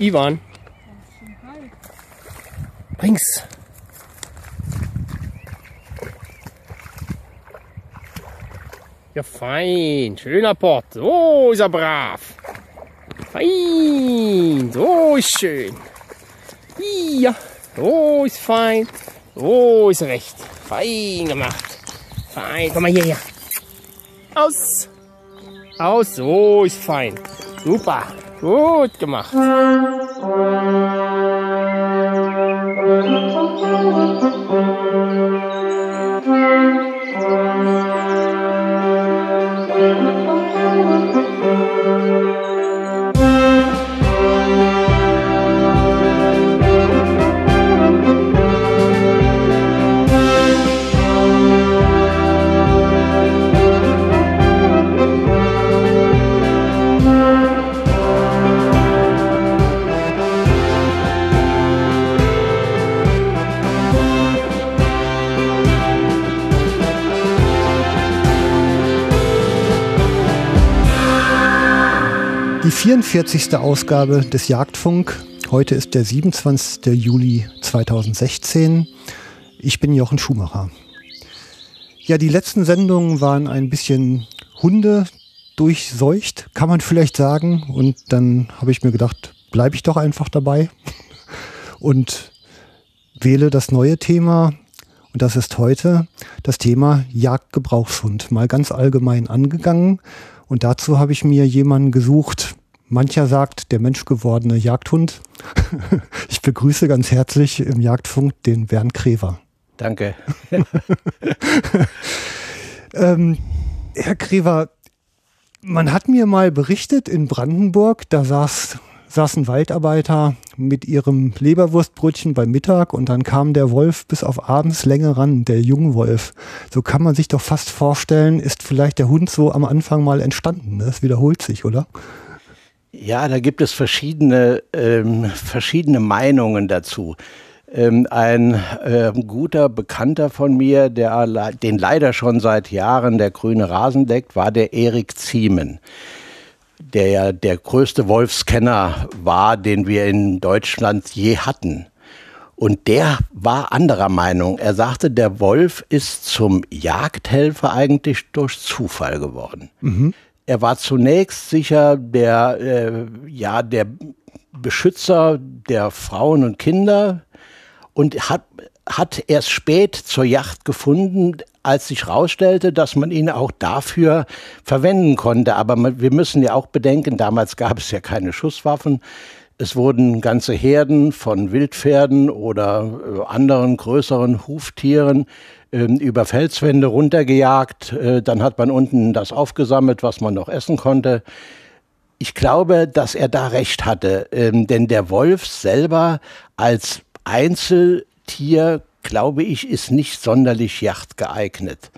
Ivan. Bring's. Ja, fein. Schöner Pott. So ist er brav. Fein. So ist schön. Ja. So ist fein. So ist recht. Fein gemacht. Fein. Komm mal hierher. Aus. Aus. So ist fein. Super. Gut gemacht. Die 44. Ausgabe des Jagdfunk. Heute ist der 27. Juli 2016. Ich bin Jochen Schumacher. Ja, die letzten Sendungen waren ein bisschen Hunde durchseucht, kann man vielleicht sagen. Und dann habe ich mir gedacht, bleibe ich doch einfach dabei und wähle das neue Thema. Und das ist heute das Thema Jagdgebrauchshund. Mal ganz allgemein angegangen. Und dazu habe ich mir jemanden gesucht. Mancher sagt, der menschgewordene Jagdhund. ich begrüße ganz herzlich im Jagdfunk den Bernd Krever. Danke. ähm, Herr Krever, man hat mir mal berichtet in Brandenburg, da saß, saßen Waldarbeiter mit ihrem Leberwurstbrötchen beim Mittag und dann kam der Wolf bis auf Abendslänge ran, der Jungwolf. So kann man sich doch fast vorstellen, ist vielleicht der Hund so am Anfang mal entstanden. Das wiederholt sich, oder? Ja, da gibt es verschiedene, ähm, verschiedene Meinungen dazu. Ähm, ein äh, guter Bekannter von mir, der den leider schon seit Jahren der grüne Rasen deckt, war der Erik Ziemen, der ja der größte Wolfskenner war, den wir in Deutschland je hatten. Und der war anderer Meinung. Er sagte, der Wolf ist zum Jagdhelfer eigentlich durch Zufall geworden. Mhm. Er war zunächst sicher der, äh, ja, der Beschützer der Frauen und Kinder und hat, hat erst spät zur Yacht gefunden, als sich herausstellte, dass man ihn auch dafür verwenden konnte. Aber wir müssen ja auch bedenken, damals gab es ja keine Schusswaffen. Es wurden ganze Herden von Wildpferden oder äh, anderen größeren Huftieren ähm, über Felswände runtergejagt. Äh, dann hat man unten das aufgesammelt, was man noch essen konnte. Ich glaube, dass er da recht hatte, ähm, denn der Wolf selber als Einzeltier, glaube ich, ist nicht sonderlich jachtgeeignet.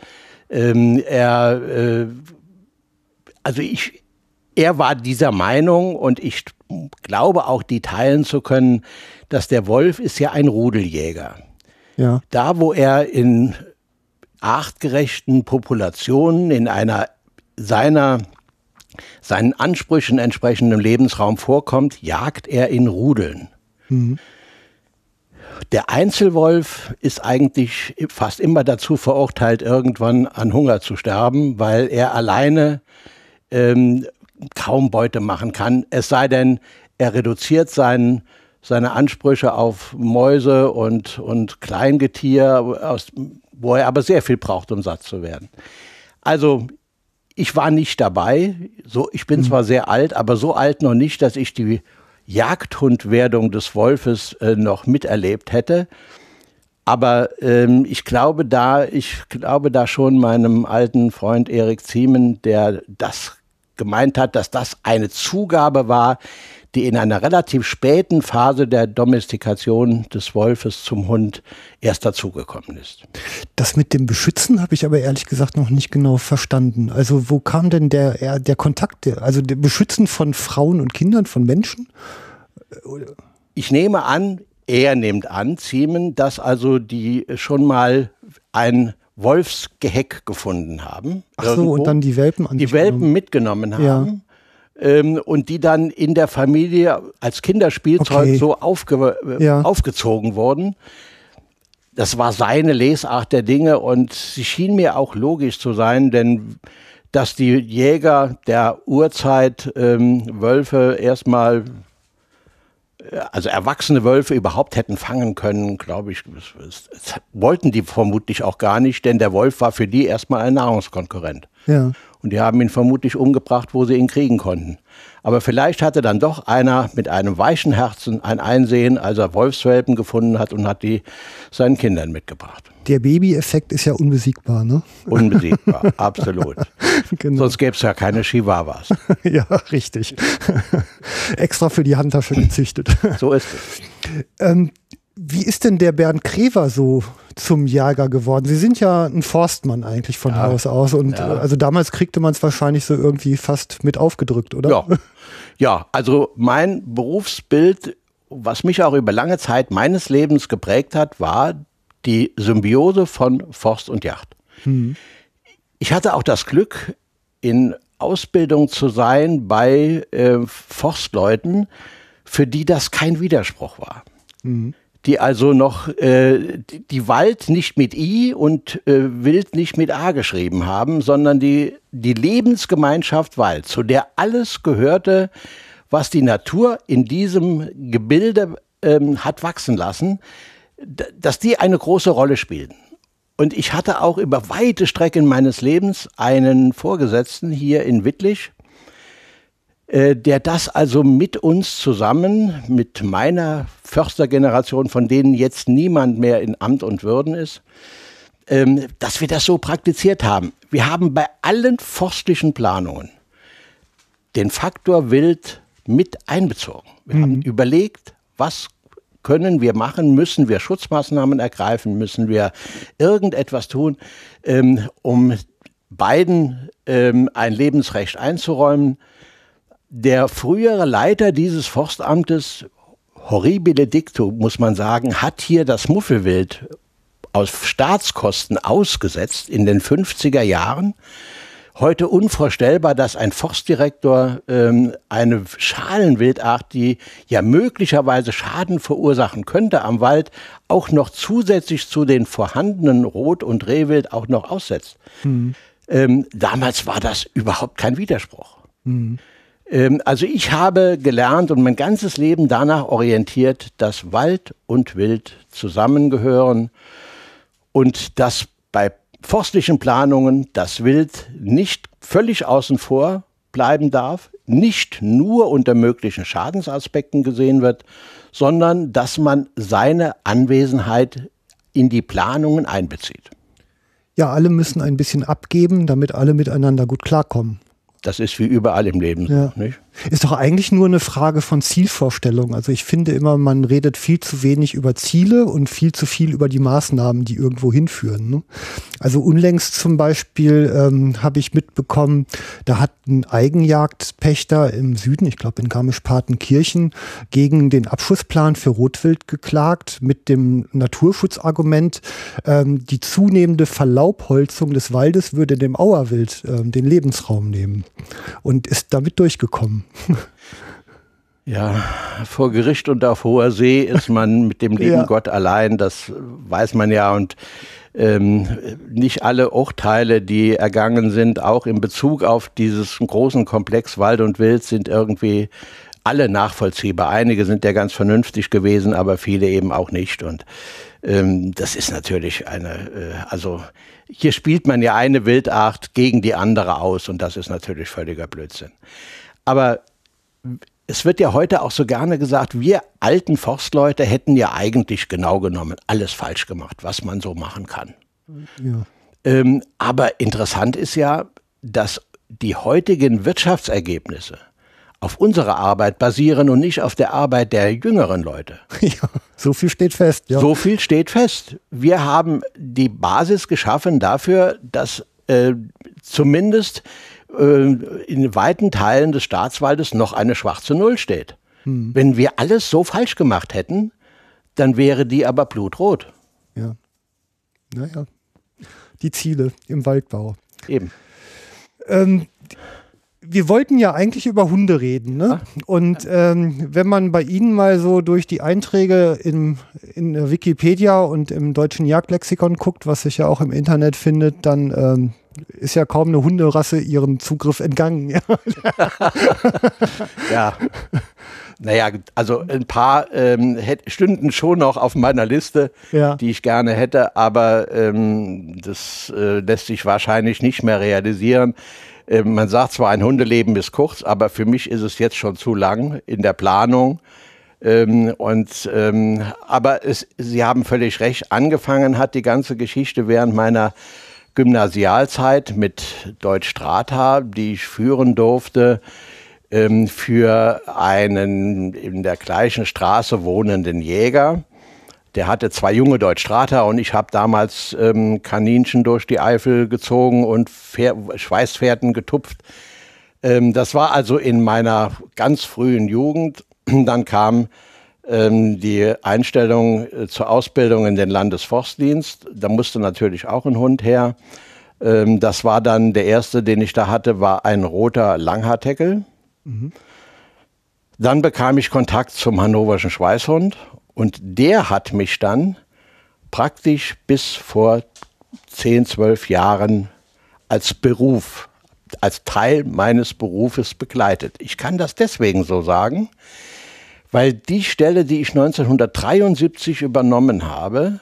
Ähm, er, äh, also ich, er war dieser Meinung und ich glaube auch, die teilen zu können, dass der Wolf ist ja ein Rudeljäger. Ja. Da, wo er in artgerechten Populationen in einer seiner seinen Ansprüchen entsprechenden Lebensraum vorkommt, jagt er in Rudeln. Mhm. Der Einzelwolf ist eigentlich fast immer dazu verurteilt, irgendwann an Hunger zu sterben, weil er alleine ähm, kaum Beute machen kann. Es sei denn, er reduziert seinen seine Ansprüche auf Mäuse und, und Kleingetier, aus, wo er aber sehr viel braucht, um satt zu werden. Also ich war nicht dabei. So, ich bin mhm. zwar sehr alt, aber so alt noch nicht, dass ich die Jagdhundwerdung des Wolfes äh, noch miterlebt hätte. Aber ähm, ich glaube da, ich glaube da schon meinem alten Freund Erik Ziemen, der das gemeint hat, dass das eine Zugabe war, die in einer relativ späten Phase der Domestikation des Wolfes zum Hund erst dazugekommen ist. Das mit dem Beschützen habe ich aber ehrlich gesagt noch nicht genau verstanden. Also wo kam denn der, der Kontakt, also der Beschützen von Frauen und Kindern, von Menschen? Ich nehme an, er nimmt an, Ziemen, dass also die schon mal ein Wolfsgeheck gefunden haben. Ach so, irgendwo, und dann die Welpen Die Welpen mitgenommen haben. Ja ähm, und die dann in der Familie als Kinderspielzeug Okay. so aufge äh, Ja. aufgezogen wurden. Das war seine Lesart der Dinge und sie schien mir auch logisch zu sein, denn dass die Jäger der Urzeit ähm, Wölfe erstmal, äh, also erwachsene Wölfe überhaupt hätten fangen können, glaube ich, das, das, das wollten die vermutlich auch gar nicht, denn der Wolf war für die erstmal ein Nahrungskonkurrent. Ja. Und die haben ihn vermutlich umgebracht, wo sie ihn kriegen konnten. Aber vielleicht hatte dann doch einer mit einem weichen Herzen ein Einsehen, als er Wolfswelpen gefunden hat und hat die seinen Kindern mitgebracht. Der Baby-Effekt ist ja unbesiegbar, ne? Unbesiegbar, absolut. Genau. Sonst gäbe es ja keine Chihuahuas. ja, richtig. Extra für die Handtasche gezüchtet. So ist es. Ähm, wie ist denn der Bernd Krever so zum Jäger geworden? Sie sind ja ein Forstmann eigentlich von Ja. Haus aus und Ja. äh, also damals kriegte man es wahrscheinlich so irgendwie fast mit aufgedrückt, oder? Ja. ja, also mein Berufsbild, was mich auch über lange Zeit meines Lebens geprägt hat, war die Symbiose von Forst und Yacht. Ich hatte auch das Glück, in Ausbildung zu sein bei äh, Forstleuten, für die das kein Widerspruch war. Die also noch äh, die, Wald nicht mit I und äh, Wild nicht mit A geschrieben haben, sondern die, die Lebensgemeinschaft Wald, zu der alles gehörte, was die Natur in diesem Gebilde ähm, hat wachsen lassen, dass die eine große Rolle spielten. Und ich hatte auch über weite Strecken meines Lebens einen Vorgesetzten hier in Wittlich, der das also mit uns zusammen, mit meiner Förstergeneration, von denen jetzt niemand mehr in Amt und Würden ist, ähm, dass wir das so praktiziert haben. Wir haben bei allen forstlichen Planungen den Faktor Wild mit einbezogen. Wir haben überlegt, was können wir machen, müssen wir Schutzmaßnahmen ergreifen, müssen wir irgendetwas tun, ähm, um beiden ähm, ein Lebensrecht einzuräumen. Der frühere Leiter dieses Forstamtes, horribile dictu, muss man sagen, hat hier das Muffelwild aus Staatskosten ausgesetzt in den 50er Jahren. Heute unvorstellbar, dass ein Forstdirektor ähm, eine Schalenwildart, die ja möglicherweise Schaden verursachen könnte am Wald, auch noch zusätzlich zu den vorhandenen Rot- und Rehwild auch noch aussetzt. Ähm, damals war das überhaupt kein Widerspruch. Ähm, also ich habe gelernt und mein ganzes Leben danach orientiert, dass Wald und Wild zusammengehören und dass bei forstlichen Planungen das Wild nicht völlig außen vor bleiben darf, nicht nur unter möglichen Schadensaspekten gesehen wird, sondern dass man seine Anwesenheit in die Planungen einbezieht. Ja, alle müssen ein bisschen abgeben, damit alle miteinander gut klarkommen. Das ist wie überall im Leben Ja. nicht? Ist doch eigentlich nur eine Frage von Zielvorstellung. Also ich finde immer, man redet viel zu wenig über Ziele und viel zu viel über die Maßnahmen, die irgendwo hinführen. Ne? Also unlängst zum Beispiel ähm, habe ich mitbekommen, da hat ein Eigenjagdpächter im Süden, ich glaube in Garmisch-Partenkirchen, gegen den Abschussplan für Rotwild geklagt mit dem Naturschutzargument, ähm, die zunehmende Verlaubholzung des Waldes würde dem Auerwild ähm, den Lebensraum nehmen und ist damit durchgekommen. Ja, vor Gericht und auf hoher See ist man mit dem lieben Ja. Gott allein, das weiß man ja. Und ähm, nicht alle Urteile, die ergangen sind, auch in Bezug auf dieses großen Komplex Wald und Wild, sind irgendwie alle nachvollziehbar. Einige sind ja ganz vernünftig gewesen, aber viele eben auch nicht. Und ähm, das ist natürlich eine, äh, also hier spielt man ja eine Wildart gegen die andere aus und das ist natürlich völliger Blödsinn. Aber es wird ja heute auch so gerne gesagt, wir alten Forstleute hätten ja eigentlich genau genommen alles falsch gemacht, was man so machen kann. Ja. Ähm, aber interessant ist ja, dass die heutigen Wirtschaftsergebnisse auf unserer Arbeit basieren und nicht auf der Arbeit der jüngeren Leute. ja, so viel steht fest. Ja. So viel steht fest. Wir haben die Basis geschaffen dafür, dass äh, zumindest in weiten Teilen des Staatswaldes noch eine schwarze Null steht. Wenn wir alles so falsch gemacht hätten, dann wäre die aber blutrot. ja. Naja, die Ziele im Waldbau. Eben. Ähm, wir wollten ja eigentlich über Hunde reden. Ne? Und ähm, wenn man bei Ihnen mal so durch die Einträge im, in Wikipedia und im deutschen Jagdlexikon guckt, was sich ja auch im Internet findet, dann ähm, ist ja kaum eine Hunderasse ihrem Zugriff entgangen. Ja. ja. Naja, also ein paar ähm, stünden schon noch auf meiner Liste, ja. die ich gerne hätte, aber ähm, das äh, lässt sich wahrscheinlich nicht mehr realisieren. Ähm, man sagt zwar, ein Hundeleben ist kurz, aber für mich ist es jetzt schon zu lang in der Planung. Ähm, und, ähm, aber es, Sie haben völlig recht, angefangen hat die ganze Geschichte während meiner Gymnasialzeit mit Deutsch Strata, die ich führen durfte ähm, für einen in der gleichen Straße wohnenden Jäger. Der hatte zwei junge Deutschstrater und ich habe damals ähm, Kaninchen durch die Eifel gezogen und Pfer Schweißpferden getupft. Ähm, das war also in meiner ganz frühen Jugend. Dann kam die Einstellung äh, zur Ausbildung in den Landesforstdienst. Da musste natürlich auch ein Hund her. Ähm, das war dann der erste, den ich da hatte, war ein roter Langhaarteckel. Mhm. Dann bekam ich Kontakt zum hannoverschen Schweißhund und der hat mich dann praktisch bis vor 10, 12 Jahren als Beruf, als Teil meines Berufes begleitet. Ich kann das deswegen so sagen, weil die Stelle, die ich 1973 übernommen habe,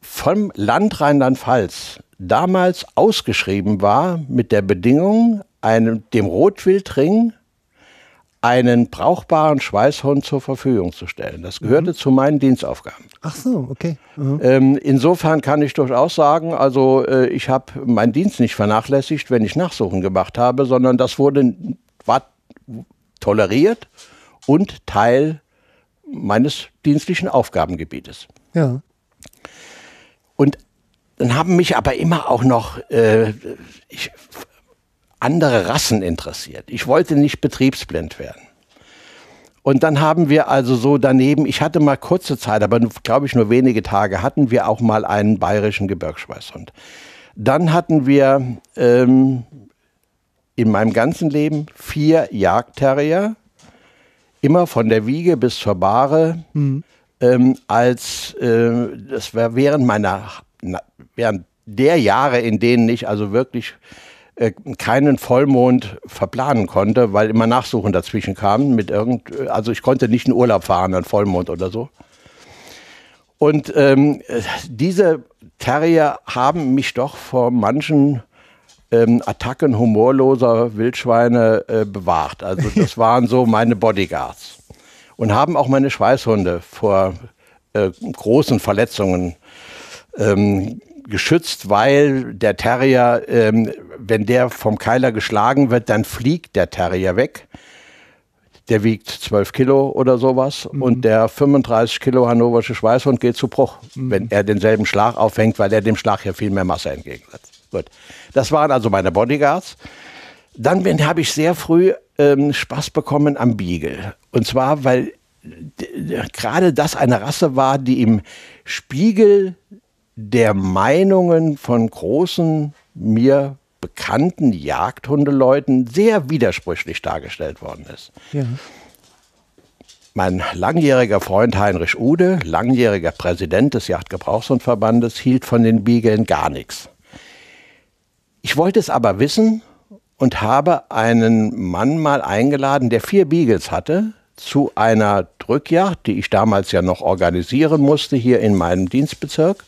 vom Land Rheinland-Pfalz damals ausgeschrieben war mit der Bedingung, einem, dem Rotwildring einen brauchbaren Schweißhund zur Verfügung zu stellen. Das gehörte mhm. zu meinen Dienstaufgaben. Ach so, okay. Mhm. Ähm, insofern kann ich durchaus sagen, also äh, ich habe meinen Dienst nicht vernachlässigt, wenn ich Nachsuchen gemacht habe, sondern das wurde war toleriert und Teil meines dienstlichen Aufgabengebietes. Ja. Und dann haben mich aber immer auch noch äh, ich, andere Rassen interessiert. Ich wollte nicht betriebsblind werden. Und dann haben wir also so daneben, ich hatte mal kurze Zeit, aber glaube ich nur wenige Tage, hatten wir auch mal einen bayerischen Gebirgsschweißhund. Dann hatten wir ähm, in meinem ganzen Leben vier Jagdterrier, immer von der Wiege bis zur Bahre, mhm. ähm, als äh, das war während meiner, na, während der Jahre, in denen ich also wirklich äh, keinen Vollmond verplanen konnte, weil immer Nachsuchen dazwischen kamen mit irgend, also ich konnte nicht in Urlaub fahren an Vollmond oder so. Und ähm, diese Terrier haben mich doch vor manchen ähm, Attacken humorloser Wildschweine äh, bewahrt. Also das waren so meine Bodyguards. Und haben auch meine Schweißhunde vor äh, großen Verletzungen ähm, geschützt, weil der Terrier, ähm, wenn der vom Keiler geschlagen wird, dann fliegt der Terrier weg. Der wiegt 12 Kilo oder sowas mhm. und der 35 Kilo hannoversche Schweißhund geht zu Bruch, mhm. wenn er denselben Schlag aufhängt, weil er dem Schlag ja viel mehr Masse entgegensetzt. Gut. Das waren also meine Bodyguards. Dann habe ich sehr früh ähm, Spaß bekommen am Beagle. Und zwar, weil gerade das eine Rasse war, die im Spiegel der Meinungen von großen, mir bekannten Jagdhundeleuten sehr widersprüchlich dargestellt worden ist. Ja. Mein langjähriger Freund Heinrich Ude, langjähriger Präsident des Jagdgebrauchshundverbandes, hielt von den Biegeln gar nichts. Ich wollte es aber wissen und habe einen Mann mal eingeladen, der vier Beagles hatte, zu einer Drückjagd, die ich damals ja noch organisieren musste hier in meinem Dienstbezirk.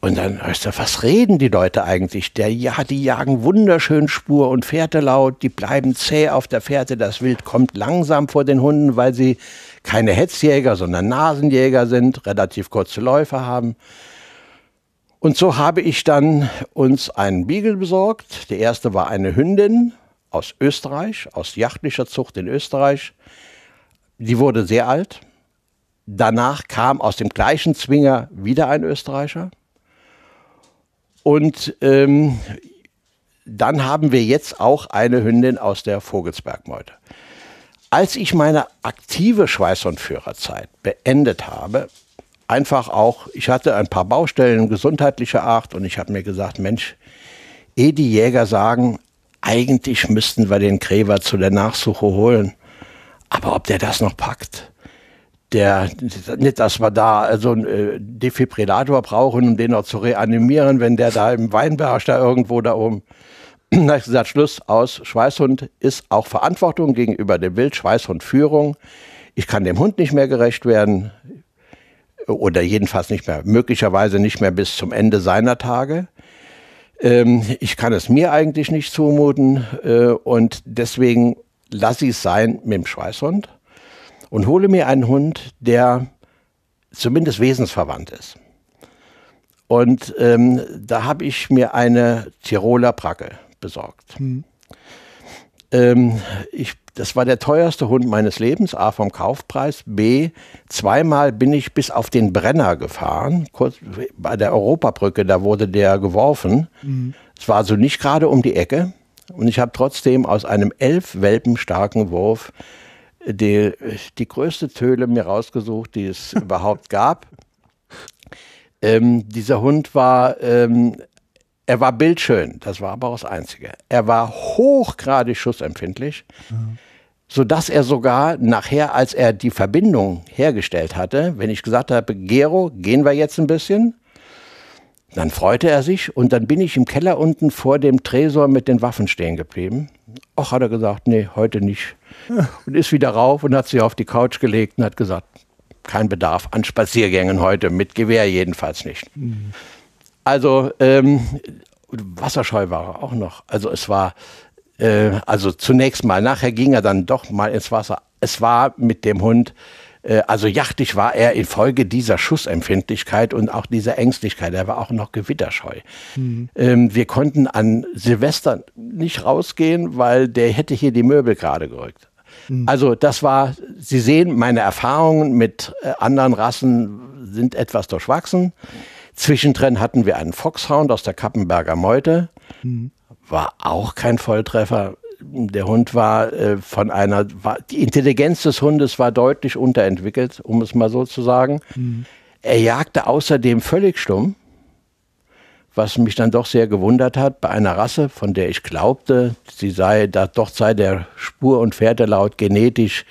Und dann heißt er, was reden die Leute eigentlich? Der, ja, die jagen wunderschön Spur und Fährte laut, die bleiben zäh auf der Fährte, das Wild kommt langsam vor den Hunden, weil sie keine Hetzjäger, sondern Nasenjäger sind, relativ kurze Läufe haben. Und so habe ich dann uns einen Beagle besorgt. Der erste war eine Hündin aus Österreich, aus jachtlicher Zucht in Österreich. Die wurde sehr alt. Danach kam aus dem gleichen Zwinger wieder ein Österreicher. Und ähm, dann haben wir jetzt auch eine Hündin aus der Vogelsbergmeute. Als ich meine aktive Schweißhundführerzeit beendet habe, einfach auch, ich hatte ein paar Baustellen gesundheitlicher Art und ich habe mir gesagt, Mensch, eh die Jäger sagen, eigentlich müssten wir den Gräber zu der Nachsuche holen. Aber ob der das noch packt? Der, nicht, dass wir da also einen äh, Defibrillator brauchen, um den noch zu reanimieren, wenn der da im Weinberg da irgendwo da oben. da habe ich gesagt, Schluss aus. Schweißhund ist auch Verantwortung gegenüber dem Wild, Schweißhund Führung. Ich kann dem Hund nicht mehr gerecht werden oder jedenfalls nicht mehr, möglicherweise nicht mehr bis zum Ende seiner Tage. Ähm, ich kann es mir eigentlich nicht zumuten äh, und deswegen lasse ich es sein mit dem Schweißhund und hole mir einen Hund, der zumindest wesensverwandt ist. Und ähm, da habe ich mir eine Tiroler Bracke besorgt. Hm. Ähm, ich, das war der teuerste Hund meines Lebens, A vom Kaufpreis, B zweimal bin ich bis auf den Brenner gefahren, kurz bei der Europabrücke, da wurde der geworfen. Mhm. Es war also nicht gerade um die Ecke und ich habe trotzdem aus einem elf Welpen starken Wurf die, die größte Töle mir rausgesucht, die es überhaupt gab. Ähm, dieser Hund war ähm, er war bildschön, das war aber auch das Einzige. Er war hochgradig schussempfindlich, mhm. Sodass er sogar nachher, als er die Verbindung hergestellt hatte, wenn ich gesagt habe, Gero, gehen wir jetzt ein bisschen, dann freute er sich und dann bin ich im Keller unten vor dem Tresor mit den Waffen stehen geblieben. Ach, hat er gesagt, nee, heute nicht. Und ist wieder rauf und hat sich auf die Couch gelegt und hat gesagt, kein Bedarf an Spaziergängen heute, mit Gewehr jedenfalls nicht. Mhm. Also ähm, Wasserscheu war er auch noch. Also es war, äh, also zunächst mal, nachher ging er dann doch mal ins Wasser. Es war mit dem Hund, äh, also jachtig war er infolge dieser Schussempfindlichkeit und auch dieser Ängstlichkeit. Er war auch noch gewitterscheu. Mhm. Ähm, wir konnten an Silvester nicht rausgehen, weil der hätte hier die Möbel gerade gerückt. Mhm. Also das war, Sie sehen, meine Erfahrungen mit äh, anderen Rassen sind etwas durchwachsen. Zwischendrin hatten wir einen Foxhound aus der Kappenberger Meute. Mhm. War auch kein Volltreffer. Der Hund war äh, von einer, war, die Intelligenz des Hundes war deutlich unterentwickelt, um es mal so zu sagen. Mhm. Er jagte außerdem völlig stumm, was mich dann doch sehr gewundert hat, bei einer Rasse, von der ich glaubte, sie sei, da doch sei der Spur- und Pferdelaut genetisch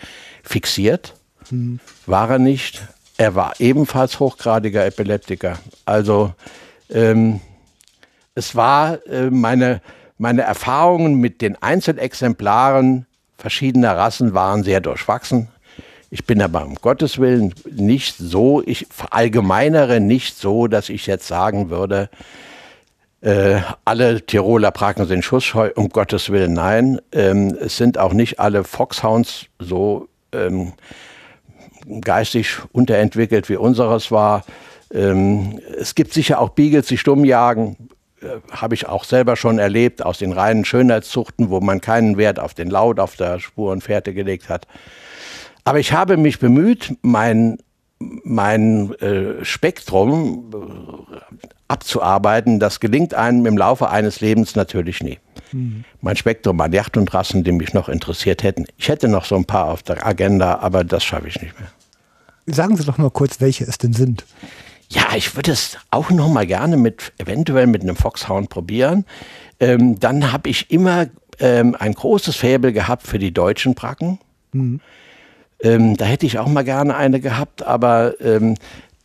fixiert. Mhm. War er nicht. Er war ebenfalls hochgradiger Epileptiker. Also ähm, es war äh, meine, meine Erfahrungen mit den Einzelexemplaren verschiedener Rassen waren sehr durchwachsen. Ich bin aber um Gottes Willen nicht so, ich verallgemeinere nicht so, dass ich jetzt sagen würde, äh, alle Tiroler Praken sind schussscheu, um Gottes Willen nein. Ähm, es sind auch nicht alle Foxhounds so ähm, geistig unterentwickelt wie unseres war. Ähm, es gibt sicher auch Beagles, die stumm jagen. Äh, Habe ich auch selber schon erlebt aus den reinen Schönheitszuchten, wo man keinen Wert auf den Laut auf der Spur und Fährte gelegt hat. Aber ich habe mich bemüht, mein, mein äh, Spektrum äh, abzuarbeiten. Das gelingt einem im Laufe eines Lebens natürlich nie. Mhm. Mein Spektrum an Yacht und Rassen, die mich noch interessiert hätten. Ich hätte noch so ein paar auf der Agenda, aber das schaffe ich nicht mehr. Sagen Sie doch mal kurz, welche es denn sind. Ja, ich würde es auch noch mal gerne mit eventuell mit einem Foxhound probieren. Ähm, dann habe ich immer ähm, ein großes Faible gehabt für die deutschen Bracken. Mhm. Ähm, da hätte ich auch mal gerne eine gehabt, aber ähm,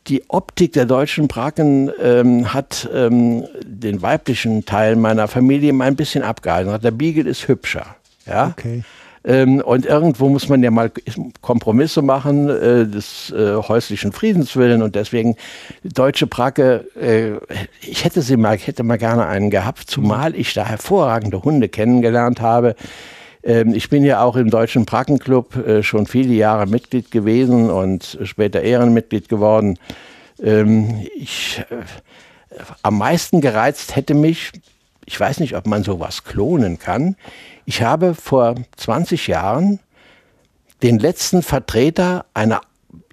die Optik der deutschen Bracken ähm, hat ähm, den weiblichen Teil meiner Familie mal ein bisschen abgehalten. Der Beagle ist hübscher. Ja? Okay. Ähm, und irgendwo muss man ja mal Kompromisse machen, äh, des äh, häuslichen Friedens willen. Und deswegen, deutsche Bracke, äh, ich hätte sie mal, hätte mal gerne einen gehabt, zumal ich da hervorragende Hunde kennengelernt habe. Ähm, ich bin ja auch im Deutschen Brackenclub äh, schon viele Jahre Mitglied gewesen und später Ehrenmitglied geworden. Ähm, ich, äh, am meisten gereizt hätte mich, ich weiß nicht, ob man sowas klonen kann, ich habe vor 20 Jahren den letzten Vertreter einer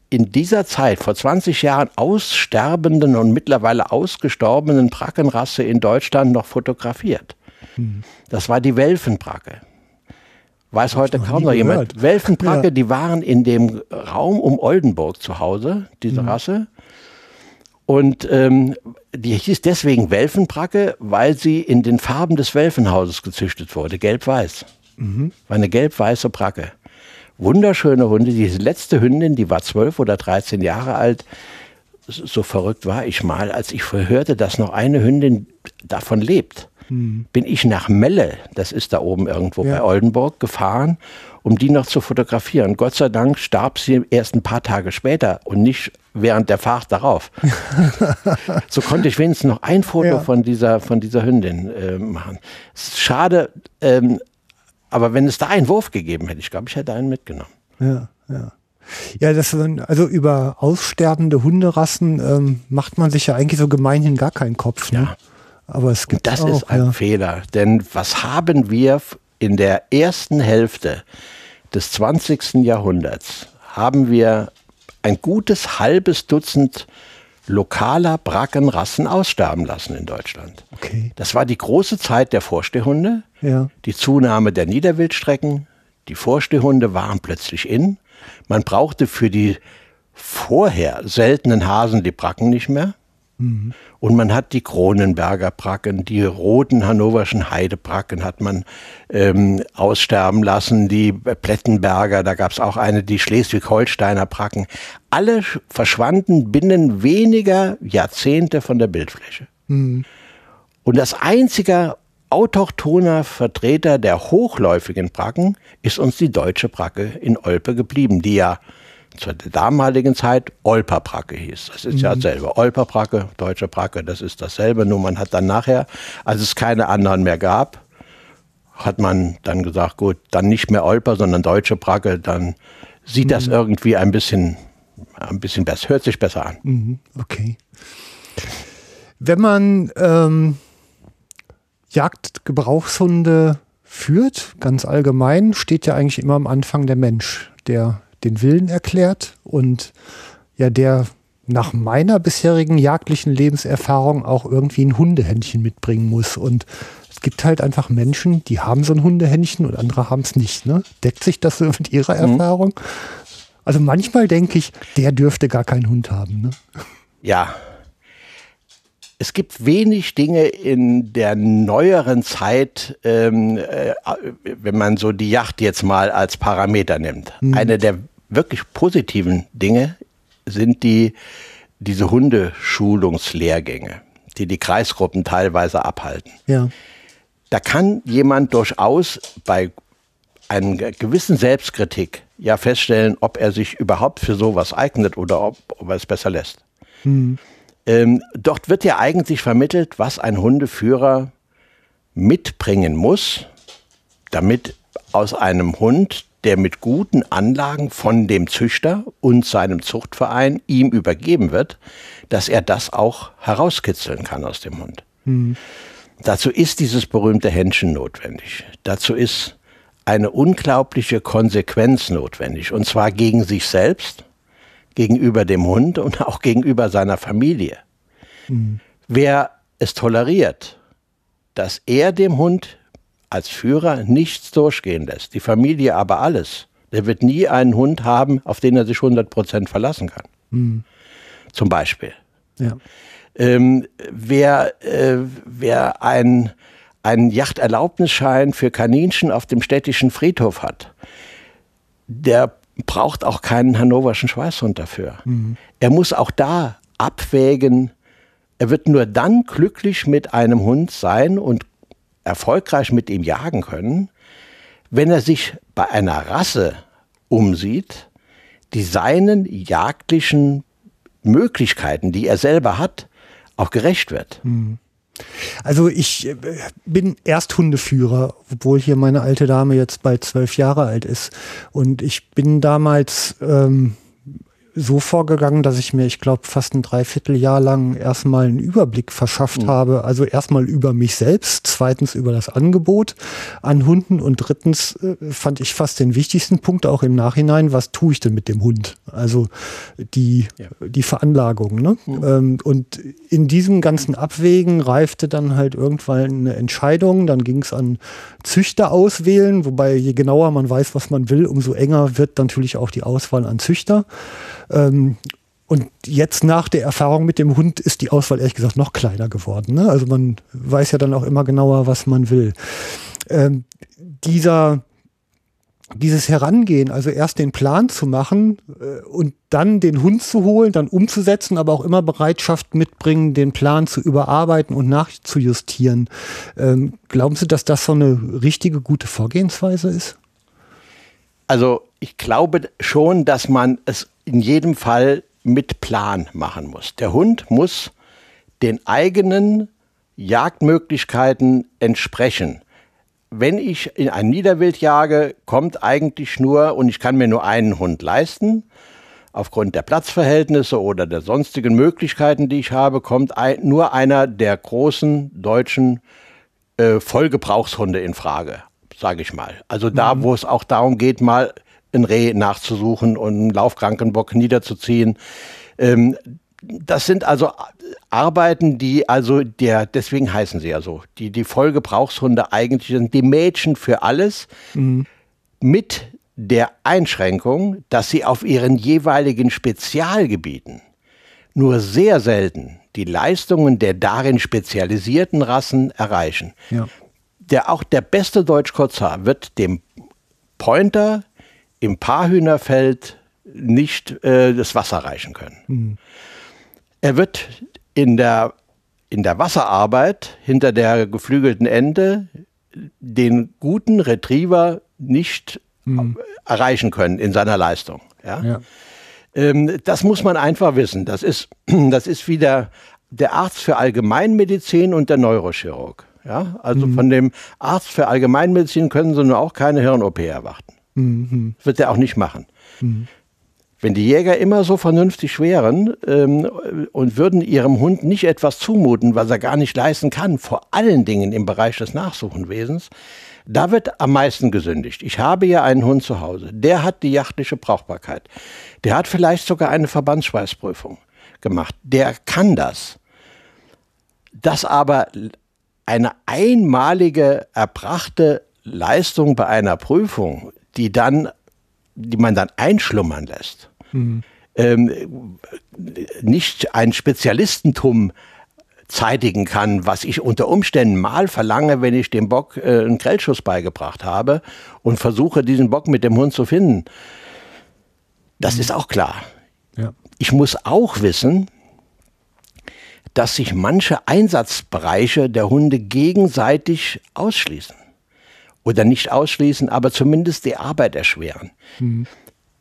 in dieser Zeit, vor 20 Jahren aussterbenden und mittlerweile ausgestorbenen Brackenrasse in Deutschland noch fotografiert. Hm. Das war die Welfenbracke. Weiß heute kaum noch jemand. Welfenbracke, ja. die waren in dem Raum um Oldenburg zu Hause, diese hm. Rasse. Und ähm, die hieß deswegen Welfenbracke, weil sie in den Farben des Welfenhauses gezüchtet wurde, gelb-weiß. Mhm. War eine gelb-weiße Bracke. Wunderschöne Hunde. Diese letzte Hündin, die war zwölf oder dreizehn Jahre alt. So verrückt war ich mal, als ich hörte, dass noch eine Hündin davon lebt. Mhm. Bin ich nach Melle, das ist da oben irgendwo ja. bei Oldenburg, gefahren, um die noch zu fotografieren. Gott sei Dank starb sie erst ein paar Tage später und nicht während der Fahrt darauf. so konnte ich wenigstens noch ein Foto ja. von, dieser, von dieser Hündin äh, machen. Schade, ähm, aber wenn es da einen Wurf gegeben hätte, ich glaube, ich hätte einen mitgenommen. Ja, ja. Ja, das also über aussterbende Hunderassen ähm, macht man sich ja eigentlich so gemeinhin gar keinen Kopf. Ne? Ja. Aber es gibt das auch, ist ein ja. Fehler, denn was haben wir in der ersten Hälfte des 20. Jahrhunderts haben wir ein gutes halbes Dutzend lokaler Brackenrassen aussterben lassen in Deutschland. Okay. Das war die große Zeit der Vorstehhunde, ja. die Zunahme der Niederwildstrecken. Die Vorstehhunde waren plötzlich in. Man brauchte für die vorher seltenen Hasen die Bracken nicht mehr. Mhm. Und man hat die Kronenberger Bracken, die roten hannoverschen Heidebracken hat man ähm, aussterben lassen, die Plettenberger, da gab es auch eine, die Schleswig-Holsteiner Bracken. Alle verschwanden binnen weniger Jahrzehnte von der Bildfläche. Mhm. Und das einzige autochthoner Vertreter der hochläufigen Bracken ist uns die deutsche Bracke in Olpe geblieben, die ja zur damaligen Zeit Olperbracke hieß. Das ist mhm. ja dasselbe. Olperbracke, deutsche Bracke, das ist dasselbe. Nur man hat dann nachher, als es keine anderen mehr gab, hat man dann gesagt, gut, dann nicht mehr Olper, sondern deutsche Bracke, dann sieht mhm. das irgendwie ein bisschen, ein bisschen besser, hört sich besser an. Mhm. Okay. Wenn man ähm, Jagdgebrauchshunde führt, ganz allgemein, steht ja eigentlich immer am Anfang der Mensch, der den Willen erklärt und ja, der nach meiner bisherigen jagdlichen Lebenserfahrung auch irgendwie ein Hundehändchen mitbringen muss. Und es gibt halt einfach Menschen, die haben so ein Hundehändchen und andere haben es nicht. Ne? Deckt sich das so mit ihrer mhm. Erfahrung? Also manchmal denke ich, der dürfte gar keinen Hund haben. Ne? Ja, es gibt wenig Dinge in der neueren Zeit, ähm, äh, wenn man so die Yacht jetzt mal als Parameter nimmt. Mhm. Eine der wirklich positiven Dinge sind die, diese Hundeschulungslehrgänge, die die Kreisgruppen teilweise abhalten. Ja. Da kann jemand durchaus bei einer gewissen Selbstkritik ja feststellen, ob er sich überhaupt für sowas eignet oder ob, ob er es besser lässt. Mhm. Ähm, dort wird ja eigentlich vermittelt, was ein Hundeführer mitbringen muss, damit aus einem Hund, der mit guten Anlagen von dem Züchter und seinem Zuchtverein ihm übergeben wird, dass er das auch herauskitzeln kann aus dem Hund. Mhm. Dazu ist dieses berühmte Händchen notwendig. Dazu ist eine unglaubliche Konsequenz notwendig, und zwar gegen sich selbst gegenüber dem Hund und auch gegenüber seiner Familie. Mhm. Wer es toleriert, dass er dem Hund als Führer nichts durchgehen lässt, die Familie aber alles, der wird nie einen Hund haben, auf den er sich 100% verlassen kann. Mhm. Zum Beispiel. Ja. Ähm, wer, äh, wer ein, einen Yachterlaubnisschein für Kaninchen auf dem städtischen Friedhof hat, der braucht auch keinen hannoverschen Schweißhund dafür. Mhm. Er muss auch da abwägen, er wird nur dann glücklich mit einem Hund sein und erfolgreich mit ihm jagen können, wenn er sich bei einer Rasse umsieht, die seinen jagdlichen Möglichkeiten, die er selber hat, auch gerecht wird. Mhm. Also ich äh, bin Ersthundeführer, obwohl hier meine alte Dame jetzt bald zwölf Jahre alt ist. Und ich bin damals ähm, so vorgegangen, dass ich mir, ich glaube, fast ein Dreivierteljahr lang erstmal einen Überblick verschafft mhm. habe. Also erstmal über mich selbst, zweitens über das Angebot an Hunden und drittens äh, fand ich fast den wichtigsten Punkt auch im Nachhinein, was tue ich denn mit dem Hund? Also die, ja. die Veranlagung. Ne? Mhm. Ähm, und in diesem ganzen Abwägen reifte dann halt irgendwann eine Entscheidung. Dann ging es an Züchter auswählen, wobei je genauer man weiß, was man will, umso enger wird natürlich auch die Auswahl an Züchter. Ähm, Und jetzt nach der Erfahrung mit dem Hund ist die Auswahl ehrlich gesagt noch kleiner geworden. Ne? Also man weiß ja dann auch immer genauer, was man will. Ähm, dieser dieses Herangehen, also erst den Plan zu machen äh, und dann den Hund zu holen, dann umzusetzen, aber auch immer Bereitschaft mitbringen, den Plan zu überarbeiten und nachzujustieren. Ähm, glauben Sie, dass das so eine richtige, gute Vorgehensweise ist? Also ich glaube schon, dass man es in jedem Fall mit Plan machen muss. Der Hund muss den eigenen Jagdmöglichkeiten entsprechen wenn ich in ein Niederwild jage, kommt eigentlich nur, und ich kann mir nur einen Hund leisten, aufgrund der Platzverhältnisse oder der sonstigen Möglichkeiten, die ich habe, kommt ein, nur einer der großen deutschen äh, Vollgebrauchshunde in Frage, sage ich mal. Also da, mhm. wo es auch darum geht, mal ein Reh nachzusuchen und einen laufkranken Bock niederzuziehen. Ähm, das sind also Arbeiten, die also der, deswegen heißen sie ja so, die, die Vollgebrauchshunde eigentlich sind, die Mädchen für alles, mhm. mit der Einschränkung, dass sie auf ihren jeweiligen Spezialgebieten nur sehr selten die Leistungen der darin spezialisierten Rassen erreichen. Ja. Der, auch der beste Deutsch-Kurzhaar wird dem Pointer im Paarhühnerfeld nicht äh, das Wasser reichen können. Mhm. Er wird in der, in der Wasserarbeit hinter der geflügelten Ente den guten Retriever nicht mhm. erreichen können in seiner Leistung. Ja? ja. Ähm, das muss man einfach wissen. Das ist, das ist wie der, der Arzt für Allgemeinmedizin und der Neurochirurg. Ja? Also mhm. von dem Arzt für Allgemeinmedizin können Sie nur auch keine Hirn-OP erwarten. Mhm. Wird er auch nicht machen. Mhm. Wenn die Jäger immer so vernünftig wären ähm, und würden ihrem Hund nicht etwas zumuten, was er gar nicht leisten kann, vor allen Dingen im Bereich des Nachsuchenwesens, da wird am meisten gesündigt. Ich habe ja einen Hund zu Hause, der hat die jachtliche Brauchbarkeit. Der hat vielleicht sogar eine Verbandsschweißprüfung gemacht. Der kann das. Dass aber eine einmalige erbrachte Leistung bei einer Prüfung, die dann die man dann einschlummern lässt, mhm. ähm, nicht ein Spezialistentum zeitigen kann, was ich unter Umständen mal verlange, wenn ich dem Bock äh, einen Grellschuss beigebracht habe und versuche, diesen Bock mit dem Hund zu finden. Das mhm. ist auch klar. Ja. Ich muss auch wissen, dass sich manche Einsatzbereiche der Hunde gegenseitig ausschließen oder nicht ausschließen, aber zumindest die Arbeit erschweren. Mhm.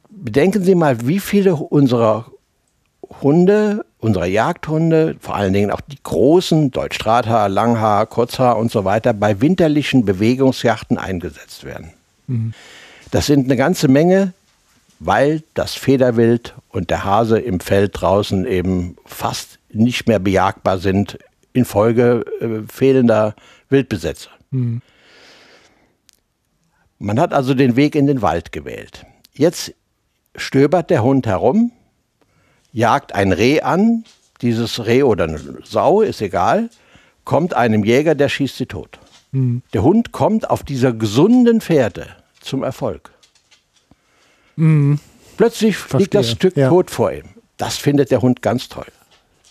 Bedenken Sie mal, wie viele unserer Hunde, unserer Jagdhunde, vor allen Dingen auch die großen, Deutschdrahthaar, Langhaar, Kurzhaar und so weiter, bei winterlichen Bewegungsjachten eingesetzt werden. Mhm. Das sind eine ganze Menge, weil das Federwild und der Hase im Feld draußen eben fast nicht mehr bejagbar sind infolge äh, fehlender Wildbesätze. Mhm. Man hat also den Weg in den Wald gewählt. Jetzt stöbert der Hund herum, jagt ein Reh an, dieses Reh oder eine Sau, ist egal, kommt einem Jäger, der schießt sie tot. Mhm. Der Hund kommt auf dieser gesunden Fährte zum Erfolg. Mhm. Plötzlich Verstehe. liegt das Stück ja. tot vor ihm. Das findet der Hund ganz toll.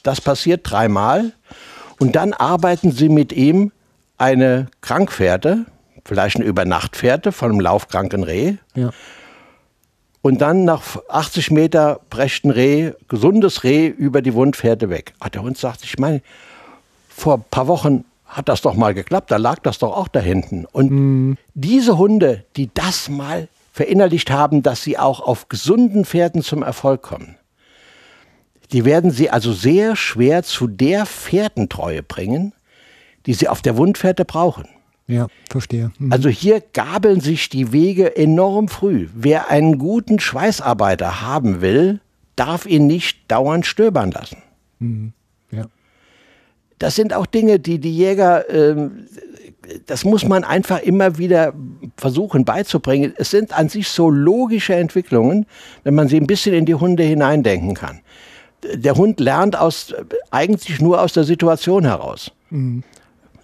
Das passiert dreimal und dann arbeiten sie mit ihm eine Krankfährte, vielleicht eine Übernachtfährte von einem laufkranken Reh. Ja. Und dann nach 80 Meter brecht ein Reh, gesundes Reh, über die Wundfährte weg. Ach, der Hund sagt, ich meine, vor ein paar Wochen hat das doch mal geklappt, da lag das doch auch da hinten. Und mhm. diese Hunde, die das mal verinnerlicht haben, dass sie auch auf gesunden Pferden zum Erfolg kommen, die werden sie also sehr schwer zu der Pferdentreue bringen, die sie auf der Wundfährte brauchen. Ja, verstehe. Mhm. Also hier gabeln sich die Wege enorm früh. Wer einen guten Schweißarbeiter haben will, darf ihn nicht dauernd stöbern lassen. Mhm. Ja. Das sind auch Dinge, die die Jäger, äh, das muss man einfach immer wieder versuchen beizubringen. Es sind an sich so logische Entwicklungen, wenn man sie ein bisschen in die Hunde hineindenken kann. Der Hund lernt aus, eigentlich nur aus der Situation heraus. Mhm.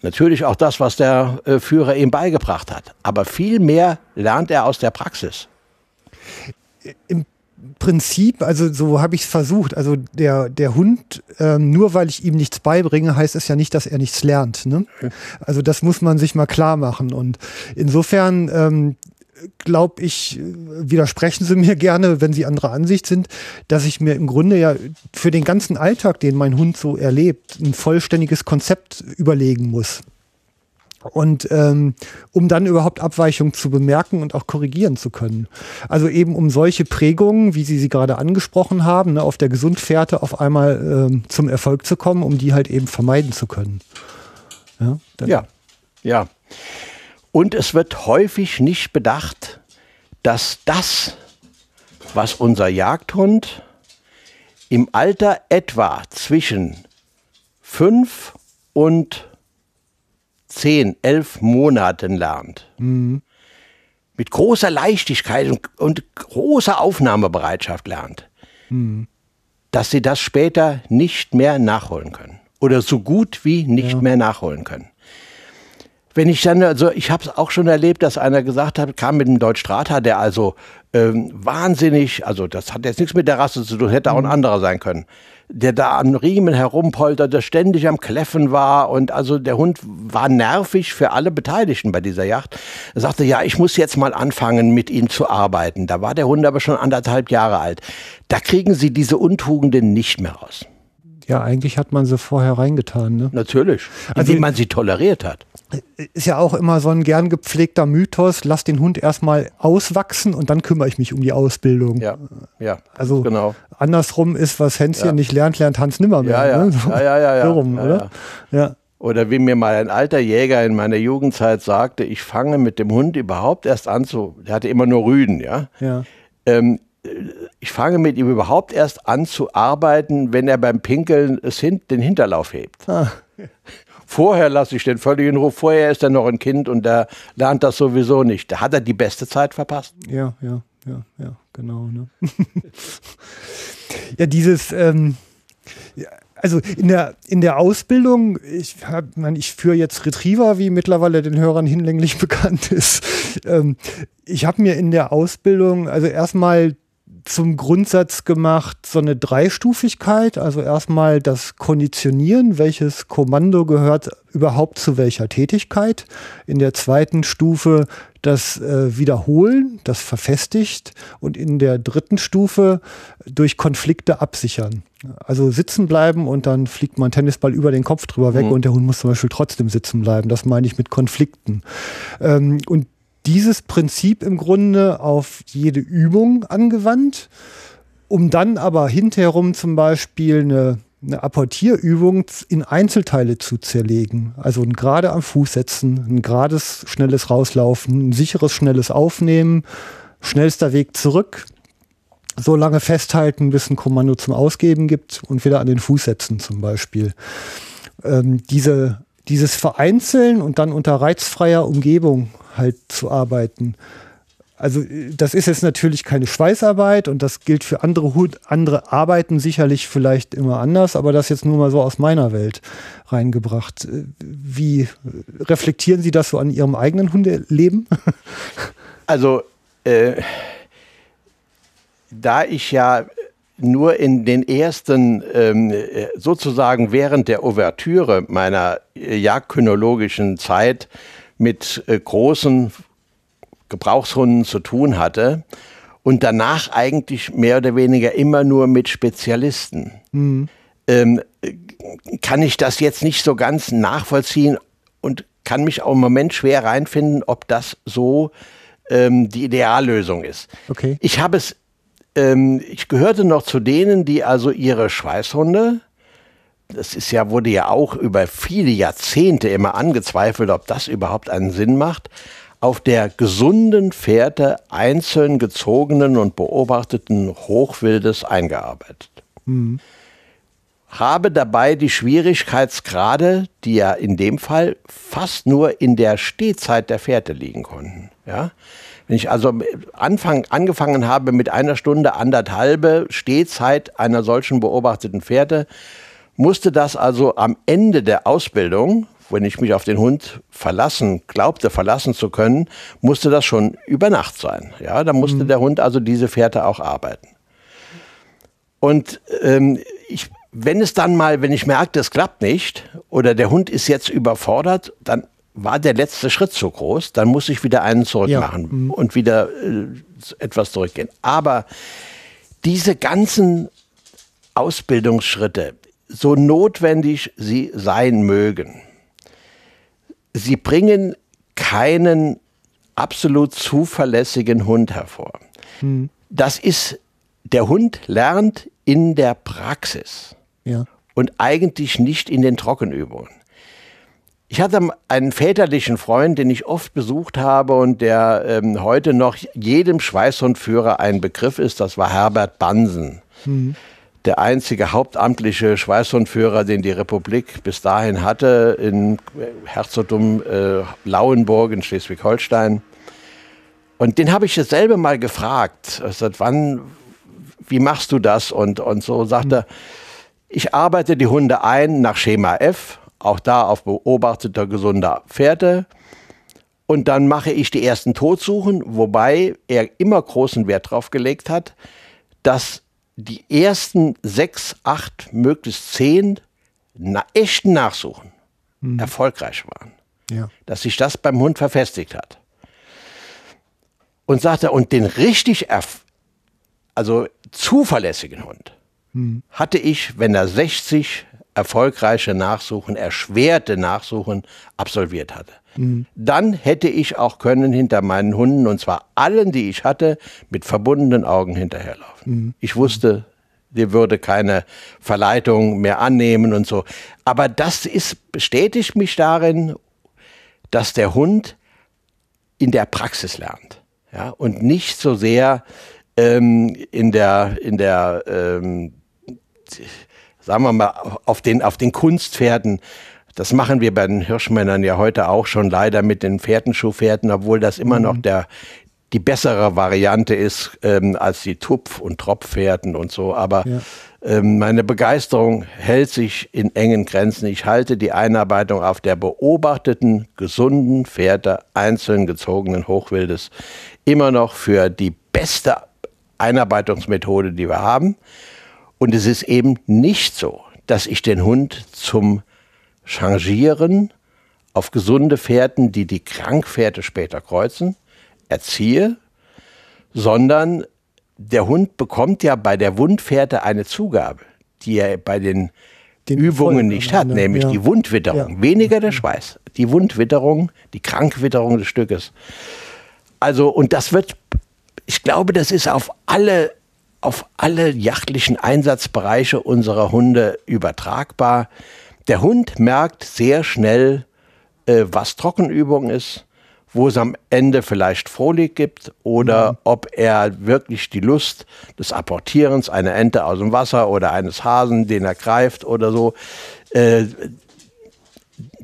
Natürlich auch das, was der äh, Führer ihm beigebracht hat. Aber viel mehr lernt er aus der Praxis. Im Prinzip, also so habe ich es versucht. Also der, der Hund, ähm, nur weil ich ihm nichts beibringe, heißt es ja nicht, dass er nichts lernt. Ne? Also das muss man sich mal klar machen. Und insofern ähm, glaube ich, widersprechen Sie mir gerne, wenn Sie anderer Ansicht sind, dass ich mir im Grunde ja für den ganzen Alltag, den mein Hund so erlebt, ein vollständiges Konzept überlegen muss. Und ähm, um dann überhaupt Abweichungen zu bemerken und auch korrigieren zu können. Also eben um solche Prägungen, wie Sie sie gerade angesprochen haben, ne, auf der Gesundfährte auf einmal ähm, zum Erfolg zu kommen, um die halt eben vermeiden zu können. Ja, ja. ja. Und es wird häufig nicht bedacht, dass das, was unser Jagdhund im Alter etwa zwischen fünf und zehn, elf Monaten lernt, mhm. mit großer Leichtigkeit und, und, großer Aufnahmebereitschaft lernt, mhm. dass sie das später nicht mehr nachholen können. Oder so gut wie nicht ja. mehr nachholen können wenn ich dann, also ich habe es auch schon erlebt, dass einer gesagt hat, kam mit einem Deutschstrater, der also ähm, wahnsinnig, also das hat jetzt nichts mit der Rasse zu tun, hätte auch ein mhm. anderer sein können, der da an Riemen herumpolterte, ständig am Kläffen war und also der Hund war nervig für alle Beteiligten bei dieser Yacht. Er sagte, ja, ich muss jetzt mal anfangen, mit ihm zu arbeiten. Da war der Hund aber schon anderthalb Jahre alt. Da kriegen sie diese Untugenden nicht mehr raus. Ja, eigentlich hat man sie vorher reingetan. Ne? Natürlich. Also, wie man sie toleriert hat ist ja auch immer so ein gern gepflegter Mythos, lass den Hund erstmal auswachsen und dann kümmere ich mich um die Ausbildung. Ja, ja. Also genau. andersrum ist, was Hänschen ja. nicht lernt, lernt Hans nimmer mehr. Ja, ja, ne? so, ja, ja, ja, ja. So rum, ja, oder? Ja. Oder wie mir mal ein alter Jäger in meiner Jugendzeit sagte, ich fange mit dem Hund überhaupt erst an zu, der hatte immer nur Rüden, ja. ja. Ähm, ich fange mit ihm überhaupt erst an zu arbeiten, wenn er beim Pinkeln es hin, den Hinterlauf hebt. Ah. Vorher lasse ich den völlig in Ruhe. Vorher ist er noch ein Kind und der lernt das sowieso nicht. Da hat er die beste Zeit verpasst. Ja, ja, ja, ja, genau. Ne? ja, dieses, ähm, ja, also in der, in der Ausbildung, ich, hab, ich führe jetzt Retriever, wie mittlerweile den Hörern hinlänglich bekannt ist. Ähm, ich habe mir in der Ausbildung, also erstmal zum Grundsatz gemacht, so eine Dreistufigkeit. Also erstmal das Konditionieren, welches Kommando gehört überhaupt zu welcher Tätigkeit. In der zweiten Stufe das äh, Wiederholen, das verfestigt. Und in der dritten Stufe durch Konflikte absichern. Also sitzen bleiben und dann fliegt man Tennisball über den Kopf drüber weg mhm. und der Hund muss zum Beispiel trotzdem sitzen bleiben. Das meine ich mit Konflikten. Ähm, und dieses Prinzip im Grunde auf jede Übung angewandt, um dann aber hinterherum zum Beispiel eine, eine Apportierübung in Einzelteile zu zerlegen. Also ein gerade am Fuß setzen, ein gerades, schnelles Rauslaufen, ein sicheres, schnelles Aufnehmen, schnellster Weg zurück, so lange festhalten, bis ein Kommando zum Ausgeben gibt und wieder an den Fuß setzen zum Beispiel. Ähm, diese, dieses Vereinzeln und dann unter reizfreier Umgebung halt zu arbeiten. Also das ist jetzt natürlich keine Schweißarbeit und das gilt für andere andere Arbeiten sicherlich vielleicht immer anders, aber das jetzt nur mal so aus meiner Welt reingebracht. Wie reflektieren Sie das so an Ihrem eigenen Hundeleben? Also äh, da ich ja nur in den ersten, ähm, sozusagen während der Ouvertüre meiner jagdkynologischen Zeit mit äh, großen Gebrauchshunden zu tun hatte und danach eigentlich mehr oder weniger immer nur mit Spezialisten. Mhm. Ähm, kann ich das jetzt nicht so ganz nachvollziehen und kann mich auch im Moment schwer reinfinden, ob das so ähm, die Ideallösung ist. Okay. Ich habe es, ähm, ich gehörte noch zu denen, die also ihre Schweißhunde das ist ja, wurde ja auch über viele Jahrzehnte immer angezweifelt, ob das überhaupt einen Sinn macht, auf der gesunden Fährte einzeln gezogenen und beobachteten Hochwildes eingearbeitet. Mhm. Habe dabei die Schwierigkeitsgrade, die ja in dem Fall fast nur in der Stehzeit der Fährte liegen konnten. Ja? Wenn ich also Anfang, angefangen habe mit einer Stunde anderthalbe Stehzeit einer solchen beobachteten Fährte, musste das also am Ende der Ausbildung, wenn ich mich auf den Hund verlassen, glaubte verlassen zu können, musste das schon über Nacht sein. Ja, da musste mhm. der Hund also diese Fährte auch arbeiten. Und ähm, ich, wenn es dann mal, wenn ich merke, das klappt nicht oder der Hund ist jetzt überfordert, dann war der letzte Schritt zu groß, dann muss ich wieder einen zurück machen ja. mhm. und wieder äh, etwas zurückgehen. Aber diese ganzen Ausbildungsschritte, so notwendig sie sein mögen, sie bringen keinen absolut zuverlässigen Hund hervor. Mhm. Das ist, der Hund lernt in der Praxis ja. und eigentlich nicht in den Trockenübungen. Ich hatte einen väterlichen Freund, den ich oft besucht habe und der ähm, heute noch jedem Schweißhundführer ein Begriff ist. Das war Herbert Bansen. Mhm. Der einzige hauptamtliche Schweißhundführer, den die Republik bis dahin hatte, in Herzogtum äh, Lauenburg in Schleswig-Holstein. Und den habe ich dasselbe mal gefragt. Also, wann, wie machst du das? Und, und so sagte er, ich arbeite die Hunde ein nach Schema F, auch da auf beobachteter gesunder Pferde. Und dann mache ich die ersten Todsuchen, wobei er immer großen Wert darauf gelegt hat, dass die ersten sechs, acht, möglichst zehn na, echten Nachsuchen mhm. erfolgreich waren. Ja. Dass sich das beim Hund verfestigt hat. Und sagte, und den richtig, also zuverlässigen Hund mhm. hatte ich, wenn er 60 erfolgreiche Nachsuchen, erschwerte Nachsuchen absolviert hatte. Mhm. Dann hätte ich auch können hinter meinen Hunden, und zwar allen, die ich hatte, mit verbundenen Augen hinterherlaufen. Mhm. Ich wusste, die würde keine Verleitung mehr annehmen und so. Aber das ist, bestätigt mich darin, dass der Hund in der Praxis lernt. Ja, und nicht so sehr ähm, in der, in der ähm, sagen wir mal, auf den, auf den Kunstpferden. Das machen wir bei den Hirschmännern ja heute auch schon leider mit den Pferdenschuhpferden, obwohl das immer mhm. noch der, die bessere Variante ist ähm, als die Tupf- und Tropfpferden und so. Aber ja. ähm, meine Begeisterung hält sich in engen Grenzen. Ich halte die Einarbeitung auf der beobachteten, gesunden Pferde einzeln gezogenen Hochwildes immer noch für die beste Einarbeitungsmethode, die wir haben. Und es ist eben nicht so, dass ich den Hund zum Changieren auf gesunde Pferden, die die Krankpferde später kreuzen, erziehe, sondern der Hund bekommt ja bei der Wundpferde eine Zugabe, die er bei den, den Übungen nicht hat, nämlich ja. die Wundwitterung. Ja. Weniger der Schweiß, die Wundwitterung, die Krankwitterung des Stückes. Also, und das wird, ich glaube, das ist auf alle auf alle jachtlichen Einsatzbereiche unserer Hunde übertragbar. Der Hund merkt sehr schnell, äh, was Trockenübung ist, wo es am Ende vielleicht Frohlig gibt oder mhm. ob er wirklich die Lust des Apportierens einer Ente aus dem Wasser oder eines Hasen, den er greift oder so, äh,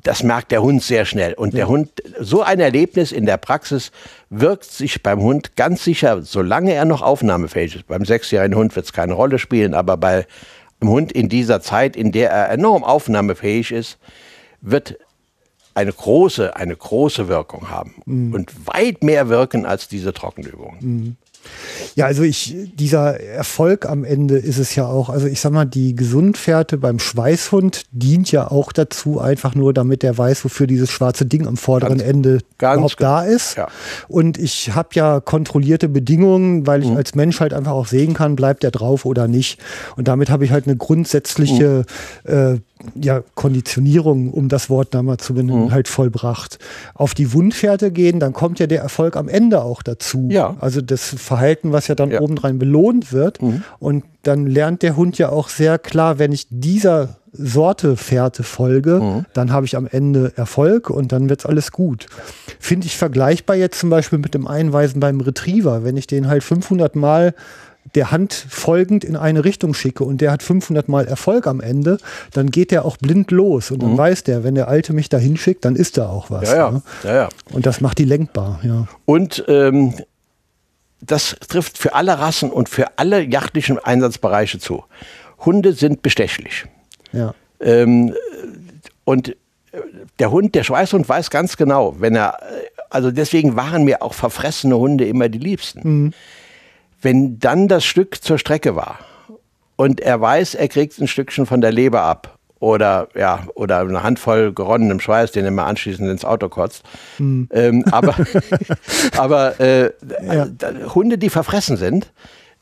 das merkt der Hund sehr schnell. Und der Hund, so ein Erlebnis in der Praxis wirkt sich beim Hund ganz sicher, solange er noch aufnahmefähig ist. Beim sechsjährigen Hund wird es keine Rolle spielen, aber bei einem Hund in dieser Zeit, in der er enorm aufnahmefähig ist, wird eine große, eine große Wirkung haben mhm. und weit mehr wirken als diese Trockenübungen. Mhm. Ja, also ich, dieser Erfolg am Ende ist es ja auch, also ich sag mal, die Gesundfährte beim Schweißhund dient ja auch dazu, einfach nur damit der weiß, wofür dieses schwarze Ding am vorderen ganz, Ende ganz überhaupt da ist. Ja. Und ich habe ja kontrollierte Bedingungen, weil ich mhm. als Mensch halt einfach auch sehen kann, bleibt der drauf oder nicht. Und damit habe ich halt eine grundsätzliche mhm. äh, ja, Konditionierung, um das Wort da mal zu benennen, mhm. halt vollbracht. Auf die Wundfährte gehen, dann kommt ja der Erfolg am Ende auch dazu. Ja. Also das Verhalten, was ja dann ja. obendrein belohnt wird. Mhm. Und dann lernt der Hund ja auch sehr klar, wenn ich dieser Sorte Fährte folge, mhm. dann habe ich am Ende Erfolg und dann wird alles gut. Finde ich vergleichbar jetzt zum Beispiel mit dem Einweisen beim Retriever. Wenn ich den halt 500 Mal der Hand folgend in eine Richtung schicke und der hat 500 Mal Erfolg am Ende, dann geht der auch blind los und dann mhm. weiß der, wenn der Alte mich dahin schickt, dann ist da auch was. Ja, ja. Ne? ja, ja. Und das macht die lenkbar. Ja. Und ähm, das trifft für alle Rassen und für alle jachtlichen Einsatzbereiche zu. Hunde sind bestechlich. Ja. Ähm, und der Hund, der Schweißhund weiß ganz genau, wenn er, also deswegen waren mir auch verfressene Hunde immer die liebsten. Mhm wenn dann das Stück zur Strecke war und er weiß, er kriegt ein Stückchen von der Leber ab oder ja oder eine Handvoll geronnenem Schweiß, den er mal anschließend ins Auto kotzt. Mhm. Ähm, aber aber äh, ja. Hunde, die verfressen sind,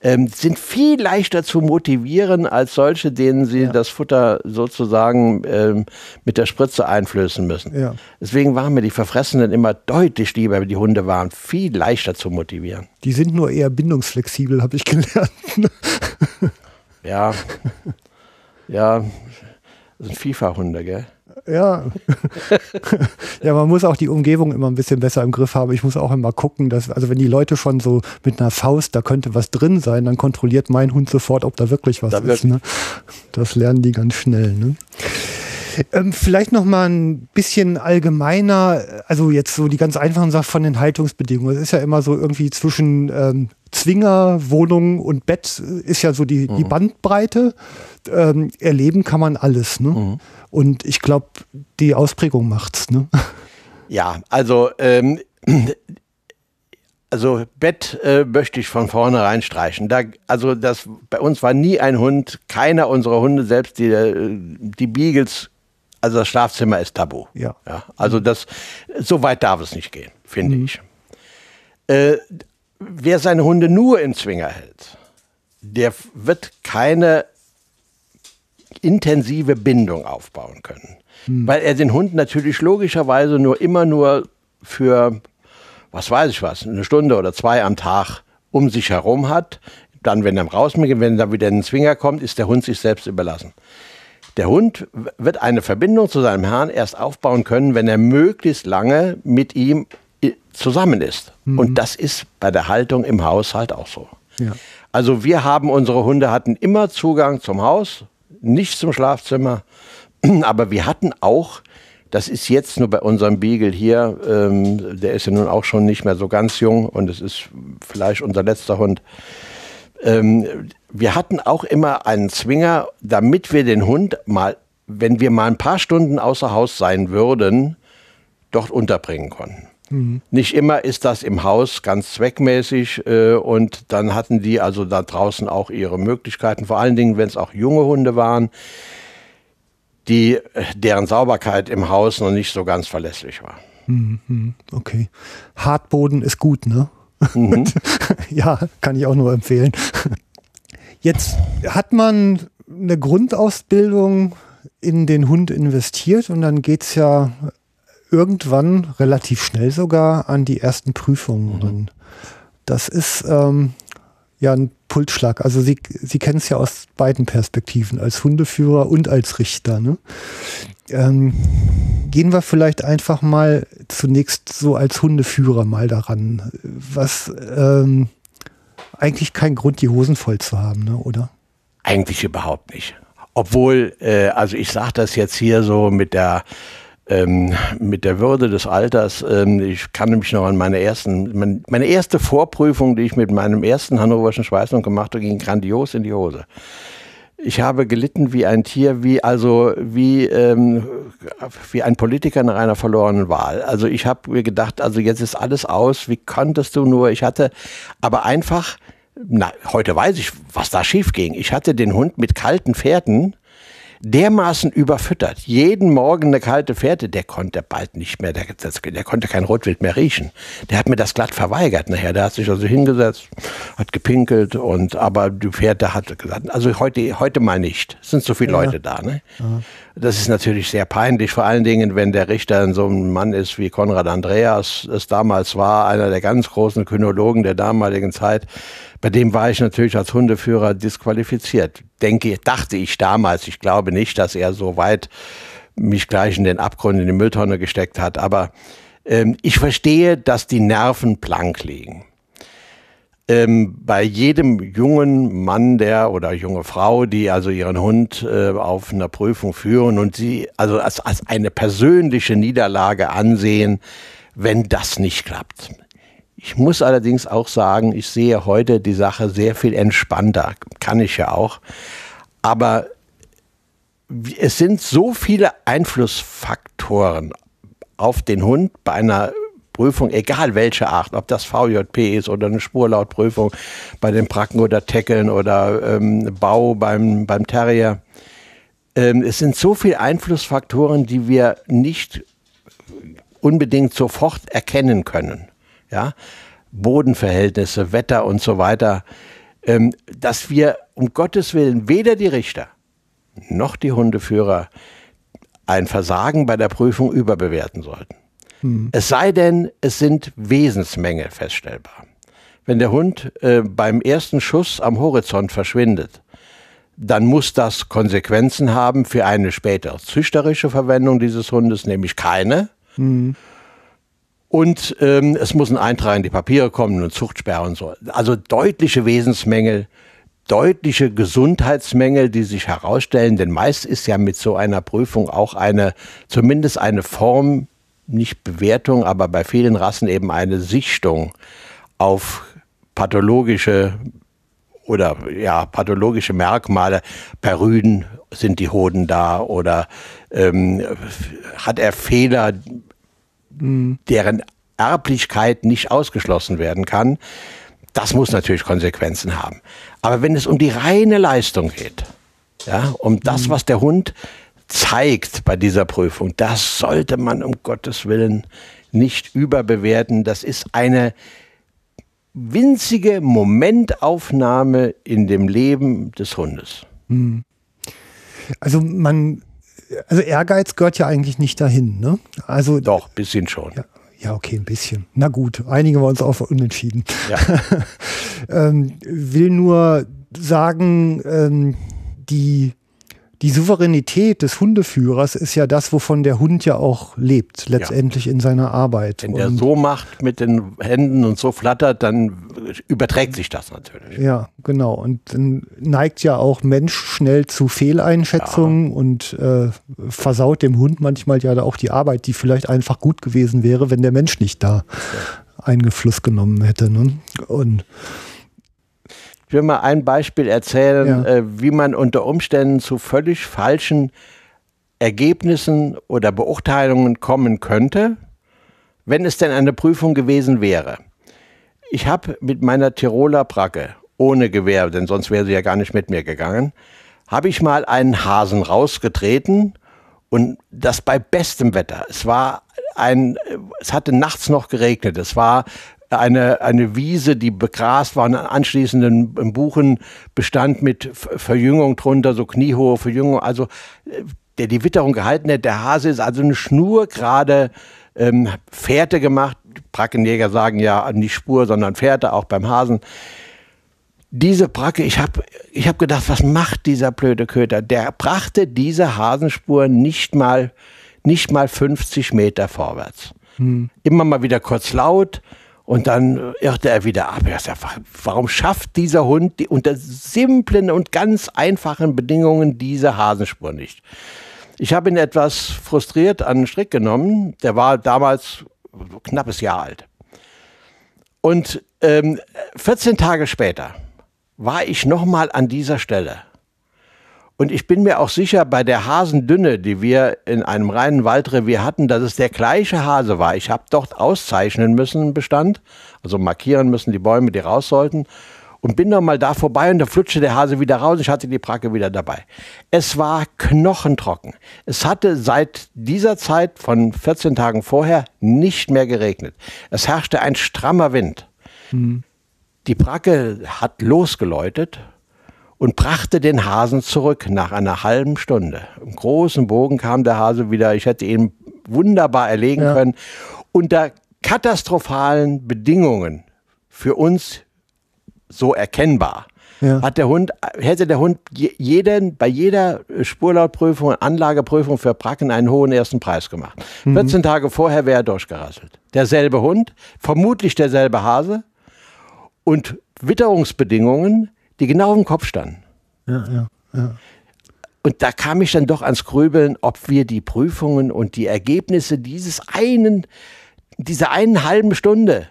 ähm, sind viel leichter zu motivieren als solche, denen sie ja. das Futter sozusagen ähm, mit der Spritze einflößen müssen. Ja. Deswegen waren mir die Verfressenen immer deutlich lieber, die Hunde waren viel leichter zu motivieren. Die sind nur eher bindungsflexibel, habe ich gelernt. ja, ja, das sind FIFA-Hunde, gell? Ja. ja, man muss auch die Umgebung immer ein bisschen besser im Griff haben. Ich muss auch immer gucken, dass, also wenn die Leute schon so mit einer Faust, da könnte was drin sein, dann kontrolliert mein Hund sofort, ob da wirklich was da ist. Ne? Das lernen die ganz schnell. Ne? Ähm, vielleicht noch mal ein bisschen allgemeiner, also jetzt so die ganz einfachen Sachen von den Haltungsbedingungen. Es ist ja immer so irgendwie zwischen ähm, Zwinger, Wohnung und Bett ist ja so die, mhm. die Bandbreite. Ähm, erleben kann man alles. Ne? Mhm. Und ich glaube, die Ausprägung macht's. Ne? Ja, also ähm, also Bett äh, möchte ich von vornherein streichen. Da, also das bei uns war nie ein Hund, keiner unserer Hunde, selbst die, äh, die Beagles, also das Schlafzimmer ist tabu. Ja. ja also das, so weit darf es nicht gehen, finde mhm. ich. Äh, wer seine Hunde nur im Zwinger hält, der wird keine intensive Bindung aufbauen können. Hm. Weil er den Hund natürlich logischerweise nur immer nur für, was weiß ich was, eine Stunde oder zwei am Tag um sich herum hat. Dann, wenn er raus, wenn er wieder in den Zwinger kommt, ist der Hund sich selbst überlassen. Der Hund wird eine Verbindung zu seinem Herrn erst aufbauen können, wenn er möglichst lange mit ihm zusammen ist. Mhm. Und das ist bei der Haltung im Haushalt auch so. Ja. Also wir haben, unsere Hunde hatten immer Zugang zum Haus, nicht zum Schlafzimmer, aber wir hatten auch, das ist jetzt nur bei unserem Beagle hier, ähm, der ist ja nun auch schon nicht mehr so ganz jung und es ist vielleicht unser letzter Hund. Ähm, wir hatten auch immer einen Zwinger, damit wir den Hund mal, wenn wir mal ein paar Stunden außer Haus sein würden, dort unterbringen konnten. Mhm. Nicht immer ist das im Haus ganz zweckmäßig äh, und dann hatten die also da draußen auch ihre Möglichkeiten, vor allen Dingen, wenn es auch junge Hunde waren, die, äh, deren Sauberkeit im Haus noch nicht so ganz verlässlich war. Mhm, okay. Hartboden ist gut, ne? Mhm. ja, kann ich auch nur empfehlen. Jetzt hat man eine Grundausbildung in den Hund investiert und dann geht es ja irgendwann relativ schnell sogar an die ersten Prüfungen mhm. Das ist ähm, ja ein Pulsschlag. Also Sie, Sie kennen es ja aus beiden Perspektiven, als Hundeführer und als Richter. Ne? Ähm, gehen wir vielleicht einfach mal zunächst so als Hundeführer mal daran. Was ähm, eigentlich kein Grund, die Hosen voll zu haben, ne? oder? Eigentlich überhaupt nicht. Obwohl, äh, also ich sage das jetzt hier so mit der ähm, mit der Würde des Alters. Ähm, ich kann mich noch an meine ersten, mein, meine erste Vorprüfung, die ich mit meinem ersten hannoverschen Schweißhund gemacht habe, ging grandios in die Hose. Ich habe gelitten wie ein Tier, wie also wie ähm, wie ein Politiker nach einer verlorenen Wahl. Also ich habe mir gedacht, also jetzt ist alles aus. Wie konntest du nur? Ich hatte aber einfach, na heute weiß ich, was da schief ging. Ich hatte den Hund mit kalten Pferden dermaßen überfüttert. Jeden Morgen eine kalte Fährte, der konnte bald nicht mehr, der, der, konnte kein Rotwild mehr riechen. Der hat mir das glatt verweigert nachher. Der hat sich also hingesetzt, hat gepinkelt und aber die Fährte hat gesagt, also heute, heute mal nicht. Es sind so viele ja. Leute da. Ne? Ja. Das ist natürlich sehr peinlich, vor allen Dingen, wenn der Richter so ein Mann ist wie Konrad Andreas, es damals war, einer der ganz großen Kynologen der damaligen Zeit. Bei dem war ich natürlich als Hundeführer disqualifiziert. Denke, dachte ich damals. Ich glaube nicht, dass er so weit mich gleich in den Abgrund, in die Mülltonne gesteckt hat. Aber ähm, ich verstehe, dass die Nerven blank liegen. Ähm, bei jedem jungen Mann, der oder junge Frau, die also ihren Hund äh, auf einer Prüfung führen und sie also als, als eine persönliche Niederlage ansehen, wenn das nicht klappt. Ich muss allerdings auch sagen, ich sehe heute die Sache sehr viel entspannter. Kann ich ja auch. Aber es sind so viele Einflussfaktoren auf den Hund bei einer Prüfung, egal welche Art, ob das VJP ist oder eine Spurlautprüfung bei den Bracken oder Teckeln oder ähm, Bau beim, beim Terrier. Ähm, es sind so viele Einflussfaktoren, die wir nicht unbedingt sofort erkennen können. Ja? Bodenverhältnisse, Wetter und so weiter, ähm, dass wir um Gottes Willen weder die Richter noch die Hundeführer ein Versagen bei der Prüfung überbewerten sollten. Hm. Es sei denn, es sind Wesensmängel feststellbar. Wenn der Hund äh, beim ersten Schuss am Horizont verschwindet, dann muss das Konsequenzen haben für eine spätere züchterische Verwendung dieses Hundes, nämlich keine. Mhm. Und ähm, es muss ein Eintrag in die Papiere kommen und Zuchtsperre und so. Also deutliche Wesensmängel, deutliche Gesundheitsmängel, die sich herausstellen. Denn meist ist ja mit so einer Prüfung auch eine, zumindest eine Form, nicht Bewertung, aber bei vielen Rassen eben eine Sichtung auf pathologische oder ja, pathologische Merkmale. Bei Rüden sind die Hoden da oder ähm, hat er Fehler. Deren Erblichkeit nicht ausgeschlossen werden kann. Das muss natürlich Konsequenzen haben. Aber wenn es um die reine Leistung geht, ja, um das, mhm. was der Hund zeigt bei dieser Prüfung, das sollte man um Gottes Willen nicht überbewerten. Das ist eine winzige Momentaufnahme in dem Leben des Hundes. Mhm. Also man also Ehrgeiz gehört ja eigentlich nicht dahin, ne? Also doch, bisschen schon. Ja, ja, okay, ein bisschen. Na gut, einigen wir uns auf unentschieden. Ja. ähm, will nur sagen, ähm, die die Souveränität des Hundeführers ist ja das, wovon der Hund ja auch lebt, letztendlich ja. in seiner Arbeit. Wenn er so macht mit den Händen und so flattert, dann überträgt sich das natürlich. Ja, genau. Und dann neigt ja auch Mensch schnell zu Fehleinschätzungen ja. und äh, versaut dem Hund manchmal ja auch die Arbeit, die vielleicht einfach gut gewesen wäre, wenn der Mensch nicht da ja. Eingefluss genommen hätte. Ne? Und ich will mal ein Beispiel erzählen, ja. äh, wie man unter Umständen zu völlig falschen Ergebnissen oder Beurteilungen kommen könnte, wenn es denn eine Prüfung gewesen wäre. Ich habe mit meiner Tiroler Bracke ohne Gewehr, denn sonst wäre sie ja gar nicht mit mir gegangen, habe ich mal einen Hasen rausgetreten und das bei bestem Wetter. Es war ein, es hatte nachts noch geregnet. Es war eine, eine Wiese, die begrast war, und anschließend ein Buchenbestand mit Verjüngung drunter, so kniehohe Verjüngung, also der die Witterung gehalten hat. Der Hase ist also eine schnurgerade ähm, Fährte gemacht. Brackenjäger sagen ja nicht Spur, sondern Fährte, auch beim Hasen. Diese Bracke, ich habe ich hab gedacht, was macht dieser blöde Köter? Der brachte diese Hasenspur nicht mal, nicht mal 50 Meter vorwärts. Hm. Immer mal wieder kurz laut, und dann irrte er wieder ab. Er sagt, warum schafft dieser Hund die, unter simplen und ganz einfachen Bedingungen diese Hasenspur nicht? Ich habe ihn etwas frustriert an den Strick genommen. Der war damals knappes Jahr alt. Und ähm, 14 Tage später war ich nochmal an dieser Stelle. Und ich bin mir auch sicher, bei der Hasendünne, die wir in einem reinen Waldrevier hatten, dass es der gleiche Hase war. Ich habe dort auszeichnen müssen Bestand, also markieren müssen die Bäume, die raus sollten. Und bin noch mal da vorbei und da flutschte der Hase wieder raus. Ich hatte die Pracke wieder dabei. Es war knochentrocken. Es hatte seit dieser Zeit von 14 Tagen vorher nicht mehr geregnet. Es herrschte ein strammer Wind. Mhm. Die Pracke hat losgeläutet und brachte den Hasen zurück nach einer halben Stunde. Im großen Bogen kam der Hase wieder. Ich hätte ihn wunderbar erlegen ja. können. Unter katastrophalen Bedingungen für uns so erkennbar. Ja. Hat der Hund, hätte der Hund jeden, bei jeder Spurlautprüfung und Anlageprüfung für Bracken einen hohen ersten Preis gemacht. Mhm. 14 Tage vorher wäre er durchgerasselt. Derselbe Hund, vermutlich derselbe Hase und Witterungsbedingungen, die genau im Kopf standen. Ja, ja, ja. Und da kam ich dann doch ans Grübeln, ob wir die Prüfungen und die Ergebnisse dieses einen, dieser einen halben Stunde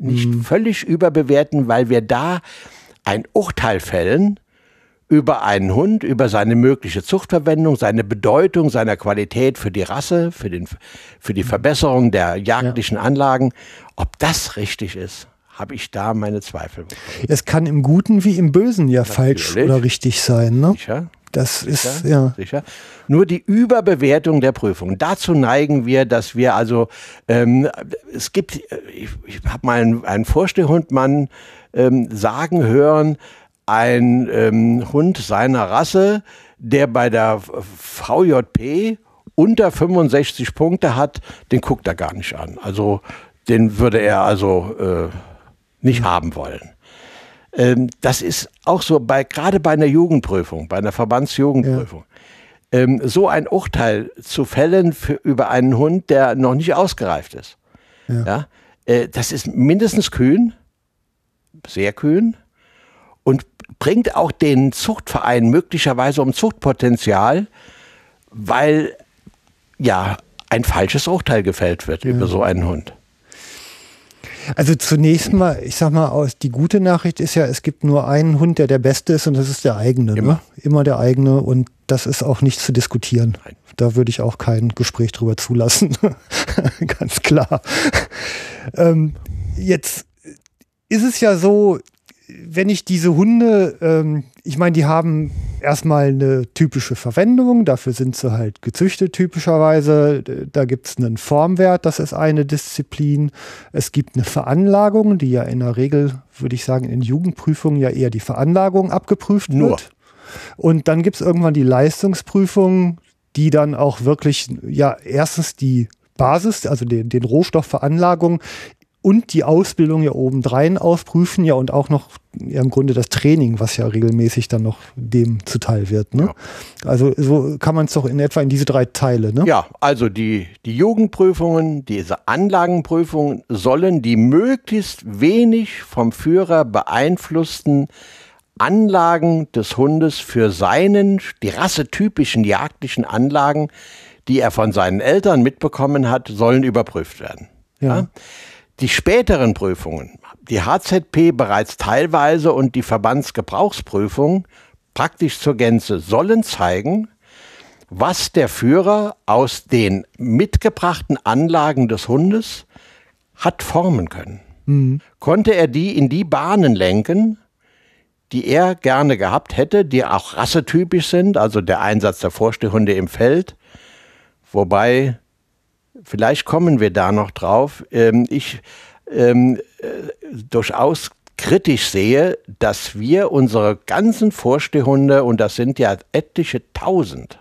nicht mhm. völlig überbewerten, weil wir da ein Urteil fällen über einen Hund, über seine mögliche Zuchtverwendung, seine Bedeutung, seiner Qualität für die Rasse, für, den, für die Verbesserung der jagdlichen ja. Anlagen. Ob das richtig ist, habe ich da meine Zweifel. Es kann im Guten wie im Bösen ja Natürlich. falsch oder richtig sein. Ne? Sicher. Das sicher, ist, ja. Sicher. Nur die Überbewertung der Prüfung. Dazu neigen wir, dass wir also, ähm, es gibt, ich, ich habe mal einen, einen Vorstehhundmann ähm, sagen hören, ein ähm, Hund seiner Rasse, der bei der VJP unter 65 Punkte hat, den guckt er gar nicht an. Also den würde er also äh, nicht haben wollen. Ähm, das ist auch so bei gerade bei einer Jugendprüfung, bei einer Verbandsjugendprüfung. Ja. Ähm, so ein Urteil zu fällen für, über einen Hund, der noch nicht ausgereift ist. Ja. ja äh, das ist mindestens kühn, sehr kühn und bringt auch den Zuchtverein möglicherweise um Zuchtpotenzial, weil ja ein falsches Urteil gefällt wird ja. über so einen Hund. Also zunächst mal, ich sag mal, aus, die gute Nachricht ist ja, es gibt nur einen Hund, der der Beste ist und das ist der eigene. Ne? Immer, ne? Immer der eigene und das ist auch nicht zu diskutieren. Nein. Da würde ich auch kein Gespräch drüber zulassen. Ganz klar. Ähm, jetzt ist es ja so, wenn ich diese Hunde, ähm, ich meine, die haben erstmal eine typische Verwendung, dafür sind sie halt gezüchtet typischerweise. Da gibt es einen Formwert, das ist eine Disziplin. Es gibt eine Veranlagung, die ja in der Regel, würde ich sagen, in Jugendprüfungen ja eher die Veranlagung abgeprüft Nur. wird. Und dann gibt es irgendwann die Leistungsprüfung, die dann auch wirklich, ja, erstens die Basis, also den, den Rohstoffveranlagung und die Ausbildung ja obendrein ausprüfen, ja, und auch noch ja, im Grunde das Training, was ja regelmäßig dann noch dem zuteil wird. Ne? Ja. Also so kann man es doch in etwa in diese drei Teile. Ne? Ja, also die, die Jugendprüfungen, diese Anlagenprüfungen sollen die möglichst wenig vom Führer beeinflussten Anlagen des Hundes für seinen, die rassetypischen jagdlichen Anlagen, die er von seinen Eltern mitbekommen hat, sollen überprüft werden. ja? ja? Die späteren Prüfungen, die HZP bereits teilweise und die Verbandsgebrauchsprüfung praktisch zur Gänze, sollen zeigen, was der Führer aus den mitgebrachten Anlagen des Hundes hat formen können. Mhm. Konnte er die in die Bahnen lenken, die er gerne gehabt hätte, die auch rassetypisch sind, also der Einsatz der Vorstehhunde im Feld, wobei vielleicht kommen wir da noch drauf, ähm, ich ähm, äh, durchaus kritisch sehe, dass wir unsere ganzen Vorstehhunde, und das sind ja etliche tausend,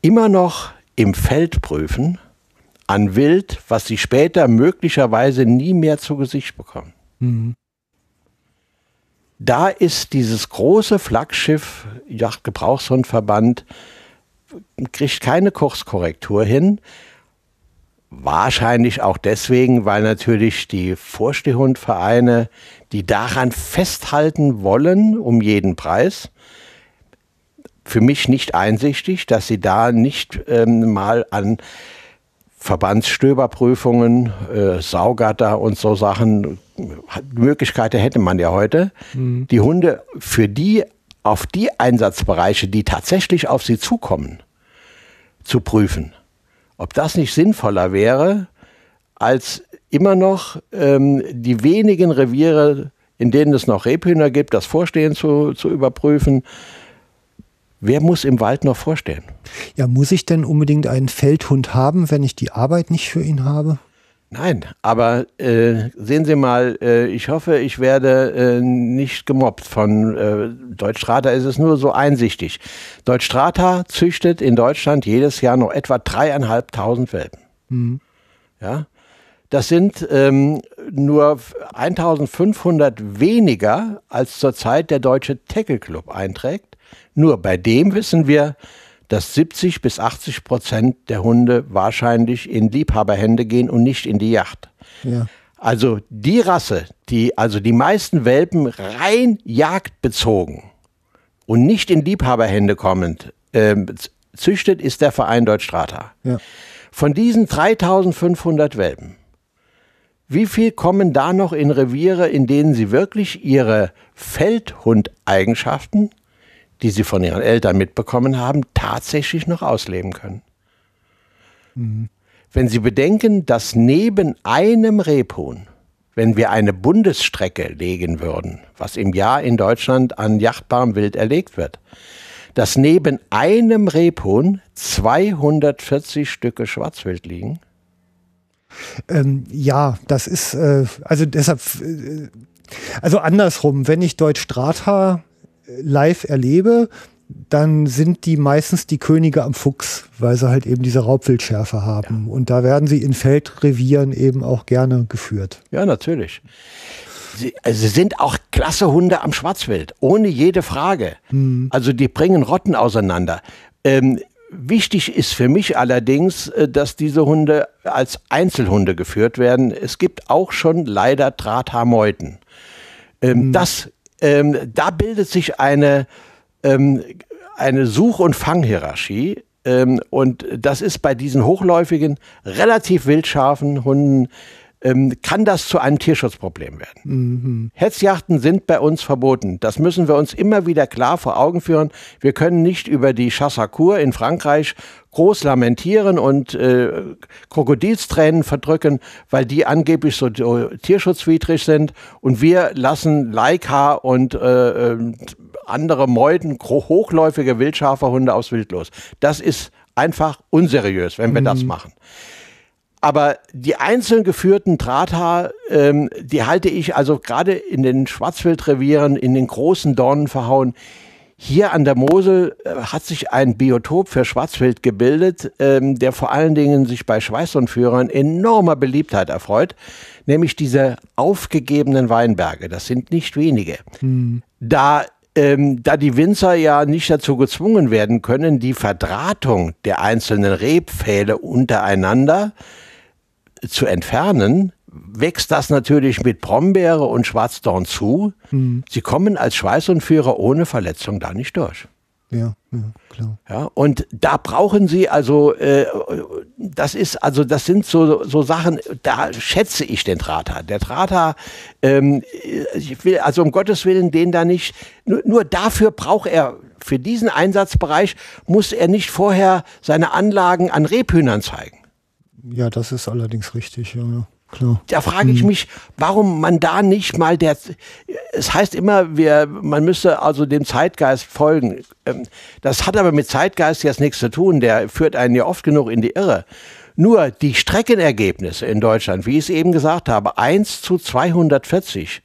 immer noch im Feld prüfen an Wild, was sie später möglicherweise nie mehr zu Gesicht bekommen. Mhm. Da ist dieses große Flaggschiff Yachtgebrauchshundverband, kriegt keine Kurskorrektur hin. Wahrscheinlich auch deswegen, weil natürlich die Vorstehhundvereine, die daran festhalten wollen, um jeden Preis, für mich nicht einsichtig, dass sie da nicht ähm, mal an Verbandsstöberprüfungen, äh, Saugatter und so Sachen, Möglichkeiten hätte man ja heute, mhm. die Hunde für die, auf die Einsatzbereiche, die tatsächlich auf sie zukommen, zu prüfen ob das nicht sinnvoller wäre, als immer noch ähm, die wenigen Reviere, in denen es noch Rebhühner gibt, das Vorstehen zu, zu überprüfen. Wer muss im Wald noch vorstehen? Ja, muss ich denn unbedingt einen Feldhund haben, wenn ich die Arbeit nicht für ihn habe? Nein, aber äh, sehen Sie mal, äh, ich hoffe, ich werde äh, nicht gemobbt. Von äh, Deutschstrata ist es nur so einsichtig. Deutschstrata züchtet in Deutschland jedes Jahr noch etwa dreieinhalbtausend Welpen. Mhm. Ja, das sind ähm, nur 1500 weniger, als zurzeit der Deutsche Tackle Club einträgt. Nur bei dem wissen wir, dass 70 bis 80 Prozent der Hunde wahrscheinlich in Liebhaberhände gehen und nicht in die Yacht. Ja. Also die Rasse, die also die meisten Welpen rein jagdbezogen und nicht in Liebhaberhände kommend äh, züchtet, ist der Verein Deutschstrata. Ja. Von diesen 3500 Welpen, wie viel kommen da noch in Reviere, in denen sie wirklich ihre Feldhundeigenschaften die sie von ihren Eltern mitbekommen haben, tatsächlich noch ausleben können. Mhm. Wenn Sie bedenken, dass neben einem Rebhuhn, wenn wir eine Bundesstrecke legen würden, was im Jahr in Deutschland an jachtbarem Wild erlegt wird, dass neben einem Rebhuhn 240 Stücke Schwarzwild liegen? Ähm, ja, das ist, äh, also deshalb, äh, also andersrum, wenn ich Deutsch Strata live erlebe, dann sind die meistens die Könige am Fuchs, weil sie halt eben diese Raubwildschärfe haben. Ja. Und da werden sie in Feldrevieren eben auch gerne geführt. Ja, natürlich. Sie, also sie sind auch klasse Hunde am Schwarzwild, ohne jede Frage. Hm. Also die bringen Rotten auseinander. Ähm, wichtig ist für mich allerdings, äh, dass diese Hunde als Einzelhunde geführt werden. Es gibt auch schon leider Drahthaarmeuten. Ähm, hm. Das, ähm, da bildet sich eine ähm, eine Such- und Fanghierarchie. Ähm, und das ist bei diesen hochläufigen, relativ wildscharfen Hunden ähm, kann das zu einem Tierschutzproblem werden. Mhm. Hetzjachten sind bei uns verboten. Das müssen wir uns immer wieder klar vor Augen führen. Wir können nicht über die Chassacour in Frankreich groß lamentieren und äh, Krokodilstränen verdrücken, weil die angeblich so tierschutzwidrig sind. Und wir lassen Leica und äh, äh andere Meuten, hochläufige Wildschafehunde aus Wildlos. Das ist einfach unseriös, wenn wir mhm. das machen. Aber die einzeln geführten Drahthaar, ähm, die halte ich also gerade in den Schwarzwildrevieren, in den großen Dornen verhauen. Hier an der Mosel äh, hat sich ein Biotop für Schwarzwild gebildet, ähm, der vor allen Dingen sich bei Schweißhundführern enormer Beliebtheit erfreut, nämlich diese aufgegebenen Weinberge. Das sind nicht wenige. Hm. Da ähm, da die Winzer ja nicht dazu gezwungen werden können, die Verdrahtung der einzelnen Rebpfähle untereinander zu entfernen, wächst das natürlich mit Brombeere und Schwarzdorn zu. Mhm. Sie kommen als Schweißundführer ohne Verletzung da nicht durch. Ja, ja, klar. Ja, und da brauchen Sie also, äh, das ist also, das sind so, so Sachen, da schätze ich den Drahter. Der Drahter, ähm, ich will also um Gottes Willen den da nicht, nur, nur dafür braucht er, für diesen Einsatzbereich muss er nicht vorher seine Anlagen an Rebhühnern zeigen. Ja, das ist allerdings richtig, ja. ja. Klar. Da frage ich hm. mich, warum man da nicht mal der, es heißt immer, wir, man müsse also dem Zeitgeist folgen. Ähm, das hat aber mit Zeitgeist jetzt nichts zu tun, der führt einen ja oft genug in die Irre. Nur die Streckenergebnisse in Deutschland, wie ich es eben gesagt habe, 1 zu 240,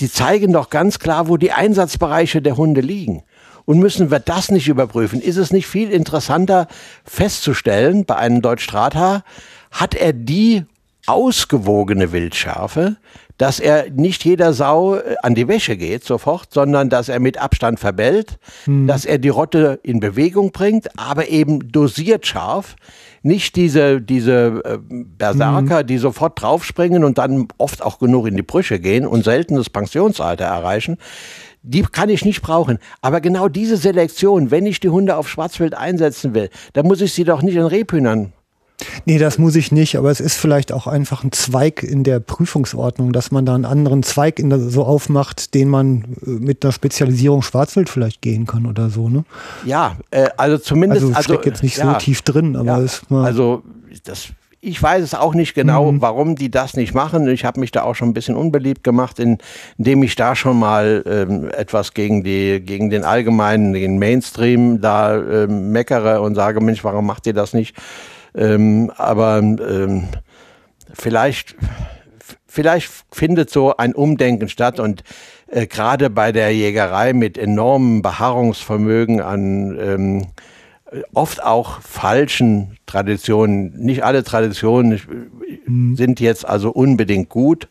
die zeigen doch ganz klar, wo die Einsatzbereiche der Hunde liegen. Und müssen wir das nicht überprüfen? Ist es nicht viel interessanter festzustellen bei einem Deutschstrata, hat er die ausgewogene Wildschärfe, dass er nicht jeder Sau äh, an die Wäsche geht sofort, sondern dass er mit Abstand verbellt, hm. dass er die Rotte in Bewegung bringt, aber eben dosiert scharf. Nicht diese, diese äh, Berserker, hm. die sofort draufspringen und dann oft auch genug in die Brüche gehen und selten das Pensionsalter erreichen. Die kann ich nicht brauchen. Aber genau diese Selektion, wenn ich die Hunde auf Schwarzwild einsetzen will, dann muss ich sie doch nicht in Rebhühnern Nee, das muss ich nicht, aber es ist vielleicht auch einfach ein Zweig in der Prüfungsordnung, dass man da einen anderen Zweig der, so aufmacht, den man äh, mit einer Spezialisierung Schwarzwild vielleicht gehen kann oder so, ne? Ja, äh, also zumindest. Also, also jetzt nicht ja, so tief drin, aber ja, ist mal. Also, das ich weiß es auch nicht genau, mhm. warum die das nicht machen. Ich habe mich da auch schon ein bisschen unbeliebt gemacht, indem ich da schon mal ähm, etwas gegen, die, gegen den allgemeinen, den Mainstream da ähm, meckere und sage, Mensch, warum macht ihr das nicht? Ähm, aber ähm, vielleicht, vielleicht findet so ein Umdenken statt und äh, gerade bei der Jägerei mit enormem Beharrungsvermögen an ähm, oft auch falschen Traditionen. Nicht alle Traditionen mhm. sind jetzt also unbedingt gut.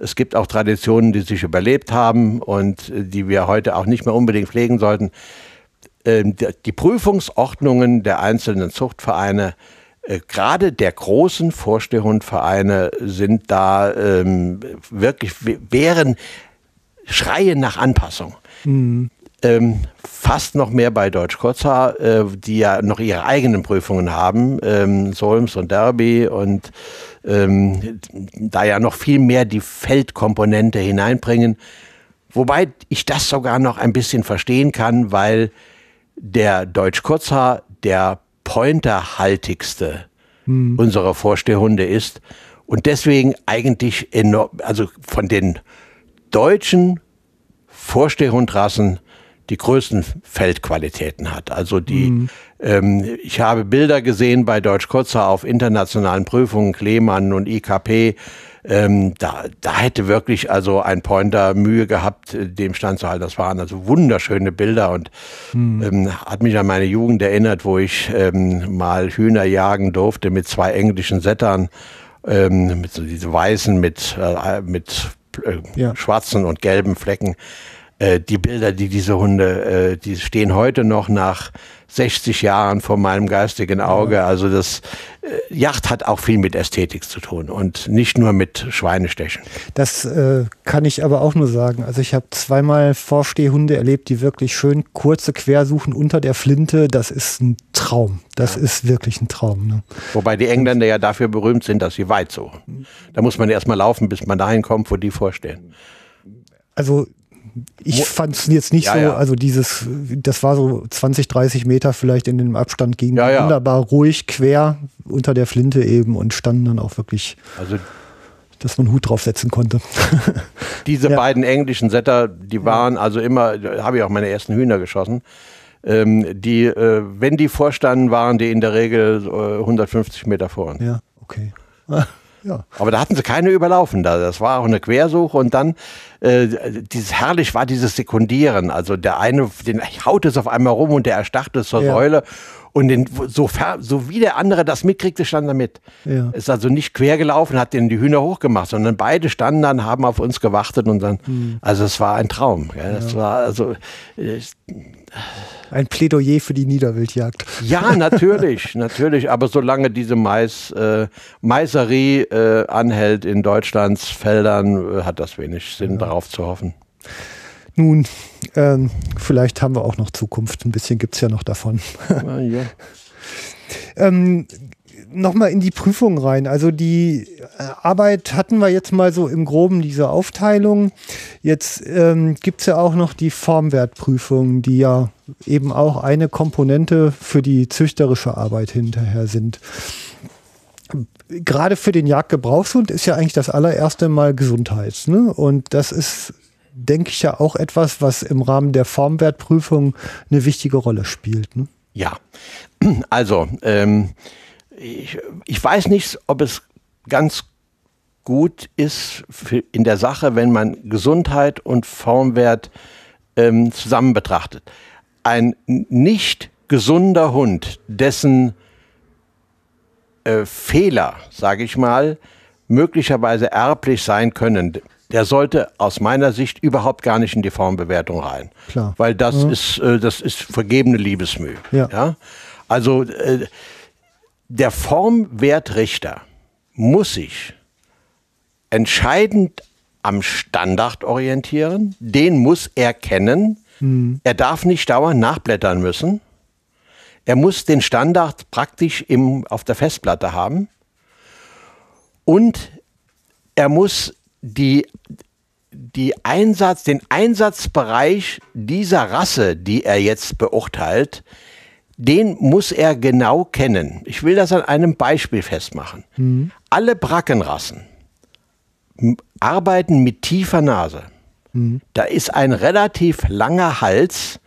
Es gibt auch Traditionen, die sich überlebt haben und äh, die wir heute auch nicht mehr unbedingt pflegen sollten. Ähm, die Prüfungsordnungen der einzelnen Zuchtvereine, äh, gerade der großen Vorstehhundvereine, sind da ähm, wirklich, wären Schreie nach Anpassung. Mhm. Ähm, fast noch mehr bei Deutsch Kotzer, äh, die ja noch ihre eigenen Prüfungen haben, ähm, Solms und Derby und ähm, da ja noch viel mehr die Feldkomponente hineinbringen Wobei ich das sogar noch ein bisschen verstehen kann, weil der Deutsch Kurzhaar der pointerhaltigste hm. unserer Vorstehhunde ist und deswegen eigentlich enorm, also von den deutschen Vorstehhundrassen die größten Feldqualitäten hat. Also die, mhm. ähm, ich habe Bilder gesehen bei Deutsch Kurzer auf internationalen Prüfungen, Klemann und IKP. Ähm, da, da hätte wirklich also ein Pointer Mühe gehabt, äh, dem Stand zu halten. Das waren also wunderschöne Bilder und mhm. ähm, hat mich an meine Jugend erinnert, wo ich ähm, mal Hühner jagen durfte mit zwei englischen Settern, ähm, mit so diese weißen, mit, äh, mit äh, ja. schwarzen und gelben Flecken. Äh, die Bilder, die diese Hunde, äh, die stehen heute noch nach 60 Jahren vor meinem geistigen Auge. Also das äh, Yacht hat auch viel mit Ästhetik zu tun und nicht nur mit Schweinestechen. Das äh, kann ich aber auch nur sagen. Also ich habe zweimal Vorstehhunde erlebt, die wirklich schön kurze Quersuchen unter der Flinte. Das ist ein Traum. Das ja. ist wirklich ein Traum. Ne? Wobei die Engländer ja dafür berühmt sind, dass sie weit suchen. Da muss man erst mal laufen, bis man dahin kommt, wo die vorstehen. Also ich fand es jetzt nicht ja, so, ja. also dieses, das war so 20, 30 Meter vielleicht in dem Abstand, ging ja, wunderbar ruhig quer unter der Flinte eben und standen dann auch wirklich, also, dass man Hut draufsetzen konnte. Diese beiden englischen Setter, die waren also immer, da habe ich auch meine ersten Hühner geschossen. Ähm, die, äh, wenn die vorstanden, waren die in der Regel äh, 150 Meter vor uns. Ja, okay. Ja. Aber da hatten sie keine überlaufen. Da. Das war auch eine Quersuche und dann äh, dieses herrlich war dieses Sekundieren. Also der eine, den haut es auf einmal rum und der erstarrt es zur ja. Säule. Und den, so, so wie der andere das mitkriegte, stand er mit. Ja. Ist also nicht quer gelaufen, hat den die Hühner hochgemacht, sondern beide standen dann, haben auf uns gewartet und dann, hm. also es war ein Traum. Ja. Das war also, äh, ein Plädoyer für die Niederwildjagd. Ja, natürlich, natürlich. Aber solange diese Mais, äh, Maiserie äh, anhält in Deutschlands Feldern, äh, hat das wenig Sinn, ja. darauf zu hoffen. Nun, ähm, vielleicht haben wir auch noch Zukunft. Ein bisschen gibt es ja noch davon. Ah, ja. ähm, nochmal in die Prüfung rein. Also die äh, Arbeit hatten wir jetzt mal so im Groben diese Aufteilung. Jetzt ähm, gibt es ja auch noch die Formwertprüfung, die ja eben auch eine Komponente für die züchterische Arbeit hinterher sind. Gerade für den Jagdgebrauchshund ist ja eigentlich das allererste Mal Gesundheit. Ne? Und das ist, denke ich, ja auch etwas, was im Rahmen der Formwertprüfung eine wichtige Rolle spielt. Ne? Ja, also ähm, ich, ich weiß nicht, ob es ganz gut ist in der Sache, wenn man Gesundheit und Formwert ähm, zusammen betrachtet. Ein nicht gesunder Hund, dessen äh, Fehler, sage ich mal, möglicherweise erblich sein können, der sollte aus meiner Sicht überhaupt gar nicht in die Formbewertung rein. Klar. Weil das, ja. ist, äh, das ist vergebene Liebesmüh. Ja. ja? Also äh, der Formwertrichter muss sich entscheidend am Standard orientieren, den muss er kennen. Mhm. Er darf nicht dauernd nachblättern müssen. Er muss den Standard praktisch im, auf der Festplatte haben. Und er muss die, die Einsatz, den Einsatzbereich dieser Rasse, die er jetzt beurteilt, den muss er genau kennen. Ich will das an einem Beispiel festmachen. Mhm. Alle Brackenrassen arbeiten mit tiefer Nase. Mhm. Da ist ein relativ langer Hals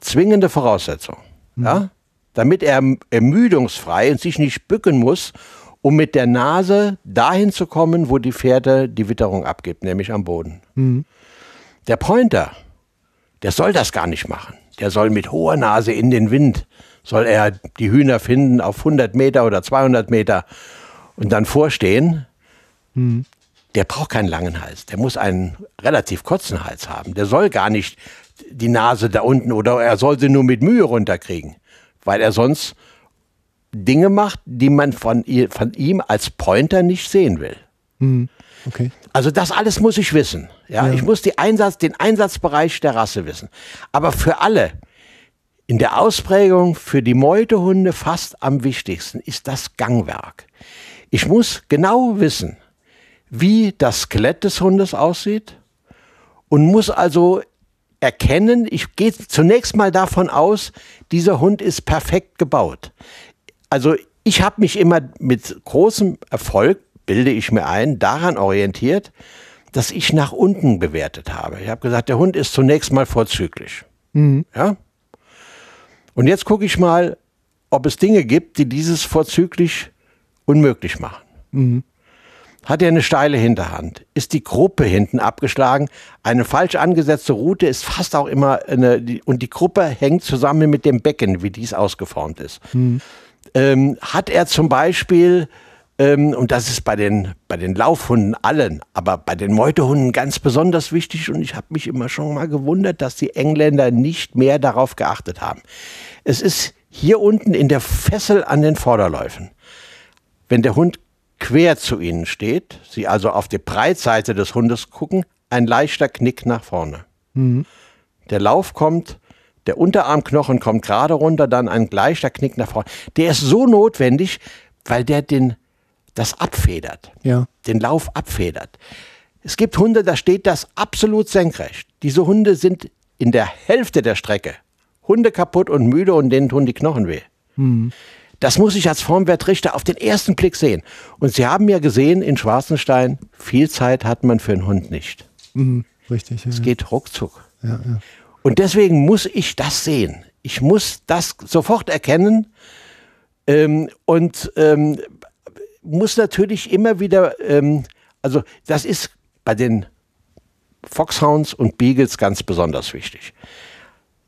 zwingende Voraussetzung. Mhm. Ja? Damit er ermüdungsfrei und sich nicht bücken muss, um mit der Nase dahin zu kommen, wo die Pferde die Witterung abgibt, nämlich am Boden. Mhm. Der Pointer, der soll das gar nicht machen der soll mit hoher Nase in den Wind, soll er die Hühner finden auf 100 Meter oder 200 Meter und dann vorstehen. Mhm. Der braucht keinen langen Hals, der muss einen relativ kurzen Hals haben. Der soll gar nicht die Nase da unten oder er soll sie nur mit Mühe runterkriegen, weil er sonst Dinge macht, die man von, von ihm als Pointer nicht sehen will. Mhm. Okay. Also das alles muss ich wissen. Ja, ja. ich muss die Einsatz, den Einsatzbereich der Rasse wissen. Aber für alle in der Ausprägung für die Meutehunde fast am wichtigsten ist das Gangwerk. Ich muss genau wissen, wie das Skelett des Hundes aussieht und muss also erkennen, ich gehe zunächst mal davon aus, dieser Hund ist perfekt gebaut. Also ich habe mich immer mit großem Erfolg, bilde ich mir ein, daran orientiert, dass ich nach unten bewertet habe. Ich habe gesagt, der Hund ist zunächst mal vorzüglich. Mhm. Ja? Und jetzt gucke ich mal, ob es Dinge gibt, die dieses vorzüglich unmöglich machen. Mhm. Hat er eine steile Hinterhand? Ist die Gruppe hinten abgeschlagen? Eine falsch angesetzte Route ist fast auch immer eine, und die Gruppe hängt zusammen mit dem Becken, wie dies ausgeformt ist. Mhm. Ähm, hat er zum Beispiel, ähm, und das ist bei den, bei den Laufhunden allen, aber bei den Meutehunden ganz besonders wichtig, und ich habe mich immer schon mal gewundert, dass die Engländer nicht mehr darauf geachtet haben. Es ist hier unten in der Fessel an den Vorderläufen. Wenn der Hund quer zu ihnen steht, sie also auf die Breitseite des Hundes gucken, ein leichter Knick nach vorne. Mhm. Der Lauf kommt, der Unterarmknochen kommt gerade runter, dann ein leichter Knick nach vorne. Der ist so notwendig, weil der den, das abfedert, ja. den Lauf abfedert. Es gibt Hunde, da steht das absolut senkrecht. Diese Hunde sind in der Hälfte der Strecke Hunde kaputt und müde und denen tun die Knochen weh. Mhm. Das muss ich als Formwertrichter auf den ersten Blick sehen. Und Sie haben ja gesehen in Schwarzenstein, viel Zeit hat man für einen Hund nicht. Mhm, richtig. Ja, es geht ruckzuck. Ja, ja. Und deswegen muss ich das sehen. Ich muss das sofort erkennen ähm, und ähm, muss natürlich immer wieder, ähm, also das ist bei den Foxhounds und Beagles ganz besonders wichtig.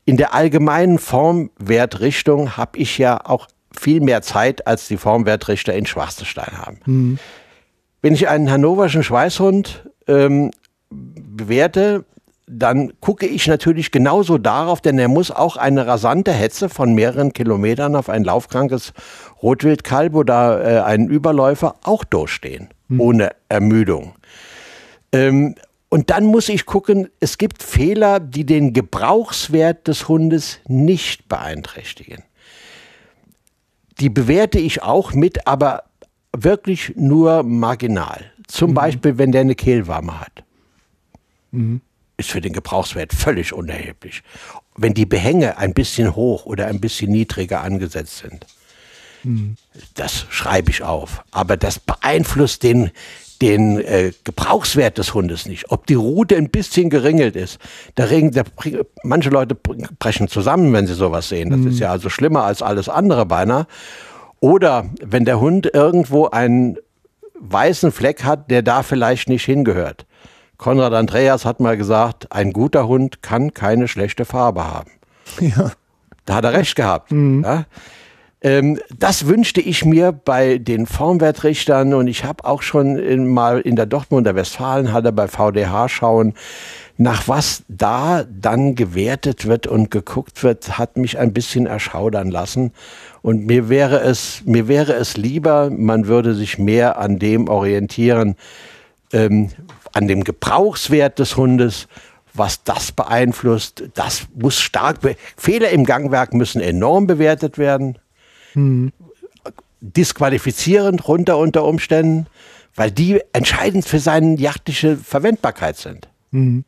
In der allgemeinen Formwertrichtung habe ich ja auch viel mehr Zeit, als die Formwertrichter in Schwarzenstein haben. Mhm. Wenn ich einen hannoverschen Schweißhund ähm, bewerte, dann gucke ich natürlich genauso darauf, denn er muss auch eine rasante Hetze von mehreren Kilometern auf ein laufkrankes Rotwildkalb oder äh, einen Überläufer auch durchstehen, mhm. ohne Ermüdung. Ähm, und dann muss ich gucken, es gibt Fehler, die den Gebrauchswert des Hundes nicht beeinträchtigen die bewerte ich auch mit, aber wirklich nur marginal. Zum mhm. Beispiel, wenn der eine Kehlwarme hat. Mhm. Ist für den Gebrauchswert völlig unerheblich. Wenn die Behänge ein bisschen hoch oder ein bisschen niedriger angesetzt sind. Mhm. Das schreibe ich auf. Aber das beeinflusst den, den äh, Gebrauchswert des Hundes nicht. Ob die Rute ein bisschen geringelt ist. Da regen, da, manche Leute brechen zusammen, wenn sie sowas sehen. Das mhm. ist ja also schlimmer als alles andere beinahe. Oder wenn der Hund irgendwo einen weißen Fleck hat, der da vielleicht nicht hingehört. Konrad Andreas hat mal gesagt, ein guter Hund kann keine schlechte Farbe haben. Ja. Da hat er recht gehabt. Mhm. Ja? Ähm, das wünschte ich mir bei den Formwertrichtern und ich habe auch schon in, mal in der Dortmunder Westfalenhalle bei VDH schauen, nach was da dann gewertet wird und geguckt wird, hat mich ein bisschen erschaudern lassen. Und mir wäre es, mir wäre es lieber, man würde sich mehr an dem orientieren, ähm, an dem Gebrauchswert des Hundes, was das beeinflusst. Das muss stark, Fehler im Gangwerk müssen enorm bewertet werden. Mhm. Disqualifizierend runter unter Umständen, weil die entscheidend für seine jagdliche Verwendbarkeit sind. Mhm.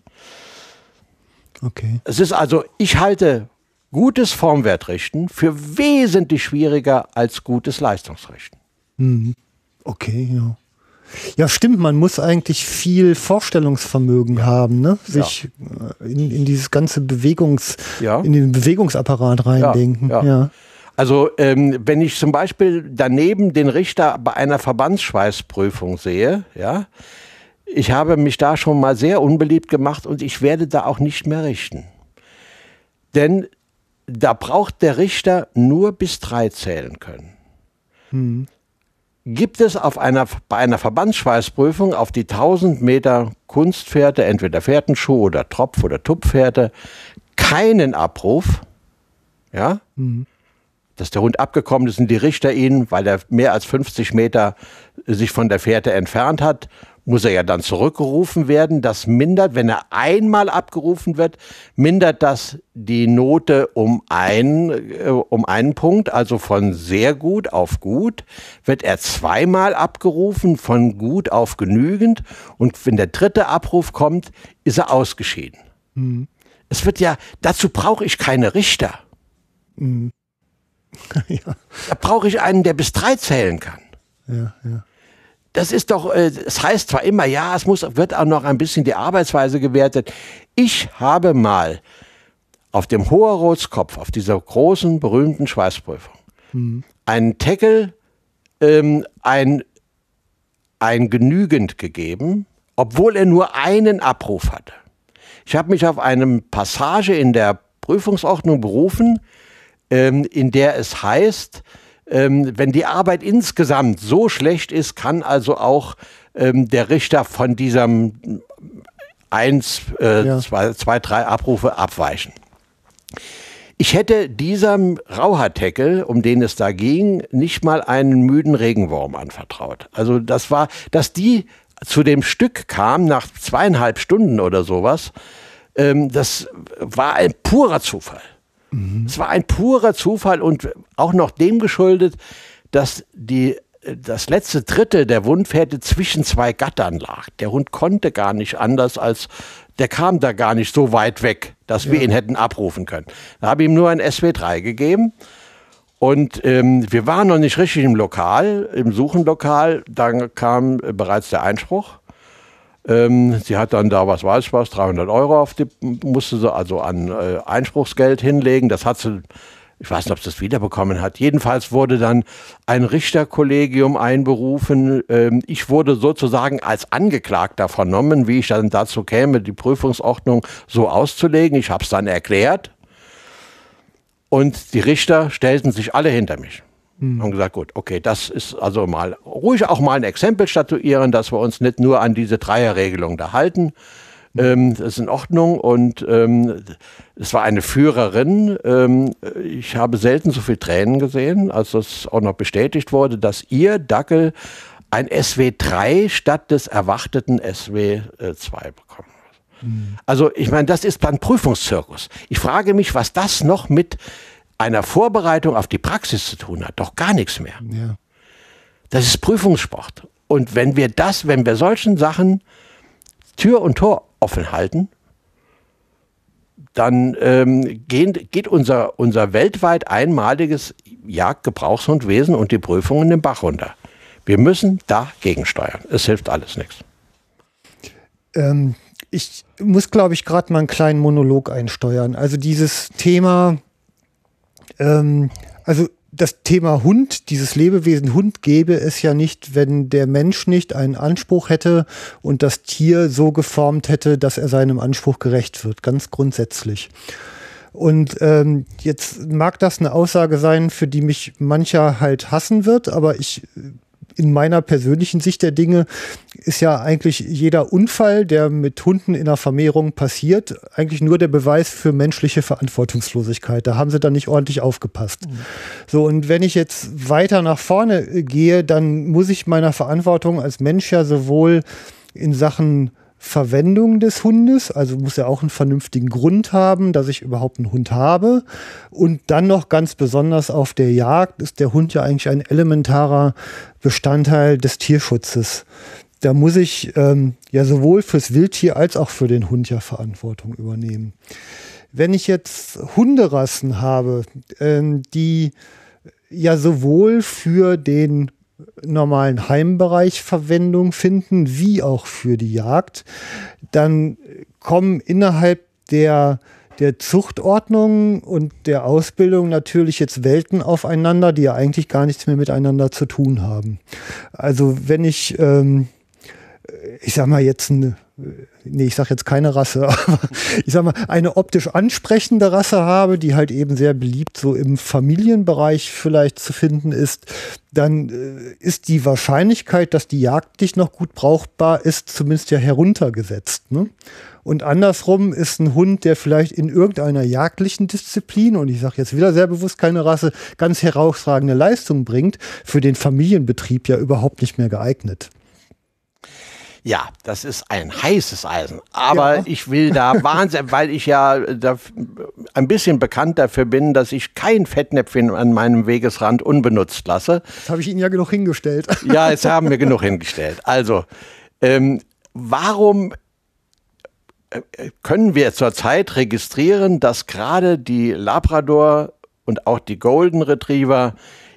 Okay. Es ist also, ich halte gutes Formwertrichten für wesentlich schwieriger als gutes Leistungsrichten. Mhm. Okay, ja. Ja, stimmt, man muss eigentlich viel Vorstellungsvermögen ja. haben, ne? sich ja. Äh, in, in, dieses ganze Bewegungs, ja. in den Bewegungsapparat reindenken. Ja. Also ähm, wenn ich zum Beispiel daneben den Richter bei einer Verbandsschweißprüfung sehe, ja, ich habe mich da schon mal sehr unbeliebt gemacht und ich werde da auch nicht mehr richten. Denn da braucht der Richter nur bis drei zählen können. Hm. Gibt es auf einer, bei einer Verbandsschweißprüfung auf die 1000 Meter Kunstpferde, entweder Fährtenschuh oder Tropf- oder Tupfpferde, keinen Abruf, ja, hm dass der Hund abgekommen ist und die Richter ihn, weil er mehr als 50 Meter sich von der Fährte entfernt hat, muss er ja dann zurückgerufen werden. Das mindert, wenn er einmal abgerufen wird, mindert das die Note um, ein, äh, um einen Punkt, also von sehr gut auf gut. Wird er zweimal abgerufen, von gut auf genügend. Und wenn der dritte Abruf kommt, ist er ausgeschieden. Mhm. Es wird ja, dazu brauche ich keine Richter. Mhm. ja. Da brauche ich einen, der bis drei zählen kann. Ja, ja das ist doch, äh, es heißt zwar immer, ja, es muss, wird auch noch ein bisschen die Arbeitsweise gewertet. Ich habe mal auf dem Hoherrotskopf, auf dieser großen, berühmten Schweißprüfung, mhm. einen Tackle, ähm, ein, ein genügend gegeben, obwohl er nur einen Abruf hatte. Ich habe mich auf eine Passage in der Prüfungsordnung berufen, ähm, in der es heißt, ähm, wenn die Arbeit insgesamt so schlecht ist, kann also auch ähm, der Richter von diesem 1, äh, 2, 3 Abrufe abweichen. Ich hätte diesem Rauhaarteckel, um den es da ging, nicht mal einen müden Regenwurm anvertraut. Also das war, dass die zu dem Stück kam nach zweieinhalb Stunden oder sowas, ähm, das war ein purer Zufall. Mhm. Es war ein purer Zufall und auch noch dem geschuldet, dass die das letzte Drittel der Wundfährte zwischen zwei Gattern lag. Der Hund konnte gar nicht anders als, der kam da gar nicht so weit weg, dass ja. wir ihn hätten abrufen können. Da habe ich ihm nur ein SW3 gegeben. Und ähm, wir waren noch nicht richtig im Lokal, im Suchenlokal. Dann kam bereits der Einspruch. Ähm, sie hat dann da, was weiß ich was, 300 Euro auf die, musste sie also an äh, Einspruchsgeld hinlegen. Das hat sie, ich weiß nicht, ob sie das wiederbekommen hat. Jedenfalls wurde dann ein Richterkollegium einberufen. Ähm, ich wurde sozusagen als Angeklagter vernommen, wie ich dann dazu käme, die Prüfungsordnung so auszulegen. Ich habe es dann erklärt. Und die Richter stellten sich alle hinter mich. Mhm. Haben gesagt, gut, okay, das ist also mal ruhig auch mal ein Exempel statuieren, dass wir uns nicht nur an diese Dreierregelung da halten. Ähm, das ist in Ordnung und ähm, es war eine Führerin. Ähm, ich habe selten so viel Tränen gesehen, als das auch noch bestätigt wurde, dass ihr Dackel ein SW3 statt des erwarteten SW2 bekommen hat. Mhm. Also ich meine, das ist ein Prüfungszirkus. Ich frage mich, was das noch mit einer Vorbereitung auf die Praxis zu tun hat, doch gar nichts mehr. Ja. Das ist Prüfungssport. Und wenn wir das, wenn wir solchen Sachen Tür und Tor offen halten, dann ähm, gehen, geht unser, unser weltweit einmaliges Jagdgebrauchshundwesen und die Prüfungen den Bach runter. Wir müssen dagegen steuern. Es hilft alles nichts. Ähm, ich muss, glaube ich, gerade mal einen kleinen Monolog einsteuern. Also dieses Thema ähm, also das Thema Hund, dieses Lebewesen Hund gäbe es ja nicht, wenn der Mensch nicht einen Anspruch hätte und das Tier so geformt hätte, dass er seinem Anspruch gerecht wird, ganz grundsätzlich. Und ähm, jetzt mag das eine Aussage sein, für die mich mancher halt hassen wird, aber ich in meiner persönlichen Sicht der Dinge ist ja eigentlich jeder Unfall, der mit Hunden in der Vermehrung passiert, eigentlich nur der Beweis für menschliche Verantwortungslosigkeit. Da haben sie dann nicht ordentlich aufgepasst. Mhm. So, und wenn ich jetzt weiter nach vorne gehe, dann muss ich meiner Verantwortung als Mensch ja sowohl in Sachen Verwendung des Hundes, also muss er auch einen vernünftigen Grund haben, dass ich überhaupt einen Hund habe. Und dann noch ganz besonders auf der Jagd ist der Hund ja eigentlich ein elementarer Bestandteil des Tierschutzes. Da muss ich ähm, ja sowohl fürs Wildtier als auch für den Hund ja Verantwortung übernehmen. Wenn ich jetzt Hunderassen habe, ähm, die ja sowohl für den normalen Heimbereich Verwendung finden, wie auch für die Jagd, dann kommen innerhalb der der Zuchtordnung und der Ausbildung natürlich jetzt Welten aufeinander, die ja eigentlich gar nichts mehr miteinander zu tun haben. Also wenn ich, ähm, ich sag mal jetzt eine nee, ich sage jetzt keine Rasse, aber ich sag mal, eine optisch ansprechende Rasse habe, die halt eben sehr beliebt so im Familienbereich vielleicht zu finden ist, dann äh, ist die Wahrscheinlichkeit, dass die Jagd dich noch gut brauchbar ist, zumindest ja heruntergesetzt. Ne? Und andersrum ist ein Hund, der vielleicht in irgendeiner jagdlichen Disziplin, und ich sage jetzt wieder sehr bewusst keine Rasse, ganz herausragende Leistung bringt, für den Familienbetrieb ja überhaupt nicht mehr geeignet. Ja, das ist ein heißes Eisen. Aber ja. ich will da Wahnsinn, weil ich ja da ein bisschen bekannt dafür bin, dass ich kein Fettnäpfchen an meinem Wegesrand unbenutzt lasse. Das habe ich Ihnen ja genug hingestellt. Ja, jetzt haben wir genug hingestellt. Also, ähm, warum äh, können wir zurzeit registrieren, dass gerade die Labrador und auch die Golden Retriever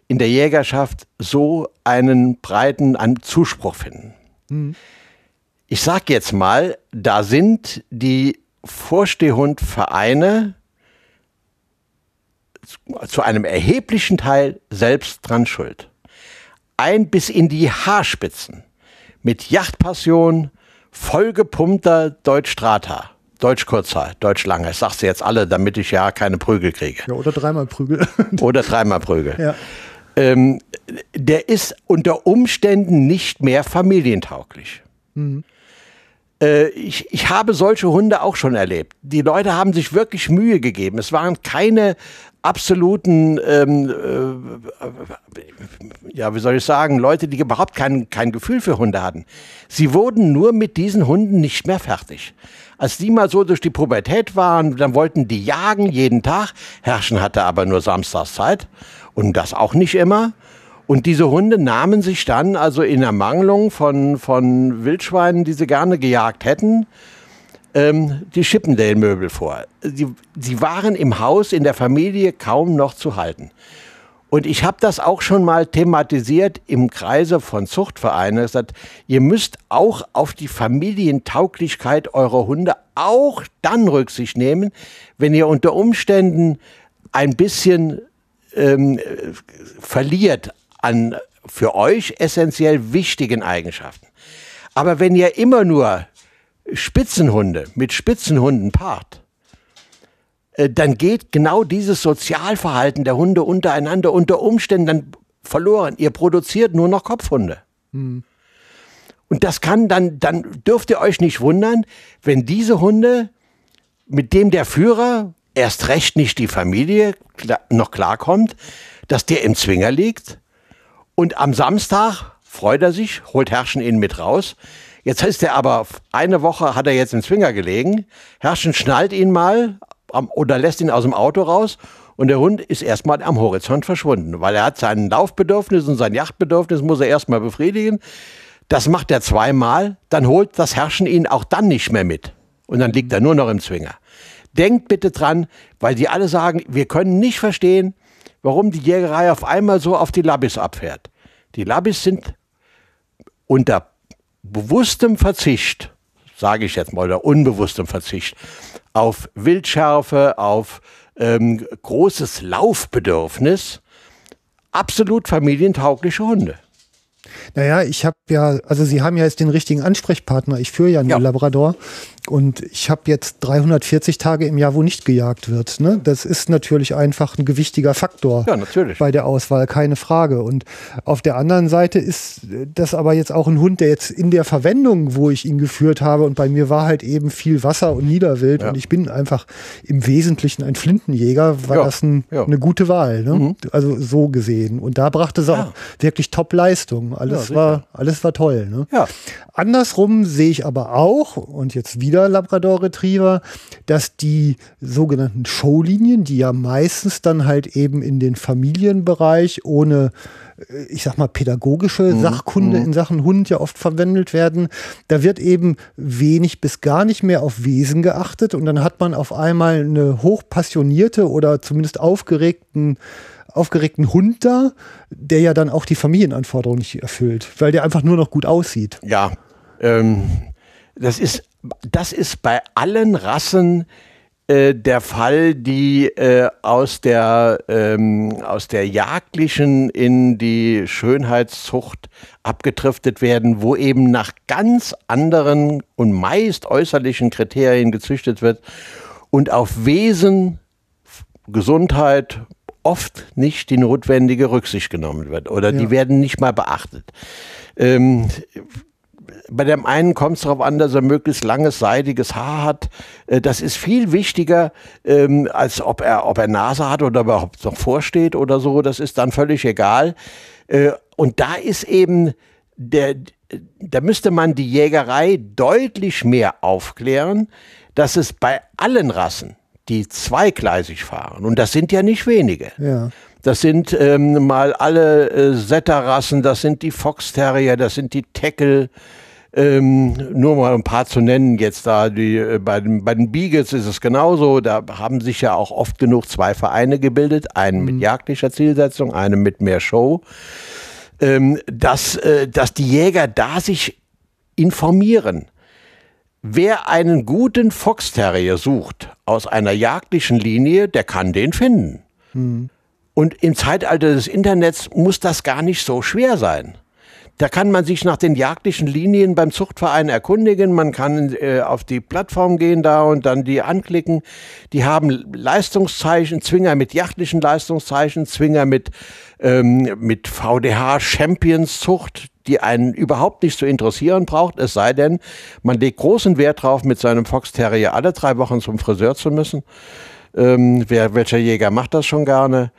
in der Jägerschaft so einen breiten Zuspruch finden. Mhm. Ich sage jetzt mal, da sind die Vorstehhundvereine zu einem erheblichen Teil selbst dran schuld. Ein bis in die Haarspitzen mit Yachtpassion, vollgepumpter Deutsch-Strata. Deutsch-Kurzer, Deutsch-Langer. Ich sag's jetzt alle, damit ich ja keine Prügel kriege. Ja, oder dreimal Prügel. oder dreimal Prügel. Ja. Ähm, der ist unter Umständen nicht mehr familientauglich. Mhm. Äh, ich, ich habe solche Hunde auch schon erlebt. Die Leute haben sich wirklich Mühe gegeben. Es waren keine absoluten, ähm, äh, ja, wie soll ich sagen, Leute, die überhaupt kein, kein Gefühl für Hunde hatten. Sie wurden nur mit diesen Hunden nicht mehr fertig. Als die mal so durch die Pubertät waren, dann wollten die jagen jeden Tag. Herrschen hatte aber nur samstags Zeit und das auch nicht immer. Und diese Hunde nahmen sich dann also in Ermangelung von, von Wildschweinen, die sie gerne gejagt hätten, ähm, die Chippendale-Möbel vor. Sie, sie waren im Haus, in der Familie kaum noch zu halten. Und ich habe das auch schon mal thematisiert im Kreise von Zuchtvereinen. Gesagt, ihr müsst auch auf die Familientauglichkeit eurer Hunde auch dann Rücksicht nehmen, wenn ihr unter Umständen ein bisschen ähm, verliert an für euch essentiell wichtigen Eigenschaften. Aber wenn ihr immer nur Spitzenhunde mit Spitzenhunden paart, äh, dann geht genau dieses Sozialverhalten der Hunde untereinander unter Umständen dann verloren. Ihr produziert nur noch Kopfhunde. Mhm. Und das kann dann, dann dürft ihr euch nicht wundern, wenn diese Hunde, mit dem der Führer erst recht nicht die Familie noch klarkommt, dass der im Zwinger liegt und am Samstag freut er sich, holt Herrschen ihn mit raus. Jetzt ist er aber, eine Woche hat er jetzt im Zwinger gelegen. Herrschen schnallt ihn mal oder lässt ihn aus dem Auto raus und der Hund ist erstmal am Horizont verschwunden, weil er hat sein Laufbedürfnis und sein Yachtbedürfnis muss er erstmal befriedigen. Das macht er zweimal, dann holt das Herrschen ihn auch dann nicht mehr mit. Und dann liegt er nur noch im Zwinger. Denkt bitte dran, weil die alle sagen, wir können nicht verstehen, warum die Jägerei auf einmal so auf die Labis abfährt. Die Labis sind unter bewusstem Verzicht, sage ich jetzt mal, oder unbewusstem Verzicht, auf Wildschärfe, auf ähm, großes Laufbedürfnis, absolut familientaugliche Hunde. Naja, ich habe ja, also Sie haben ja jetzt den richtigen Ansprechpartner. Ich führe ja einen ja. Labrador und ich habe jetzt 340 Tage im Jahr, wo nicht gejagt wird. Ne? Das ist natürlich einfach ein gewichtiger Faktor ja, natürlich. bei der Auswahl, keine Frage. Und auf der anderen Seite ist das aber jetzt auch ein Hund, der jetzt in der Verwendung, wo ich ihn geführt habe, und bei mir war halt eben viel Wasser und Niederwild ja. und ich bin einfach im Wesentlichen ein Flintenjäger, war ja. das ein, eine gute Wahl. Ne? Mhm. Also so gesehen. Und da brachte sie auch wirklich Top-Leistung. Alles, war, alles war toll. Ne? Ja. Andersrum sehe ich aber auch, und jetzt wieder Labrador Retriever, dass die sogenannten Showlinien, die ja meistens dann halt eben in den Familienbereich ohne äh, ich sag mal, pädagogische mhm. Sachkunde mhm. in Sachen Hund ja oft verwendet werden. Da wird eben wenig bis gar nicht mehr auf Wesen geachtet und dann hat man auf einmal eine hochpassionierte oder zumindest aufgeregten aufgeregten Hund da, der ja dann auch die Familienanforderungen nicht erfüllt, weil der einfach nur noch gut aussieht. Ja, ähm, das ist, das ist bei allen Rassen äh, der Fall, die äh, aus, der, ähm, aus der jagdlichen in die Schönheitszucht abgetriftet werden, wo eben nach ganz anderen und meist äußerlichen Kriterien gezüchtet wird und auf Wesen, Gesundheit, oft nicht die notwendige Rücksicht genommen wird oder ja. die werden nicht mal beachtet. Ähm, bei dem einen kommt es darauf an, dass er möglichst langes, seidiges Haar hat. Äh, das ist viel wichtiger, ähm, als ob er, ob er Nase hat oder überhaupt noch vorsteht oder so. Das ist dann völlig egal. Äh, und da ist eben der, da müsste man die Jägerei deutlich mehr aufklären, dass es bei allen Rassen, die zweigleisig fahren, und das sind ja nicht wenige, Ja. Das sind ähm, mal alle äh, Setterrassen, das sind die Fox Terrier, das sind die Teckel. Ähm, nur mal ein paar zu nennen jetzt da, die, äh, bei, den, bei den Beagles ist es genauso, da haben sich ja auch oft genug zwei Vereine gebildet, einen mit jagdlicher Zielsetzung, einen mit mehr Show, ähm, dass, äh, dass die Jäger da sich informieren. Wer einen guten Fox Terrier sucht aus einer jagdlichen Linie, der kann den finden. Und im Zeitalter des Internets muss das gar nicht so schwer sein. Da kann man sich nach den jagdlichen Linien beim Zuchtverein erkundigen. Man kann äh, auf die Plattform gehen da und dann die anklicken. Die haben Leistungszeichen, Zwinger mit jagdlichen Leistungszeichen, Zwinger mit, ähm, mit VDH Champions Zucht, die einen überhaupt nicht zu interessieren braucht. Es sei denn, man legt großen Wert drauf, mit seinem Fox Terrier alle drei Wochen zum Friseur zu müssen. Ähm, wer, welcher Jäger macht das schon gerne?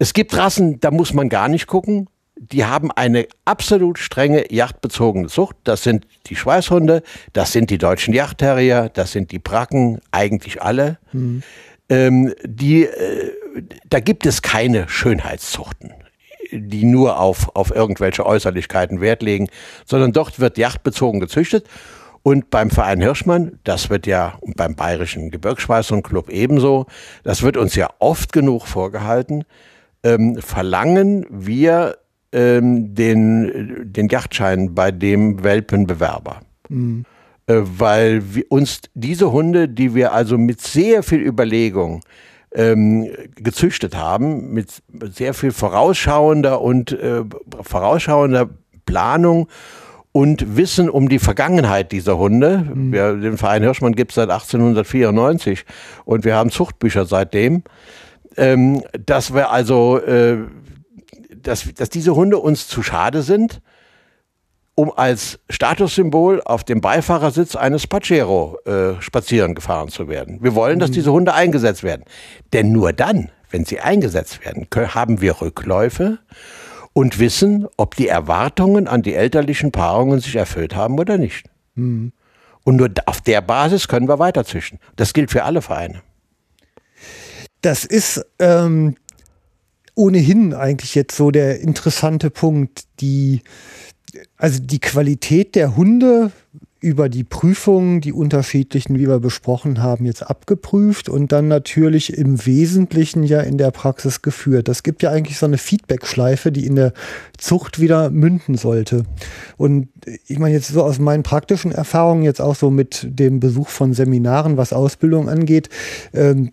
Es gibt Rassen, da muss man gar nicht gucken. Die haben eine absolut strenge jagdbezogene Zucht. Das sind die Schweißhunde, das sind die deutschen Yachtterrier, das sind die Bracken, eigentlich alle. Ähm, die, äh, da gibt es keine Schönheitszuchten, die nur auf, auf irgendwelche Äußerlichkeiten Wert legen, sondern dort wird jagdbezogen gezüchtet. Und beim Verein Hirschmann, das wird ja und beim Bayerischen Gebirgsschweißhundclub ebenso, das wird uns ja oft genug vorgehalten, ähm, verlangen wir ähm, den, den Yachtschein bei dem Welpenbewerber. Äh, weil wir uns diese Hunde, die wir also mit sehr viel Überlegung ähm, gezüchtet haben, mit sehr viel vorausschauender und äh, vorausschauender Planung und Wissen um die Vergangenheit dieser Hunde. Wir, den Verein Hirschmann gibt es seit 1894 und wir haben Zuchtbücher seitdem. Ähm, dass wir also, äh, dass, dass diese Hunde uns zu schade sind, um als Statussymbol auf dem Beifahrersitz eines Pajero äh, spazieren gefahren zu werden. Wir wollen, dass diese Hunde eingesetzt werden. Denn nur dann, wenn sie eingesetzt werden, kö- haben wir Rückläufe und wissen, ob die Erwartungen an die elterlichen Paarungen sich erfüllt haben oder nicht. Und nur auf der Basis können wir weiterzüchten. Das gilt für alle Vereine. Das ist ähm, ohnehin eigentlich jetzt so der interessante Punkt, die also die Qualität der Hunde über die Prüfungen, die unterschiedlichen, wie wir besprochen haben, jetzt abgeprüft und dann natürlich im Wesentlichen ja in der Praxis geführt. Das gibt ja eigentlich so eine Feedback-Schleife, die in der Zucht wieder münden sollte. Und ich meine jetzt so aus meinen praktischen Erfahrungen, jetzt auch so mit dem Besuch von Seminaren, was Ausbildung angeht, ähm,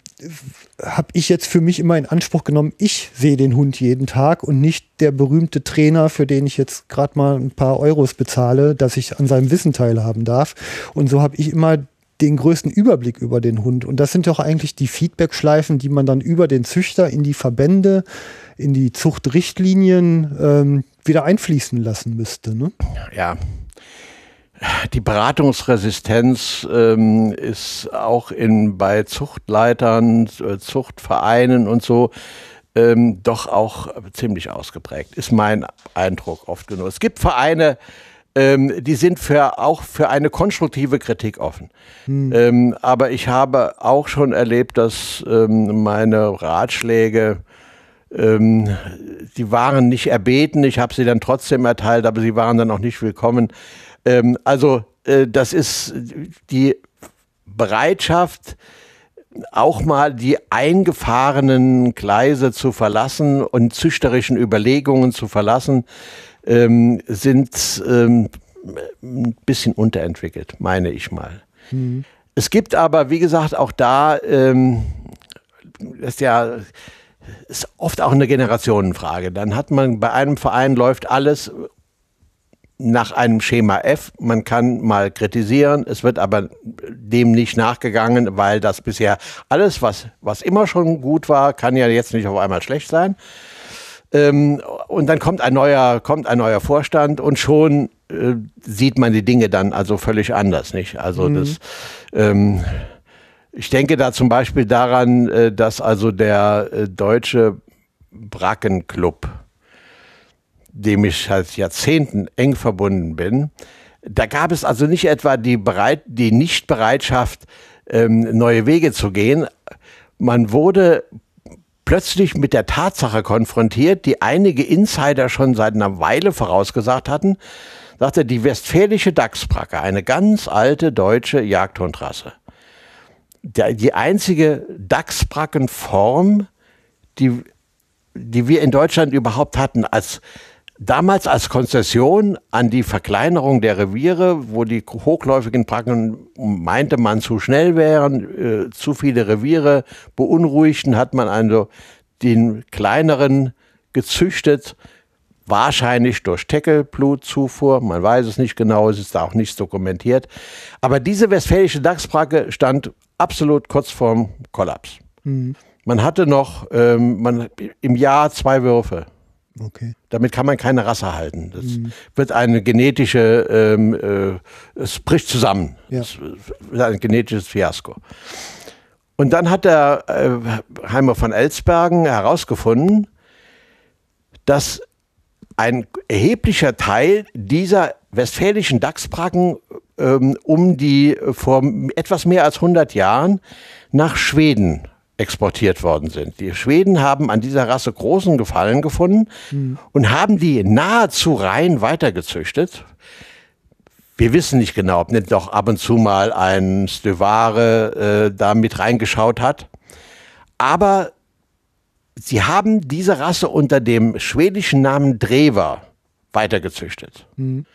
habe ich jetzt für mich immer in Anspruch genommen, ich sehe den Hund jeden Tag und nicht der berühmte Trainer, für den ich jetzt gerade mal ein paar Euros bezahle, dass ich an seinem Wissen teilhaben darf. Und so habe ich immer den größten Überblick über den Hund. Und das sind doch eigentlich die Feedback-Schleifen, die man dann über den Züchter in die Verbände, in die Zuchtrichtlinien ähm, wieder einfließen lassen müsste. Ne? ja, die Beratungsresistenz ähm, ist auch in, bei Zuchtleitern, äh, Zuchtvereinen und so ähm, doch auch ziemlich ausgeprägt, ist mein Eindruck oft genug. Es gibt Vereine, ähm, die sind für, auch für eine konstruktive Kritik offen. Ähm, aber ich habe auch schon erlebt, dass ähm, meine Ratschläge ähm, die waren nicht erbeten, ich habe sie dann trotzdem erteilt, aber sie waren dann auch nicht willkommen. Ähm, also äh, das ist die Bereitschaft, auch mal die eingefahrenen Gleise zu verlassen und züchterischen Überlegungen zu verlassen, ähm, sind ähm, ein bisschen unterentwickelt, meine ich mal. Es gibt aber, wie gesagt, auch da, ähm, das ist ja ist oft auch eine Generationenfrage. Dann hat man bei einem Verein läuft alles nach einem Schema F. Man kann mal kritisieren, es wird aber dem nicht nachgegangen, weil das bisher alles, was, was immer schon gut war, kann ja jetzt nicht auf einmal schlecht sein. Ähm, und dann kommt ein neuer, kommt ein neuer Vorstand und schon äh, sieht man die Dinge dann also völlig anders, nicht? Also das, ähm, ich denke da zum Beispiel daran, äh, dass also der äh, deutsche Brackenclub, dem ich seit Jahrzehnten eng verbunden bin, da gab es also nicht etwa die, Bereit die Nichtbereitschaft, ähm, neue Wege zu gehen. Man wurde plötzlich mit der Tatsache konfrontiert, die einige Insider schon seit einer Weile vorausgesagt hatten, sagte die westfälische Dachsbracke, eine ganz alte deutsche Jagdhundrasse. Der, die einzige Dachsbrackenform, die, die wir in Deutschland überhaupt hatten, als Damals als Konzession an die Verkleinerung der Reviere, wo die hochläufigen Bracken meinte man zu schnell wären, äh, zu viele Reviere beunruhigten, hat man also den kleineren gezüchtet, wahrscheinlich durch Teckelblutzufuhr, man weiß es nicht genau, es ist da auch nichts dokumentiert. Aber diese westfälische Dachsbracke stand absolut kurz vorm Kollaps. Mhm. Man hatte noch ähm, man, im Jahr zwei Würfe. Okay. Damit kann man keine Rasse halten. Das mhm. wird eine genetische, ähm, äh, es bricht zusammen. Ja. Es wird ein genetisches Fiasko. Und dann hat der äh, Heimer von Elsbergen herausgefunden, dass ein erheblicher Teil dieser westfälischen Dachsbracken ähm, um die vor etwas mehr als 100 Jahren nach Schweden exportiert worden sind. Die Schweden haben an dieser Rasse großen Gefallen gefunden mhm. und haben die nahezu rein weitergezüchtet. Wir wissen nicht genau, ob nicht doch ab und zu mal ein Stövare äh, da mit reingeschaut hat. Aber sie haben diese Rasse unter dem schwedischen Namen Drever weitergezüchtet. Mhm.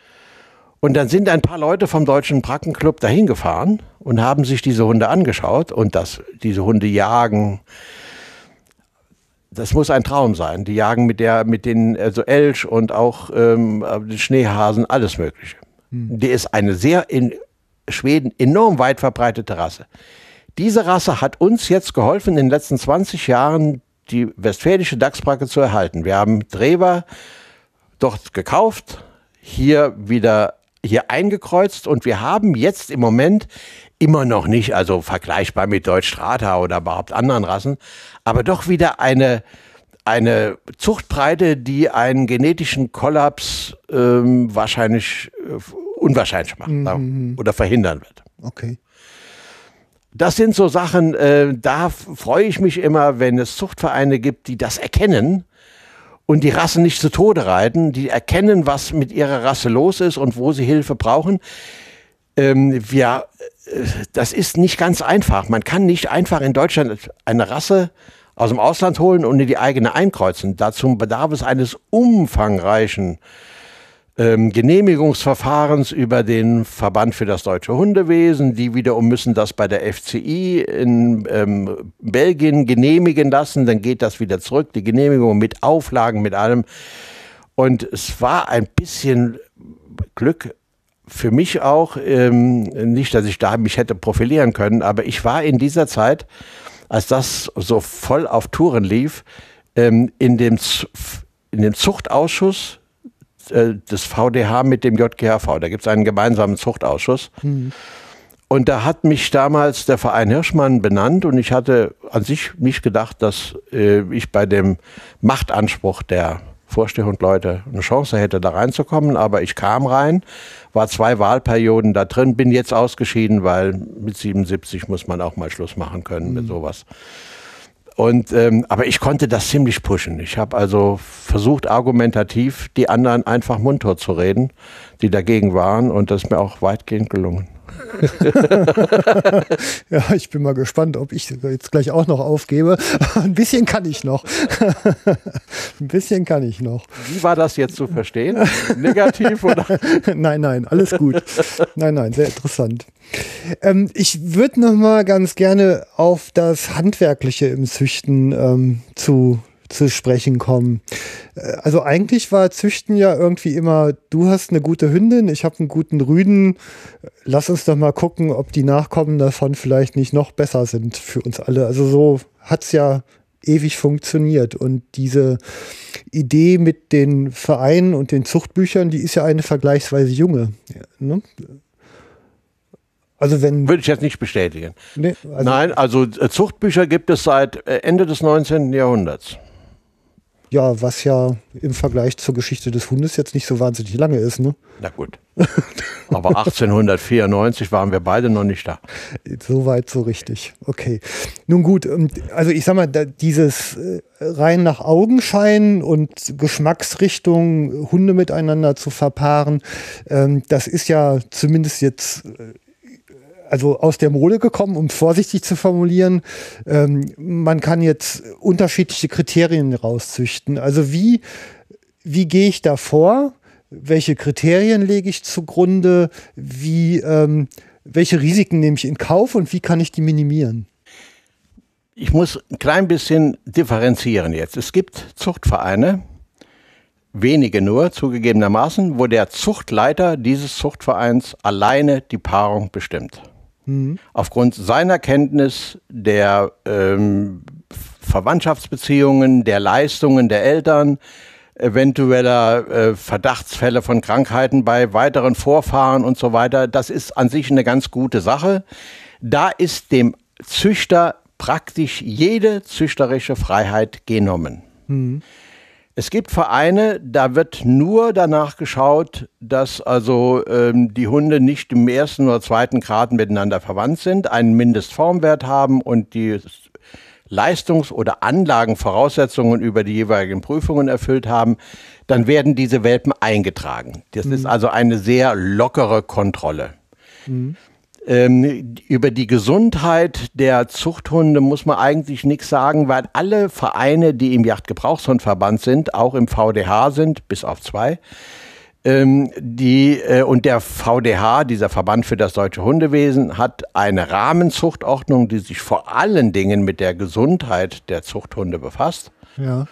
Und dann sind ein paar Leute vom Deutschen Brackenclub dahin gefahren und haben sich diese Hunde angeschaut und dass diese Hunde jagen. Das muss ein Traum sein. Die jagen mit der, mit den, also Elch und auch ähm, Schneehasen, alles Mögliche. Hm. Die ist eine sehr in Schweden enorm weit verbreitete Rasse. Diese Rasse hat uns jetzt geholfen, in den letzten 20 Jahren die westfälische Dachsbracke zu erhalten. Wir haben Drewer dort gekauft, hier wieder hier eingekreuzt und wir haben jetzt im Moment immer noch nicht, also vergleichbar mit Deutsch Strata oder überhaupt anderen Rassen, aber doch wieder eine, eine Zuchtbreite, die einen genetischen Kollaps ähm, wahrscheinlich äh, unwahrscheinlich macht mhm. oder verhindern wird. Okay. Das sind so Sachen, äh, da freue ich mich immer, wenn es Zuchtvereine gibt, die das erkennen und die Rassen nicht zu Tode reiten, die erkennen, was mit ihrer Rasse los ist und wo sie Hilfe brauchen. Ähm, wir, äh, das ist nicht ganz einfach. Man kann nicht einfach in Deutschland eine Rasse aus dem Ausland holen und in die eigene einkreuzen. Dazu bedarf es eines umfangreichen ähm, Genehmigungsverfahrens über den Verband für das deutsche Hundewesen. Die wiederum müssen das bei der FCI in ähm, Belgien genehmigen lassen. Dann geht das wieder zurück. Die Genehmigung mit Auflagen, mit allem. Und es war ein bisschen Glück für mich auch, ähm, nicht, dass ich da mich hätte profilieren können, aber ich war in dieser Zeit, als das so voll auf Touren lief, ähm, in, dem, in dem Zuchtausschuss äh, des VDH mit dem JGHV. Da gibt es einen gemeinsamen Zuchtausschuss. Mhm. Und da hat mich damals der Verein Hirschmann benannt und ich hatte an sich nicht gedacht, dass äh, ich bei dem Machtanspruch der Vorstehhundleute eine Chance hätte, da reinzukommen. Aber ich kam rein, war zwei Wahlperioden da drin, bin jetzt ausgeschieden, weil mit 77 muss man auch mal Schluss machen können mhm. mit sowas. Und, ähm, aber ich konnte das ziemlich pushen. Ich habe also versucht, argumentativ die anderen einfach munter zu reden, die dagegen waren. Und das ist mir auch weitgehend gelungen. ja, ich bin mal gespannt, ob ich jetzt gleich auch noch aufgebe. Ein bisschen kann ich noch. Ein bisschen kann ich noch. Wie war das jetzt zu verstehen? Negativ oder? nein, nein, alles gut. Nein, nein, sehr interessant. Ähm, ich würde noch mal ganz gerne auf das Handwerkliche im Züchten ähm, zu zu sprechen kommen. Äh, also eigentlich war Züchten ja irgendwie immer, du hast eine gute Hündin, ich habe einen guten Rüden, lass uns doch mal gucken, ob die Nachkommen davon vielleicht nicht noch besser sind für uns alle. Also so hat es ja ewig funktioniert. Und diese Idee mit den Vereinen und den Zuchtbüchern, die ist ja eine vergleichsweise junge. Ne? Also wenn Würde ich jetzt nicht bestätigen. Nee, also Nein, also Zuchtbücher gibt es seit äh, Ende des 19. Jahrhunderts. Ja, was ja im Vergleich zur Geschichte des Hundes jetzt nicht so wahnsinnig lange ist, ne? Na gut. Aber 1894 waren wir beide noch nicht da. Soweit so richtig. Okay. Nun gut, also ich sag mal, dieses äh, rein nach Augenschein und Geschmacksrichtung Hunde miteinander zu verpaaren, ähm, das ist ja zumindest jetzt äh, also aus der Mode gekommen, um vorsichtig zu formulieren. Ähm, man kann jetzt unterschiedliche Kriterien rauszüchten. Also wie, wie gehe ich da vor? Welche Kriterien lege ich zugrunde? Wie, ähm, welche Risiken nehme ich in Kauf und wie kann ich die minimieren? Ich muss ein klein bisschen differenzieren jetzt. Es gibt Zuchtvereine, wenige nur zugegebenermaßen, wo der Zuchtleiter dieses Zuchtvereins alleine die Paarung bestimmt. Mhm. Aufgrund seiner Kenntnis der ähm, Verwandtschaftsbeziehungen, der Leistungen der Eltern, eventueller äh, Verdachtsfälle von Krankheiten bei weiteren Vorfahren und so weiter. Das ist an sich eine ganz gute Sache. Da ist dem Züchter praktisch jede züchterische Freiheit genommen. Mhm. Es gibt Vereine, da wird nur danach geschaut, dass also ähm, die Hunde nicht im ersten oder zweiten Grad miteinander verwandt sind, einen Mindestformwert haben und die Leistungs- oder Anlagenvoraussetzungen über die jeweiligen Prüfungen erfüllt haben, dann werden diese Welpen eingetragen. Das mhm. ist also eine sehr lockere Kontrolle. Mhm. Ähm, über die Gesundheit der Zuchthunde muss man eigentlich nichts sagen, weil alle Vereine, die im Jagdgebrauchshundverband sind, auch im VDH sind, bis auf zwei, ähm, die, äh, und der VDH, dieser Verband für das deutsche Hundewesen, hat eine Rahmenzuchtordnung, die sich vor allen Dingen mit der Gesundheit der Zuchthunde befasst. Ja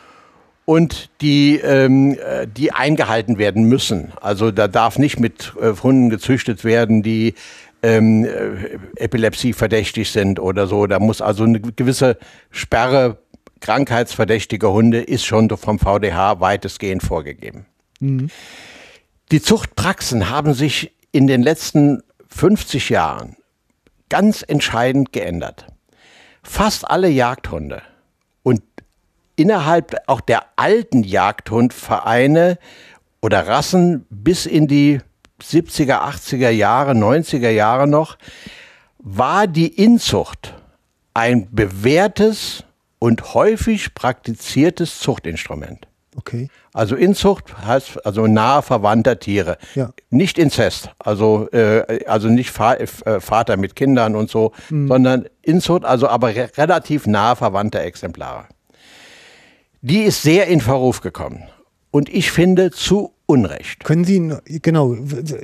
und die, ähm, äh, die eingehalten werden müssen. Also da darf nicht mit äh, Hunden gezüchtet werden, die ähm, äh, Epilepsie verdächtig sind oder so. Da muss also eine gewisse Sperre krankheitsverdächtiger Hunde ist schon vom VDH weitestgehend vorgegeben. Mhm. Die Zuchtpraxen haben sich in den letzten 50 Jahren ganz entscheidend geändert. Fast alle Jagdhunde und innerhalb auch der alten Jagdhundvereine oder Rassen bis in die 70er, 80er Jahre, 90er Jahre noch, war die Inzucht ein bewährtes und häufig praktiziertes Zuchtinstrument. Okay. Also Inzucht heißt also nahe verwandter Tiere. Ja. Nicht Inzest, also, äh, also nicht Fa äh, Vater mit Kindern und so, mhm. sondern Inzucht, also aber re relativ nahe verwandte Exemplare. Die ist sehr in Verruf gekommen. Und ich finde zu Unrecht. Können Sie, genau,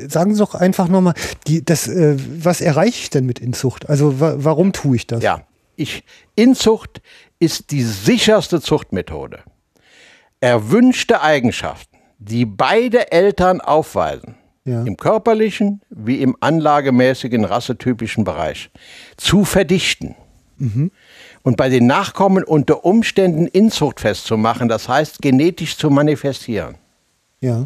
sagen Sie doch einfach nochmal, das, äh, was erreiche ich denn mit Inzucht? Also wa warum tue ich das? Ja, ich, Inzucht ist die sicherste Zuchtmethode. Erwünschte Eigenschaften, die beide Eltern aufweisen, ja. im körperlichen wie im anlagemäßigen rassetypischen Bereich, zu verdichten. Mhm. Und bei den Nachkommen unter Umständen Inzucht festzumachen, das heißt genetisch zu manifestieren. Ja.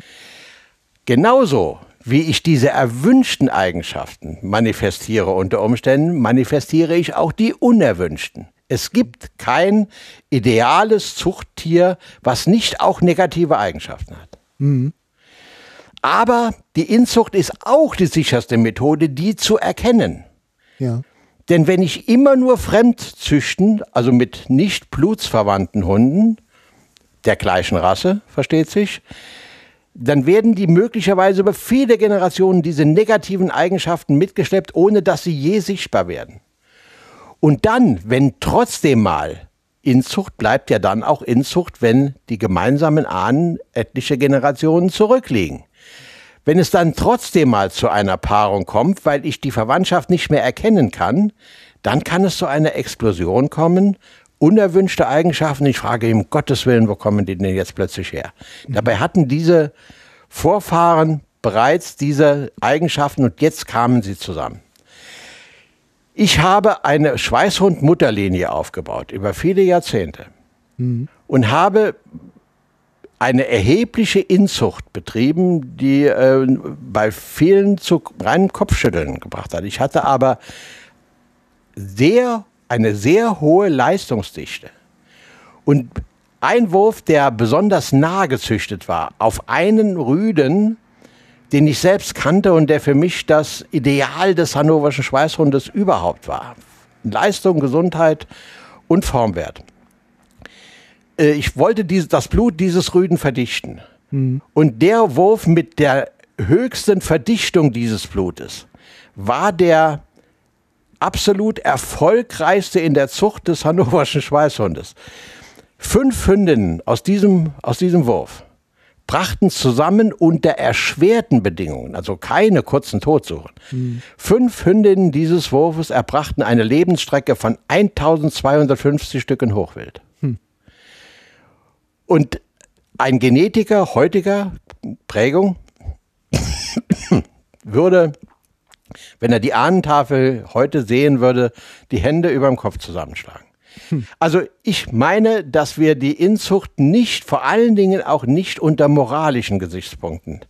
Genauso wie ich diese erwünschten Eigenschaften manifestiere unter Umständen, manifestiere ich auch die unerwünschten. Es gibt kein ideales Zuchttier, was nicht auch negative Eigenschaften hat. Mhm. Aber die Inzucht ist auch die sicherste Methode, die zu erkennen. Ja. Denn wenn ich immer nur fremd züchten, also mit nicht blutsverwandten Hunden der gleichen Rasse, versteht sich, dann werden die möglicherweise über viele Generationen diese negativen Eigenschaften mitgeschleppt, ohne dass sie je sichtbar werden. Und dann, wenn trotzdem mal Inzucht bleibt ja dann auch Inzucht, wenn die gemeinsamen Ahnen etliche Generationen zurückliegen. Wenn es dann trotzdem mal zu einer Paarung kommt, weil ich die Verwandtschaft nicht mehr erkennen kann, dann kann es zu einer Explosion kommen unerwünschte Eigenschaften. Ich frage um Gottes Willen, wo kommen die denn jetzt plötzlich her? Mhm. Dabei hatten diese Vorfahren bereits diese Eigenschaften und jetzt kamen sie zusammen. Ich habe eine Schweißhund-Mutterlinie aufgebaut über viele Jahrzehnte mhm. und habe eine erhebliche Inzucht betrieben, die äh, bei vielen zu reinem Kopfschütteln gebracht hat. Ich hatte aber sehr eine sehr hohe Leistungsdichte. Und ein Wurf, der besonders nah gezüchtet war, auf einen Rüden, den ich selbst kannte und der für mich das Ideal des hannoverschen Schweißhundes überhaupt war. Leistung, Gesundheit und Formwert. Äh, ich wollte diese, das Blut dieses Rüden verdichten. Mhm. Und der Wurf mit der höchsten Verdichtung dieses Blutes war der absolut erfolgreichste in der Zucht des hannoverschen Schweißhundes. Fünf Hündinnen aus diesem, aus diesem Wurf brachten zusammen unter erschwerten Bedingungen, also keine kurzen Todsuchen, mhm. fünf Hündinnen dieses Wurfes erbrachten eine Lebensstrecke von 1250 Stücken Hochwild. Und ein Genetiker heutiger Prägung würde, wenn er die Ahnentafel heute sehen würde, die Hände über dem Kopf zusammenschlagen. Also ich meine, dass wir die Inzucht nicht, vor allen Dingen auch nicht unter moralischen Gesichtspunkten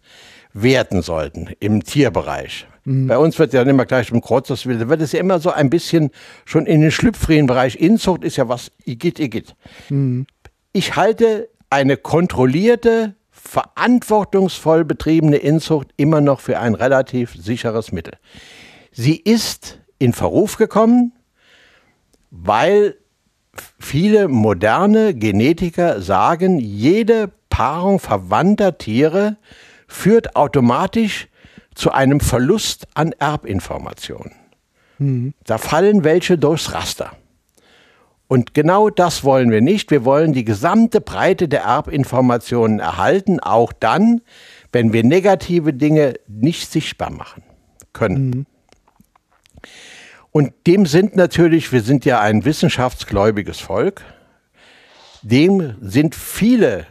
werten sollten im Tierbereich. Mhm. Bei uns wird ja immer gleich um Kreuz will, wird es ja immer so ein bisschen schon in den schlüpfrigen Bereich. Inzucht ist ja was, Igitt, Igitt. Mhm. Ich halte eine kontrollierte, verantwortungsvoll betriebene Inzucht immer noch für ein relativ sicheres Mittel. Sie ist in Verruf gekommen, weil viele moderne Genetiker sagen, jede Paarung verwandter Tiere führt automatisch zu einem Verlust an Erbinformationen. Mhm. Da fallen welche durchs Raster. Und genau das wollen wir nicht. Wir wollen die gesamte Breite der Erbinformationen erhalten, auch dann, wenn wir negative Dinge nicht sichtbar machen können. Mhm. Und dem sind natürlich, wir sind ja ein wissenschaftsgläubiges Volk, dem sind viele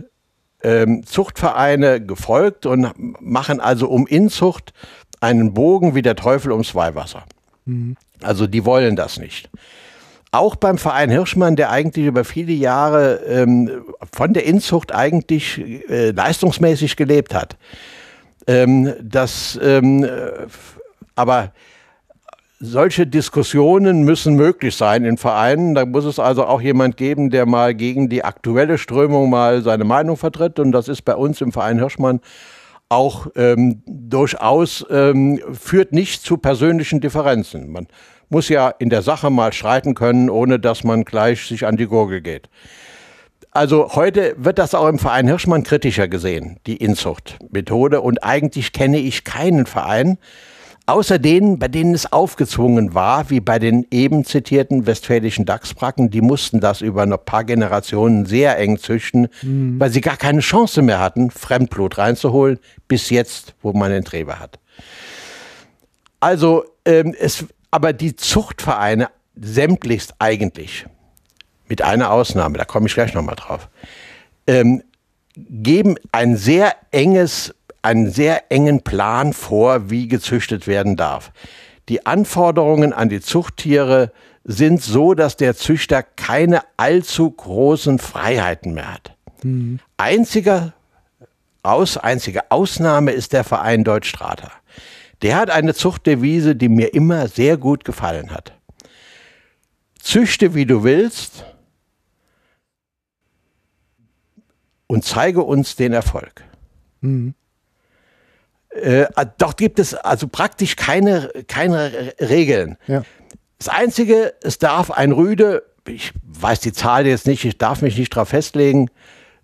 ähm, Zuchtvereine gefolgt und machen also um Inzucht einen Bogen wie der Teufel ums Weihwasser. Mhm. Also die wollen das nicht. Auch beim Verein Hirschmann, der eigentlich über viele Jahre ähm, von der Inzucht eigentlich äh, leistungsmäßig gelebt hat. Ähm, das, ähm, aber solche Diskussionen müssen möglich sein in Vereinen. Da muss es also auch jemand geben, der mal gegen die aktuelle Strömung mal seine Meinung vertritt. Und das ist bei uns im Verein Hirschmann auch ähm, durchaus, ähm, führt nicht zu persönlichen Differenzen. Man muss ja in der Sache mal streiten können, ohne dass man gleich sich an die Gurgel geht. Also heute wird das auch im Verein Hirschmann kritischer gesehen, die Inzuchtmethode. Und eigentlich kenne ich keinen Verein, Außer denen, bei denen es aufgezwungen war, wie bei den eben zitierten westfälischen Dachsbracken, die mussten das über ein paar Generationen sehr eng züchten, mhm. weil sie gar keine Chance mehr hatten, Fremdblut reinzuholen, bis jetzt, wo man den Treber hat. Also, ähm, es, aber die Zuchtvereine sämtlichst eigentlich, mit einer Ausnahme, da komme ich gleich nochmal drauf, ähm, geben ein sehr enges einen sehr engen Plan vor, wie gezüchtet werden darf. Die Anforderungen an die Zuchttiere sind so, dass der Züchter keine allzu großen Freiheiten mehr hat. Mhm. Einziger aus, einzige Ausnahme ist der Verein Deutschstrater. Der hat eine Zuchtdevise, die mir immer sehr gut gefallen hat. Züchte, wie du willst und zeige uns den Erfolg. Mhm. Äh, dort gibt es also praktisch keine, keine Regeln. Ja. Das Einzige, es darf ein Rüde, ich weiß die Zahl jetzt nicht, ich darf mich nicht darauf festlegen,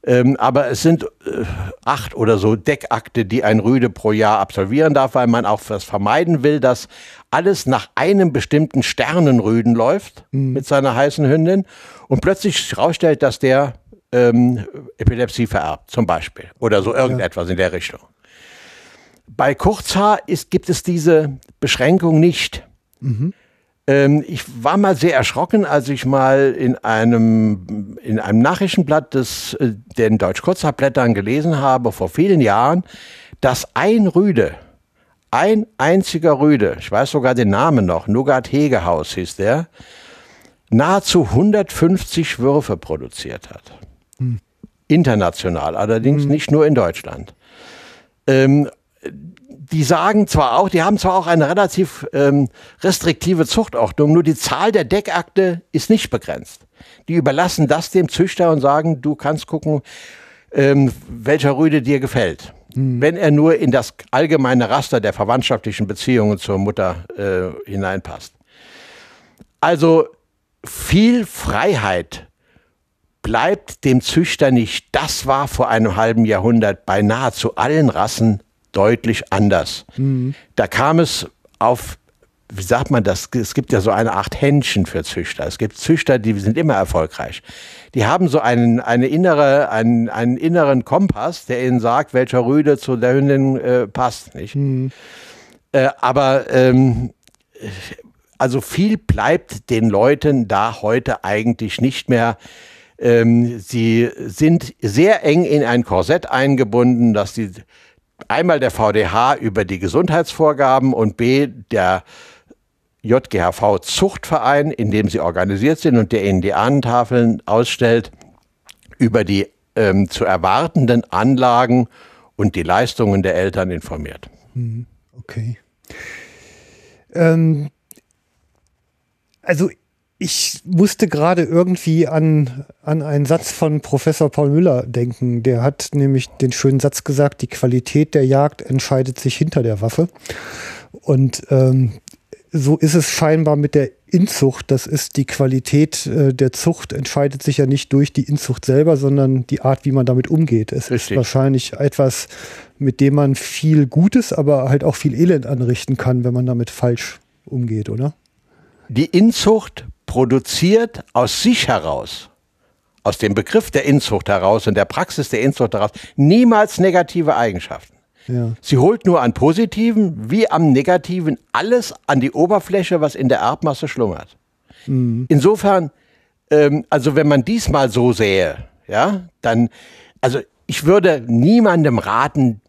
ähm, aber es sind äh, acht oder so Deckakte, die ein Rüde pro Jahr absolvieren darf, weil man auch das vermeiden will, dass alles nach einem bestimmten Sternenrüden läuft mhm. mit seiner heißen Hündin und plötzlich herausstellt, dass der ähm, Epilepsie vererbt, zum Beispiel. Oder so irgendetwas ja. in der Richtung. Bei Kurzhaar ist, gibt es diese Beschränkung nicht. Mhm. Ähm, ich war mal sehr erschrocken, als ich mal in einem, in einem Nachrichtenblatt des, äh, den Deutsch-Kurzhaarblättern gelesen habe, vor vielen Jahren, dass ein Rüde, ein einziger Rüde, ich weiß sogar den Namen noch, Nugat Hegehaus hieß der, nahezu 150 Würfe produziert hat. Hm. International, allerdings hm. nicht nur in Deutschland. Ähm, die sagen zwar auch, die haben zwar auch eine relativ ähm, restriktive Zuchtordnung, nur die Zahl der Deckakte ist nicht begrenzt. Die überlassen das dem Züchter und sagen, du kannst gucken, ähm, welcher Rüde dir gefällt. Mhm. Wenn er nur in das allgemeine Raster der verwandtschaftlichen Beziehungen zur Mutter äh, hineinpasst. Also viel Freiheit bleibt dem Züchter nicht. Das war vor einem halben Jahrhundert bei nahezu allen Rassen deutlich anders. Mhm. Da kam es auf wie sagt man das? Es gibt ja so eine Art Händchen für Züchter. Es gibt Züchter, die sind immer erfolgreich. Die haben so einen, eine innere, einen, einen inneren Kompass, der ihnen sagt, welcher Rüde zu der Hündin äh, passt. Nicht? Mhm. Äh, aber ähm, also viel bleibt den Leuten da heute eigentlich nicht mehr. Ähm, sie sind sehr eng in ein Korsett eingebunden, dass die einmal der VDH über die Gesundheitsvorgaben und B der JGHV Zuchtverein, in dem sie organisiert sind und der ihnen die Ahnentafeln ausstellt, über die ähm, zu erwartenden Anlagen und die Leistungen der Eltern informiert. Mhm. Okay. Ähm, also ich musste gerade irgendwie an, an einen Satz von Professor Paul Müller denken. Der hat nämlich den schönen Satz gesagt, die Qualität der Jagd entscheidet sich hinter der Waffe. Und ähm, so ist es scheinbar mit der Inzucht. Das ist die Qualität äh, der Zucht, entscheidet sich ja nicht durch die Inzucht selber, sondern die Art, wie man damit umgeht. Es Richtig. ist wahrscheinlich etwas, mit dem man viel Gutes, aber halt auch viel Elend anrichten kann, wenn man damit falsch umgeht, oder? Die Inzucht produziert aus sich heraus, aus dem Begriff der Inzucht heraus und der Praxis der Inzucht heraus, niemals negative Eigenschaften. Ja. Sie holt nur an positiven wie am negativen alles an die Oberfläche, was in der Erbmasse schlummert. Mhm. Insofern, ähm, also wenn man diesmal so sähe, ja, dann, also ich würde niemandem raten,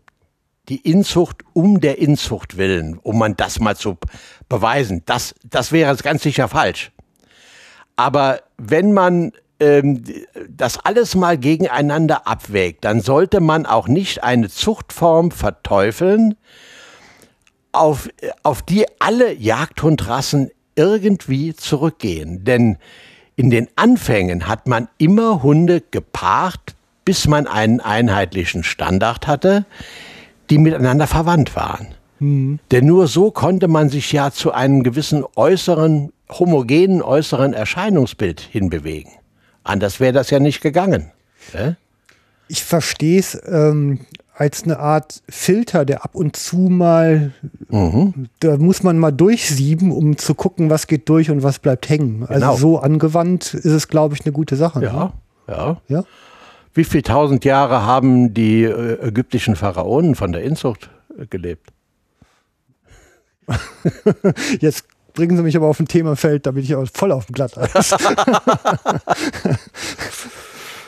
die Inzucht um der Inzucht willen, um man das mal zu beweisen. Das, das wäre ganz sicher falsch. Aber wenn man ähm, das alles mal gegeneinander abwägt, dann sollte man auch nicht eine Zuchtform verteufeln, auf, auf die alle Jagdhundrassen irgendwie zurückgehen. Denn in den Anfängen hat man immer Hunde gepaart, bis man einen einheitlichen Standard hatte, die miteinander verwandt waren. Mhm. Denn nur so konnte man sich ja zu einem gewissen äußeren, homogenen äußeren Erscheinungsbild hinbewegen. Anders wäre das ja nicht gegangen. Äh? Ich verstehe es ähm, als eine Art Filter, der ab und zu mal, mhm. da muss man mal durchsieben, um zu gucken, was geht durch und was bleibt hängen. Also genau. so angewandt ist es, glaube ich, eine gute Sache. Ja, ne? ja. ja. Wie viele tausend Jahre haben die äh, ägyptischen Pharaonen von der Inzucht äh, gelebt? Jetzt bringen Sie mich aber auf ein Themafeld, da bin ich auch voll auf dem Glatteis.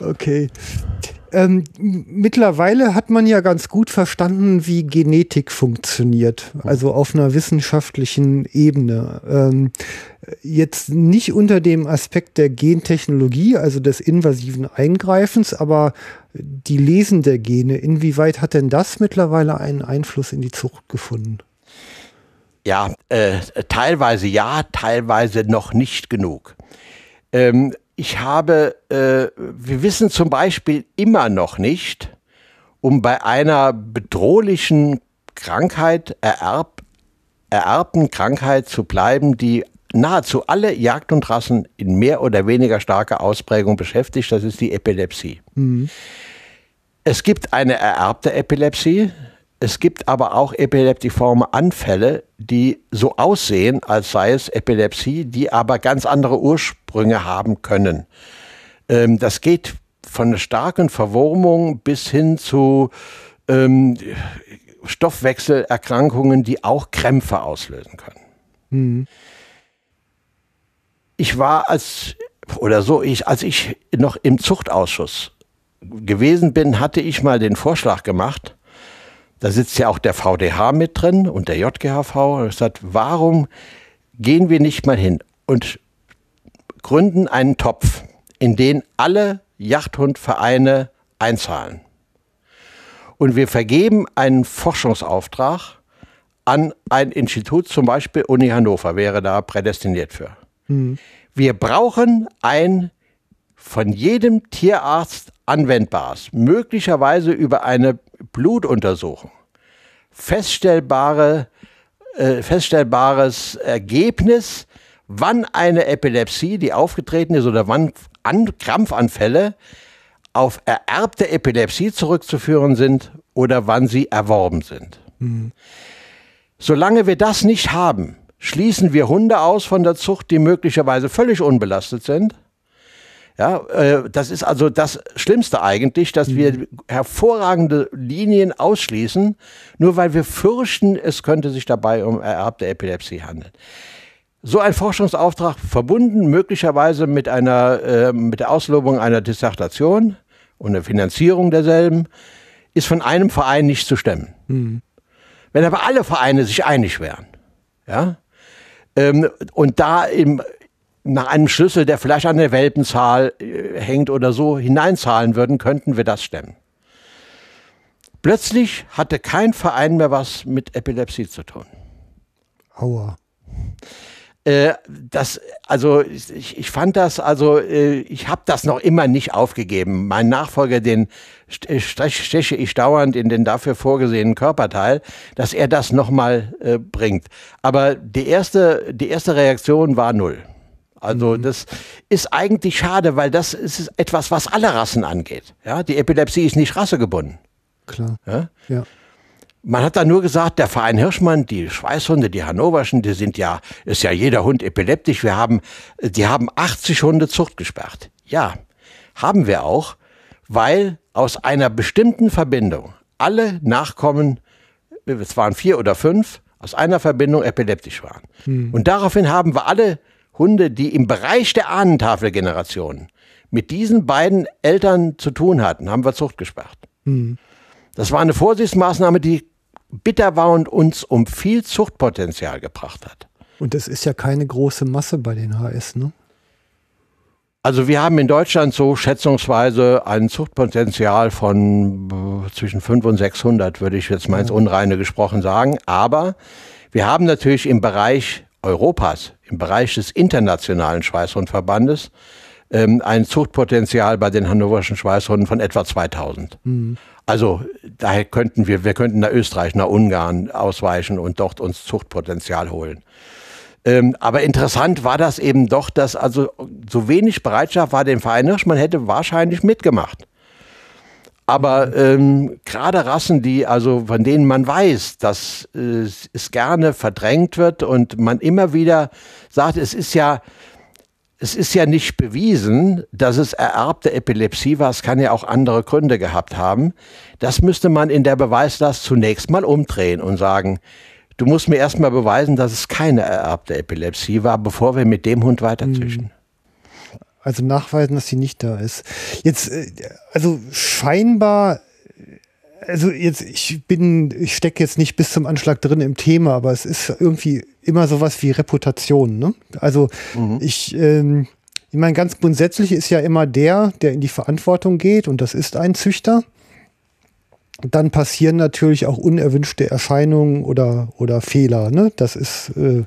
okay. Ähm, mittlerweile hat man ja ganz gut verstanden, wie Genetik funktioniert, also auf einer wissenschaftlichen Ebene. Ähm, jetzt nicht unter dem Aspekt der Gentechnologie, also des invasiven Eingreifens, aber die Lesen der Gene, inwieweit hat denn das mittlerweile einen Einfluss in die Zucht gefunden? Ja, äh, teilweise ja, teilweise noch nicht genug. Ähm, ich habe, äh, wir wissen zum Beispiel immer noch nicht, um bei einer bedrohlichen Krankheit, ererb, ererbten Krankheit zu bleiben, die nahezu alle Jagdhundrassen in mehr oder weniger starker Ausprägung beschäftigt, das ist die Epilepsie. Mhm. Es gibt eine ererbte Epilepsie, es gibt aber auch epileptiforme Anfälle, die so aussehen, als sei es Epilepsie, die aber ganz andere Ursprünge haben können. Ähm, das geht von einer starken Verwurmung bis hin zu ähm, Stoffwechselerkrankungen, die auch Krämpfe auslösen können. Mhm. Ich war als oder so, ich, als ich noch im Zuchtausschuss gewesen bin, hatte ich mal den Vorschlag gemacht, da sitzt ja auch der VDH mit drin und der JGHV. Und er sagt, warum gehen wir nicht mal hin und gründen einen Topf, in den alle Jachthundvereine einzahlen. Und wir vergeben einen Forschungsauftrag an ein Institut, zum Beispiel Uni Hannover wäre da prädestiniert für. Mhm. Wir brauchen ein von jedem Tierarzt anwendbares, möglicherweise über eine Blutuntersuchung feststellbare, äh, feststellbares Ergebnis, wann eine Epilepsie, die aufgetreten ist, oder wann An Krampfanfälle auf ererbte Epilepsie zurückzuführen sind oder wann sie erworben sind. Mhm. Solange wir das nicht haben, schließen wir Hunde aus von der Zucht, die möglicherweise völlig unbelastet sind. Ja, äh, das ist also das Schlimmste eigentlich, dass mhm. wir hervorragende Linien ausschließen, nur weil wir fürchten, es könnte sich dabei um ererbte Epilepsie handeln. So ein Forschungsauftrag verbunden möglicherweise mit einer äh, mit der Auslobung einer Dissertation und der Finanzierung derselben ist von einem Verein nicht zu stemmen. Mhm. Wenn aber alle Vereine sich einig wären, ja, ähm, und da im, nach einem Schlüssel, der vielleicht an der Welpenzahl äh, hängt oder so, hineinzahlen würden, könnten wir das stemmen. Plötzlich hatte kein Verein mehr was mit Epilepsie zu tun. Aua. Äh, das, also ich, ich fand das, also äh, ich habe das noch immer nicht aufgegeben. Mein Nachfolger, den steche ich dauernd in den dafür vorgesehenen Körperteil, dass er das nochmal äh, bringt. Aber die erste, die erste Reaktion war null. Also mhm. das ist eigentlich schade, weil das ist etwas, was alle Rassen angeht. Ja, die Epilepsie ist nicht rassegebunden. Klar. Ja. ja. Man hat da nur gesagt, der Verein Hirschmann, die Schweißhunde, die Hannoverschen, die sind ja, ist ja jeder Hund epileptisch. Wir haben, die haben 80 Hunde Zucht gesperrt. Ja, haben wir auch, weil aus einer bestimmten Verbindung alle Nachkommen, es waren vier oder fünf, aus einer Verbindung epileptisch waren. Hm. Und daraufhin haben wir alle Hunde, die im Bereich der Ahnentafelgeneration mit diesen beiden Eltern zu tun hatten, haben wir Zucht gesperrt. Hm. Das war eine Vorsichtsmaßnahme, die bitter war und uns um viel Zuchtpotenzial gebracht hat. Und es ist ja keine große Masse bei den HS, ne? Also wir haben in Deutschland so schätzungsweise ein Zuchtpotenzial von äh, zwischen 500 und 600, würde ich jetzt mal ins Unreine gesprochen sagen. Aber wir haben natürlich im Bereich Europas, im Bereich des internationalen Schweißhundverbandes, ähm, ein Zuchtpotenzial bei den hannoverschen Schweißhunden von etwa 2000. Mhm. Also daher könnten wir, wir könnten nach Österreich, nach Ungarn ausweichen und dort uns Zuchtpotenzial holen. Ähm, aber interessant war das eben doch, dass also so wenig Bereitschaft war dem Verein Hirsch, man hätte wahrscheinlich mitgemacht. Aber ähm, gerade Rassen, die also von denen man weiß, dass äh, es gerne verdrängt wird und man immer wieder sagt, es ist ja es ist ja nicht bewiesen, dass es ererbte Epilepsie war. Es kann ja auch andere Gründe gehabt haben. Das müsste man in der Beweislast zunächst mal umdrehen und sagen, du musst mir erstmal beweisen, dass es keine ererbte Epilepsie war, bevor wir mit dem Hund weiterzüchten. Hm. Also nachweisen, dass sie nicht da ist. Jetzt, äh, also scheinbar also jetzt, ich bin, ich stecke jetzt nicht bis zum Anschlag drin im Thema, aber es ist irgendwie immer sowas wie Reputation. Ne? Also mhm. ich, ähm, ich meine, ganz grundsätzlich ist ja immer der, der in die Verantwortung geht, und das ist ein Züchter dann passieren natürlich auch unerwünschte Erscheinungen oder, oder Fehler. Ne? Das, ist, äh,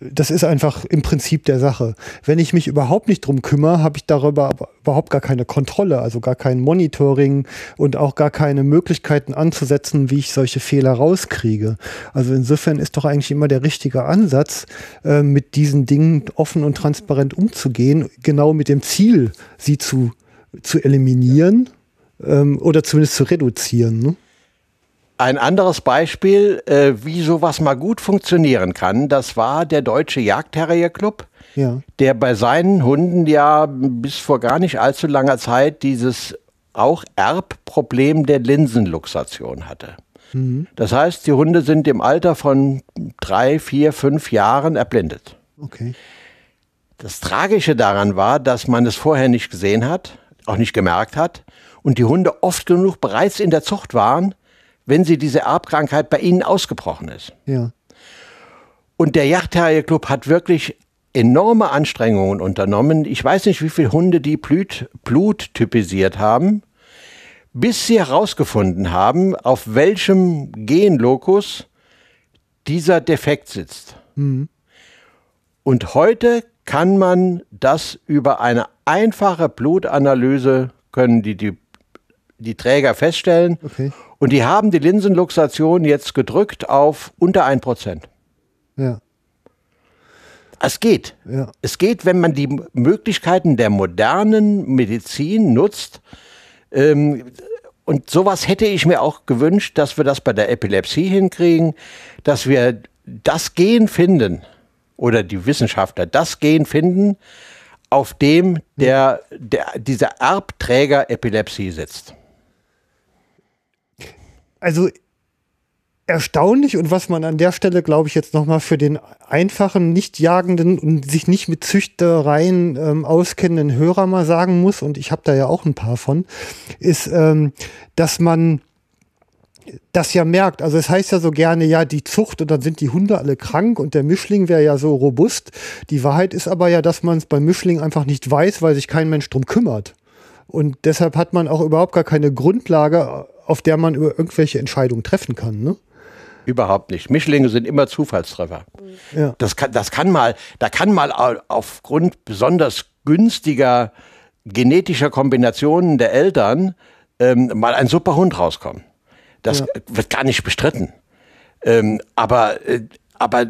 das ist einfach im Prinzip der Sache. Wenn ich mich überhaupt nicht drum kümmere, habe ich darüber überhaupt gar keine Kontrolle, also gar kein Monitoring und auch gar keine Möglichkeiten anzusetzen, wie ich solche Fehler rauskriege. Also insofern ist doch eigentlich immer der richtige Ansatz, äh, mit diesen Dingen offen und transparent umzugehen, genau mit dem Ziel, sie zu, zu eliminieren ähm, oder zumindest zu reduzieren. Ne? Ein anderes Beispiel, äh, wie sowas mal gut funktionieren kann, das war der Deutsche Jagdterrier Club, ja. der bei seinen Hunden ja bis vor gar nicht allzu langer Zeit dieses auch Erbproblem der Linsenluxation hatte. Mhm. Das heißt, die Hunde sind im Alter von drei, vier, fünf Jahren erblindet. Okay. Das Tragische daran war, dass man es vorher nicht gesehen hat, auch nicht gemerkt hat und die Hunde oft genug bereits in der Zucht waren, wenn sie diese Erbkrankheit bei ihnen ausgebrochen ist. Ja. Und der Jagdterrier Club hat wirklich enorme Anstrengungen unternommen. Ich weiß nicht, wie viele Hunde die Blut, Blut typisiert haben, bis sie herausgefunden haben, auf welchem Genlokus dieser Defekt sitzt. Mhm. Und heute kann man das über eine einfache Blutanalyse können die, die, die Träger feststellen. Okay. Und die haben die Linsenluxation jetzt gedrückt auf unter 1%. Ja. Es geht. Ja. Es geht, wenn man die Möglichkeiten der modernen Medizin nutzt. Ähm, und sowas hätte ich mir auch gewünscht, dass wir das bei der Epilepsie hinkriegen, dass wir das Gen finden oder die Wissenschaftler das Gen finden, auf dem der, der, dieser Erbträger Epilepsie sitzt. Also erstaunlich und was man an der Stelle, glaube ich, jetzt nochmal für den einfachen, nicht jagenden und sich nicht mit Züchtereien ähm, auskennenden Hörer mal sagen muss, und ich habe da ja auch ein paar von, ist, ähm, dass man das ja merkt. Also es heißt ja so gerne, ja, die Zucht und dann sind die Hunde alle krank und der Mischling wäre ja so robust. Die Wahrheit ist aber ja, dass man es beim Mischling einfach nicht weiß, weil sich kein Mensch drum kümmert. Und deshalb hat man auch überhaupt gar keine Grundlage, auf der man über irgendwelche Entscheidungen treffen kann. Ne? Überhaupt nicht. Mischlinge sind immer Zufallstreffer. Ja. Das kann, das kann mal, da kann mal au- aufgrund besonders günstiger genetischer Kombinationen der Eltern ähm, mal ein super Hund rauskommen. Das Ja. wird gar nicht bestritten. Ähm, aber äh, aber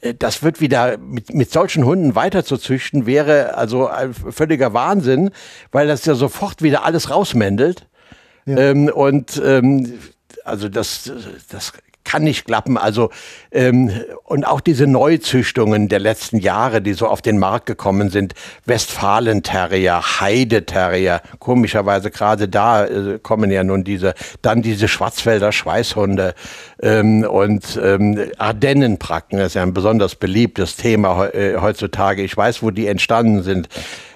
äh, das wird wieder mit, mit solchen Hunden weiterzuzüchten, wäre also ein völliger Wahnsinn, weil das ja sofort wieder alles rausmändelt. Ähm, und ähm, also das, das kann nicht klappen. Also ähm, und auch diese Neuzüchtungen der letzten Jahre, die so auf den Markt gekommen sind, Westfalen-Terrier, Heide-Terrier, komischerweise gerade da äh, kommen ja nun diese, dann diese Schwarzwälder Schweißhunde ähm, und ähm, Ardennenpracken, das ist ja ein besonders beliebtes Thema heu- äh, heutzutage. Ich weiß, wo die entstanden sind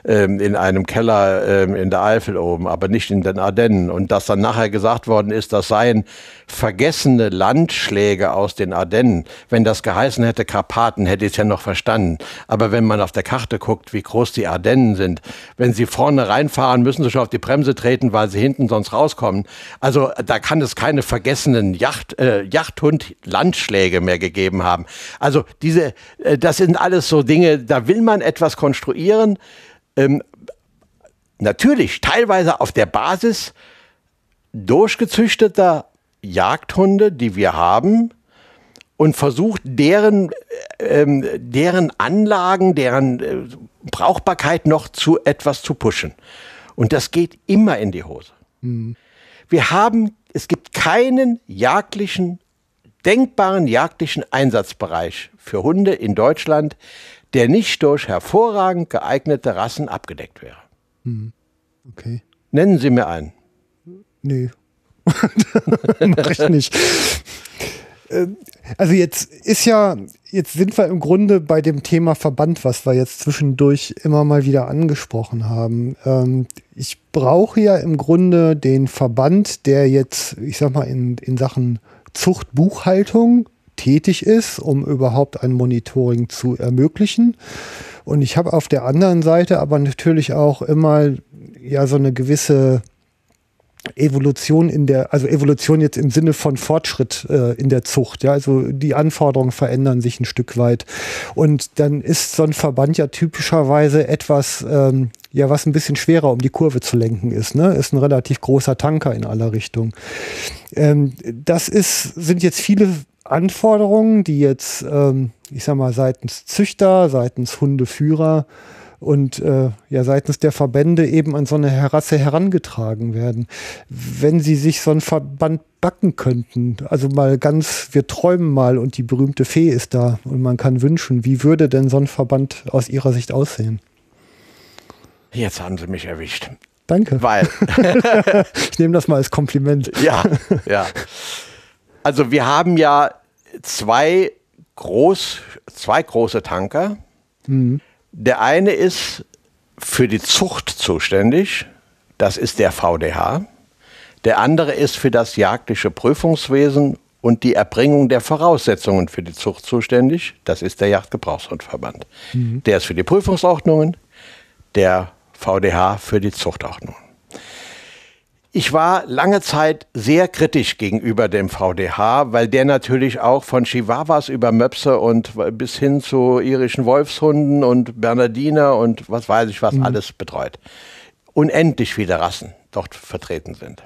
ähm, in einem Keller ähm, in der Eifel oben, aber nicht in den Ardennen. Und dass dann nachher gesagt worden ist, das seien vergessene Landschläge aus den Ardennen. Wenn das geheißen hätte Karpaten, hätte ich es ja noch verstanden. Aber wenn man auf der Karte guckt, wie groß die Ardennen sind, wenn sie vorne reinfahren, müssen sie schon auf die Bremse treten, weil sie hinten sonst rauskommen. Also da kann es keine vergessenen Yacht, äh, Yachthund-Landschläge mehr gegeben haben. Also diese, äh, das sind alles so Dinge, da will man etwas konstruieren. Ähm, natürlich teilweise auf der Basis durchgezüchteter Jagdhunde, die wir haben, und versucht deren, ähm, deren Anlagen, deren äh, Brauchbarkeit noch zu etwas zu pushen. Und das geht immer in die Hose. Wir haben, es gibt keinen jagdlichen, denkbaren jagdlichen Einsatzbereich für Hunde in Deutschland, der nicht durch hervorragend geeignete Rassen abgedeckt wäre. Okay. Nennen Sie mir einen. Nee. Mach ich nicht. Ähm, Also jetzt ist ja, jetzt sind wir im Grunde bei dem Thema Verband, was wir jetzt zwischendurch immer mal wieder angesprochen haben. Ähm, ich brauche ja im Grunde den Verband, der jetzt, ich sag mal, in, in Sachen Zuchtbuchhaltung tätig ist, um überhaupt ein Monitoring zu ermöglichen. Und ich habe auf der anderen Seite aber natürlich auch immer ja so eine gewisse Evolution in der, also Evolution jetzt im Sinne von Fortschritt äh, in der Zucht, ja, also die Anforderungen verändern sich ein Stück weit. Und dann ist so ein Verband ja typischerweise etwas, ähm, ja, was ein bisschen schwerer um die Kurve zu lenken ist, ne? Ist ein relativ großer Tanker in aller Richtung. Ähm, das ist, sind jetzt viele Anforderungen, die jetzt, ähm, ich sag mal, seitens Züchter, seitens Hundeführer und äh, ja seitens der Verbände eben an so eine Rasse herangetragen werden. Wenn Sie sich so einen Verband backen könnten, also mal ganz, wir träumen mal und die berühmte Fee ist da und man kann wünschen, wie würde denn so ein Verband aus Ihrer Sicht aussehen? Jetzt haben Sie mich erwischt. Danke. Weil, Ich nehme das mal als Kompliment. ja, ja. Also wir haben ja zwei, groß, zwei große Tanker. Der eine ist für die Zucht zuständig. Das ist der VDH. Der andere ist für das jagdliche Prüfungswesen und die Erbringung der Voraussetzungen für die Zucht zuständig. Das ist der Jagdgebrauchshundverband. Der ist für die Prüfungsordnungen, der VDH für die Zuchtordnung. Ich war lange Zeit sehr kritisch gegenüber dem VDH, weil der natürlich auch von Chihuahuas über Möpse und bis hin zu irischen Wolfshunden und Bernardiner und was weiß ich was mhm. alles betreut. Unendlich viele Rassen dort vertreten sind.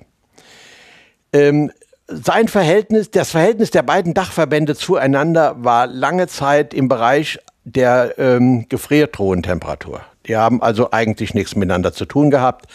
Ähm, sein Verhältnis, das Verhältnis der beiden Dachverbände zueinander war lange Zeit im Bereich der ähm, Gefriertruhentemperatur. Die haben also eigentlich nichts miteinander zu tun gehabt.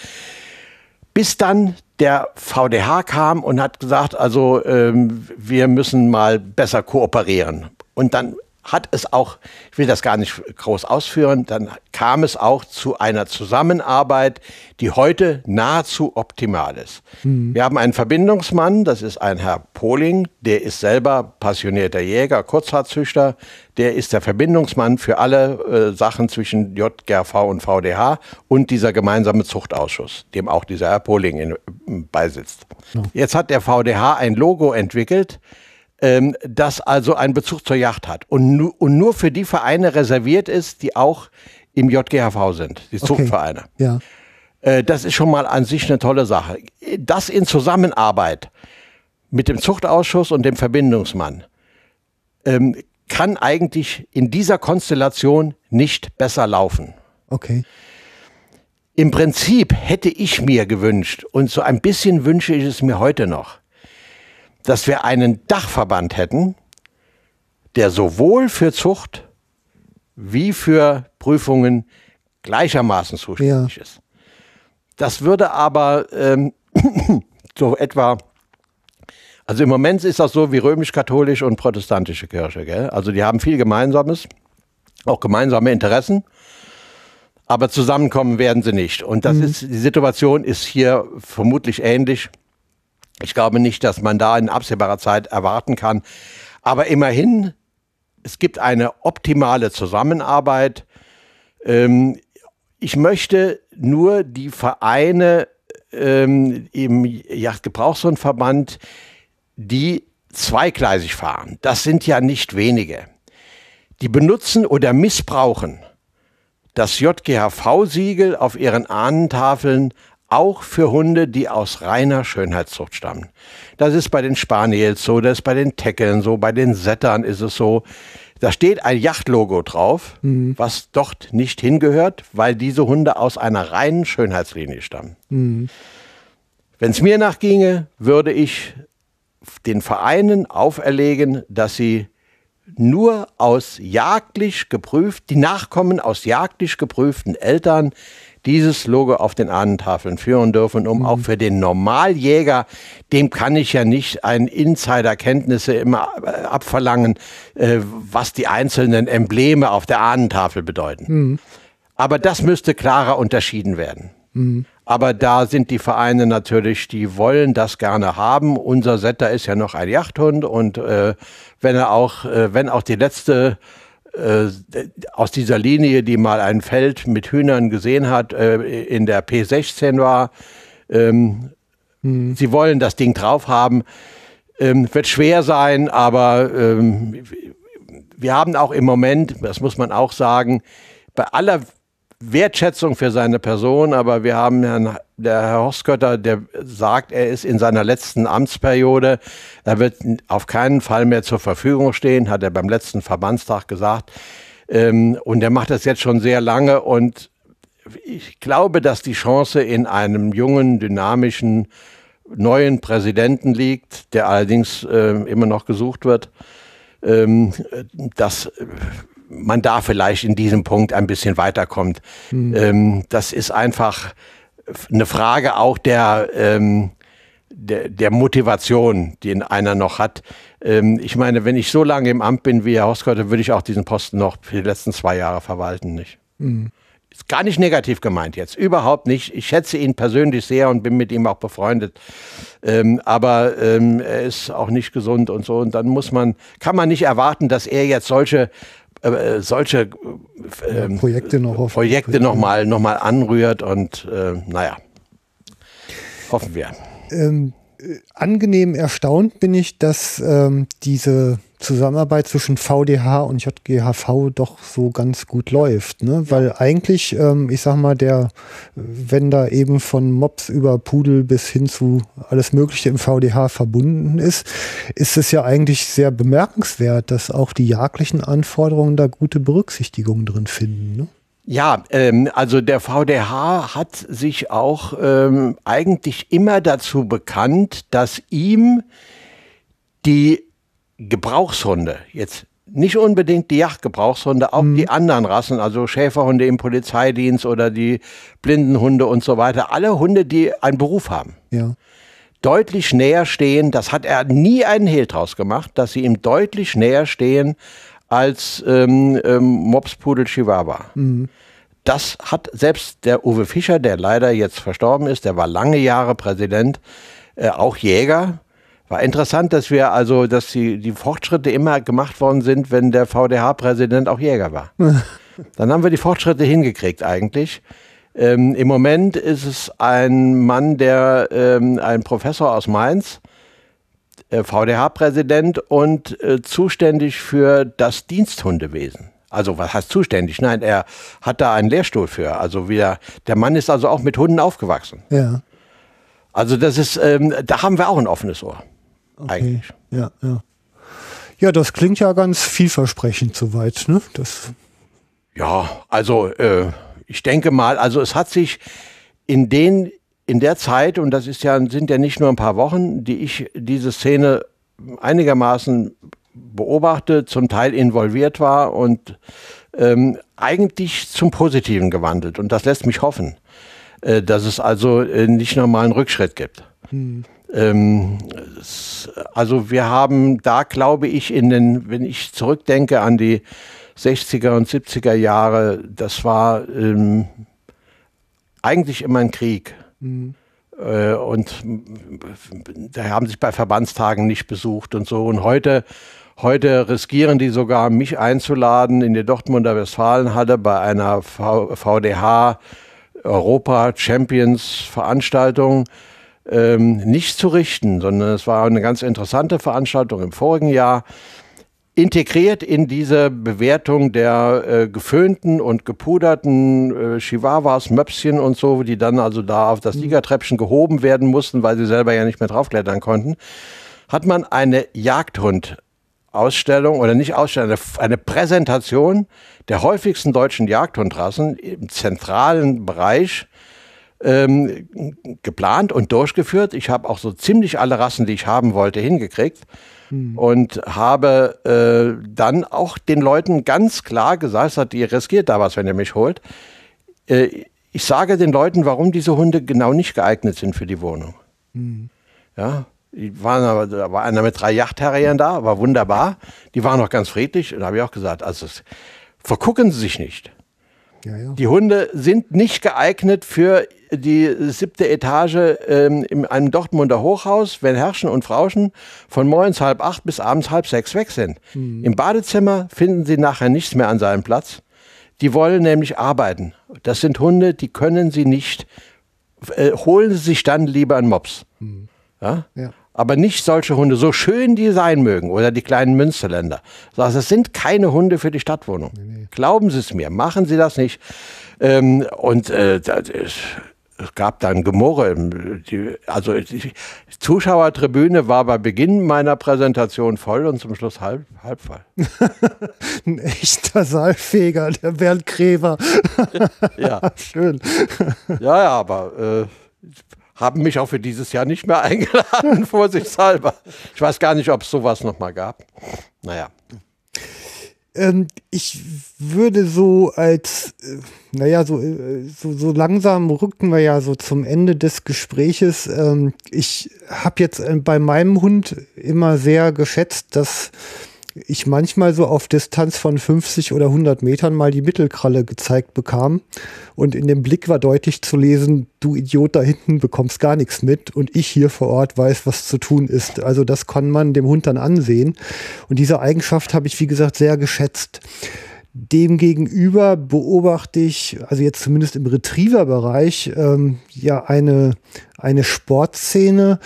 Bis dann der VDH kam und hat gesagt, also ähm, wir müssen mal besser kooperieren. Und dann hat es auch, ich will das gar nicht groß ausführen, dann kam es auch zu einer Zusammenarbeit, die heute nahezu optimal ist. Mhm. Wir haben einen Verbindungsmann, das ist ein Herr Poling, der ist selber passionierter Jäger, Kurzharzüchter, der ist der Verbindungsmann für alle äh, Sachen zwischen JGRV und VDH und dieser gemeinsame Zuchtausschuss, dem auch dieser Herr Poling in, in, beisitzt. Ja. Jetzt hat der VDH ein Logo entwickelt, ähm, das also einen Bezug zur Yacht hat und, nu und nur für die Vereine reserviert ist, die auch im JGHV sind, die Zuchtvereine. Okay. Ja. Äh, das ist schon mal an sich eine tolle Sache. Das in Zusammenarbeit mit dem Zuchtausschuss und dem Verbindungsmann ähm, kann eigentlich in dieser Konstellation nicht besser laufen. Okay. Im Prinzip hätte ich mir gewünscht, und so ein bisschen wünsche ich es mir heute noch, dass wir einen Dachverband hätten, der sowohl für Zucht wie für Prüfungen gleichermaßen zuständig ja. ist. Das würde aber ähm, so etwa, also im Moment ist das so wie römisch-katholisch und protestantische Kirche. Gell? Also die haben viel Gemeinsames, auch gemeinsame Interessen, aber zusammenkommen werden sie nicht. Und das mhm. ist, die Situation ist hier vermutlich ähnlich. Ich glaube nicht, dass man da in absehbarer Zeit erwarten kann. Aber immerhin, es gibt eine optimale Zusammenarbeit. Ähm, ich möchte nur die Vereine ähm, im Yachtgebrauchshundverband, die zweigleisig fahren, das sind ja nicht wenige, die benutzen oder missbrauchen das JGHV-Siegel auf ihren Ahnentafeln auch für Hunde, die aus reiner Schönheitszucht stammen. Das ist bei den Spaniels so, das ist bei den Teckeln so, bei den Settern ist es so. Da steht ein Yachtlogo drauf, mhm. was dort nicht hingehört, weil diese Hunde aus einer reinen Schönheitslinie stammen. Mhm. Wenn es mir nachginge, würde ich den Vereinen auferlegen, dass sie nur aus jagdlich geprüft, die Nachkommen aus jagdlich geprüften Eltern dieses Logo auf den Ahnentafeln führen dürfen, um mhm. auch für den Normaljäger, dem kann ich ja nicht ein Insiderkenntnisse immer äh, abverlangen, äh, was die einzelnen Embleme auf der Ahnentafel bedeuten. Mhm. Aber das müsste klarer unterschieden werden. Mhm. Aber da sind die Vereine natürlich, die wollen das gerne haben. Unser Setter ist ja noch ein Jachthund und äh, wenn er auch, äh, wenn auch die letzte äh, aus dieser Linie, die mal ein Feld mit Hühnern gesehen hat, äh, in der P16 war. Ähm, hm. Sie wollen das Ding drauf haben. Ähm, wird schwer sein, aber ähm, wir haben auch im Moment, das muss man auch sagen, bei aller Wertschätzung für seine Person, aber wir haben Herrn, der Herr Horstgötter, der sagt, er ist in seiner letzten Amtsperiode, er wird auf keinen Fall mehr zur Verfügung stehen, hat er beim letzten Verbandstag gesagt. Ähm, und er macht das jetzt schon sehr lange und ich glaube, dass die Chance in einem jungen, dynamischen, neuen Präsidenten liegt, der allerdings äh, immer noch gesucht wird. Ähm, dass man da vielleicht in diesem Punkt ein bisschen weiterkommt. Mhm. Ähm, das ist einfach eine Frage auch der, ähm, der, der, Motivation, die einer noch hat. Ähm, ich meine, wenn ich so lange im Amt bin wie Herr Hauskörter, würde ich auch diesen Posten noch für die letzten zwei Jahre verwalten, nicht? Mhm. Ist gar nicht negativ gemeint jetzt, überhaupt nicht. Ich schätze ihn persönlich sehr und bin mit ihm auch befreundet. Ähm, aber ähm, er ist auch nicht gesund und so. Und dann muss man, kann man nicht erwarten, dass er jetzt solche äh, solche äh, ja, Projekte noch, Projekte noch mal, noch mal anrührt und äh, naja, hoffen wir. Ähm, angenehm erstaunt bin ich, dass ähm, diese Zusammenarbeit zwischen VDH und JGHV doch so ganz gut läuft. Ne? Weil eigentlich, ähm, ich sag mal, der, wenn da eben von Mops über Pudel bis hin zu alles Mögliche im VDH verbunden ist, ist es ja eigentlich sehr bemerkenswert, dass auch die jagdlichen Anforderungen da gute Berücksichtigung drin finden. Ne? Ja, ähm, also der VDH hat sich auch ähm, eigentlich immer dazu bekannt, dass ihm die Gebrauchshunde, jetzt nicht unbedingt die Jagdgebrauchshunde, auch mhm. die anderen Rassen, also Schäferhunde im Polizeidienst oder die Blindenhunde und so weiter, alle Hunde, die einen Beruf haben. Ja. Deutlich näher stehen, das hat er nie einen Hehl draus gemacht, dass sie ihm deutlich näher stehen als ähm, ähm, Mopspudel Chihuahua. Mhm. Das hat selbst der Uwe Fischer, der leider jetzt verstorben ist, der war lange Jahre Präsident, äh, auch Jäger, war interessant, dass wir also, dass die, die Fortschritte immer gemacht worden sind, wenn der VDH-Präsident auch Jäger war. Dann haben wir die Fortschritte hingekriegt eigentlich. Ähm, Im Moment ist es ein Mann, der ähm, ein Professor aus Mainz, VDH-Präsident und äh, zuständig für das Diensthundewesen. Also was heißt zuständig? Nein, er hat da einen Lehrstuhl für. Also wieder, der Mann ist also auch mit Hunden aufgewachsen. Ja. Also das ist, ähm, da haben wir auch ein offenes Ohr. Okay. Eigentlich. Ja, ja. Ja, das klingt ja ganz vielversprechend soweit, ne? Das ja, also äh, ich denke mal, also es hat sich in den in der Zeit und das ist ja sind ja nicht nur ein paar Wochen, die ich diese Szene einigermaßen beobachte, zum Teil involviert war und ähm, eigentlich zum Positiven gewandelt und das lässt mich hoffen, äh, dass es also äh, nicht nochmal einen Rückschritt gibt. Hm. Ähm, also wir haben da, glaube ich, in den, wenn ich zurückdenke an die 60er und 70er Jahre, das war ähm, eigentlich immer ein Krieg. Mhm. Und da haben sich bei Verbandstagen nicht besucht und so. Und heute, heute riskieren die sogar, mich einzuladen in die Dortmunder Westfalenhalle bei einer VDH Europa Champions Veranstaltung ähm, nicht zu richten, sondern es war eine ganz interessante Veranstaltung im vorigen Jahr. Integriert in diese Bewertung der äh, geföhnten und gepuderten äh, Chihuahuas, Möpschen und so, die dann also da auf das Siegertreppchen gehoben werden mussten, weil sie selber ja nicht mehr draufklettern konnten, hat man eine Jagdhund-Ausstellung oder nicht Ausstellung, eine, eine Präsentation der häufigsten deutschen Jagdhundrassen im zentralen Bereich ähm, geplant und durchgeführt. Ich habe auch so ziemlich alle Rassen, die ich haben wollte, hingekriegt. Hm. Und habe äh, dann auch den Leuten ganz klar gesagt, hat, ihr riskiert da was, wenn ihr mich holt. Äh, ich sage den Leuten, warum diese Hunde genau nicht geeignet sind für die Wohnung. Hm. Ja, die waren aber, da war einer mit drei Yachtterrieren da, war wunderbar. Die waren noch ganz friedlich. Und da habe ich auch gesagt, also vergucken Sie sich nicht. Ja, ja. Die Hunde sind nicht geeignet für die siebte Etage ähm, in einem Dortmunder Hochhaus, wenn Herrschen und Frauschen von morgens halb acht bis abends halb sechs weg sind. Mhm. Im Badezimmer finden sie nachher nichts mehr an seinem Platz. Die wollen nämlich arbeiten. Das sind Hunde, die können sie nicht. Äh, holen sie sich dann lieber einen Mops. Mhm. Ja? ja? Aber nicht solche Hunde, so schön die sein mögen, oder die kleinen Münsterländer. Also es sind keine Hunde für die Stadtwohnung. Nee, nee. Glauben Sie es mir, machen Sie das nicht. Ähm, und äh, das ist, es gab dann Gemurre. Die, also die Zuschauertribüne war bei Beginn meiner Präsentation voll und zum Schluss halb, halb voll. Ein echter Saalfeger, der Bernd Gräber. ja. Schön. Ja, ja, aber äh, haben mich auch für dieses Jahr nicht mehr eingeladen, vorsichtshalber. Ich weiß gar nicht, ob es sowas nochmal gab. Naja. Ähm, ich würde so als, äh, naja, so, äh, so, so langsam rückten wir ja so zum Ende des Gespräches. Ähm, ich habe jetzt äh, bei meinem Hund immer sehr geschätzt, dass ich manchmal so auf Distanz von 50 oder 100 Metern mal die Mittelkralle gezeigt bekam. Und in dem Blick war deutlich zu lesen, du Idiot da hinten bekommst gar nichts mit und ich hier vor Ort weiß, was zu tun ist. Also das kann man dem Hund dann ansehen. Und diese Eigenschaft habe ich, wie gesagt, sehr geschätzt. Demgegenüber beobachte ich, also jetzt zumindest im Retriever-Bereich, ähm, ja eine, eine Sportszene,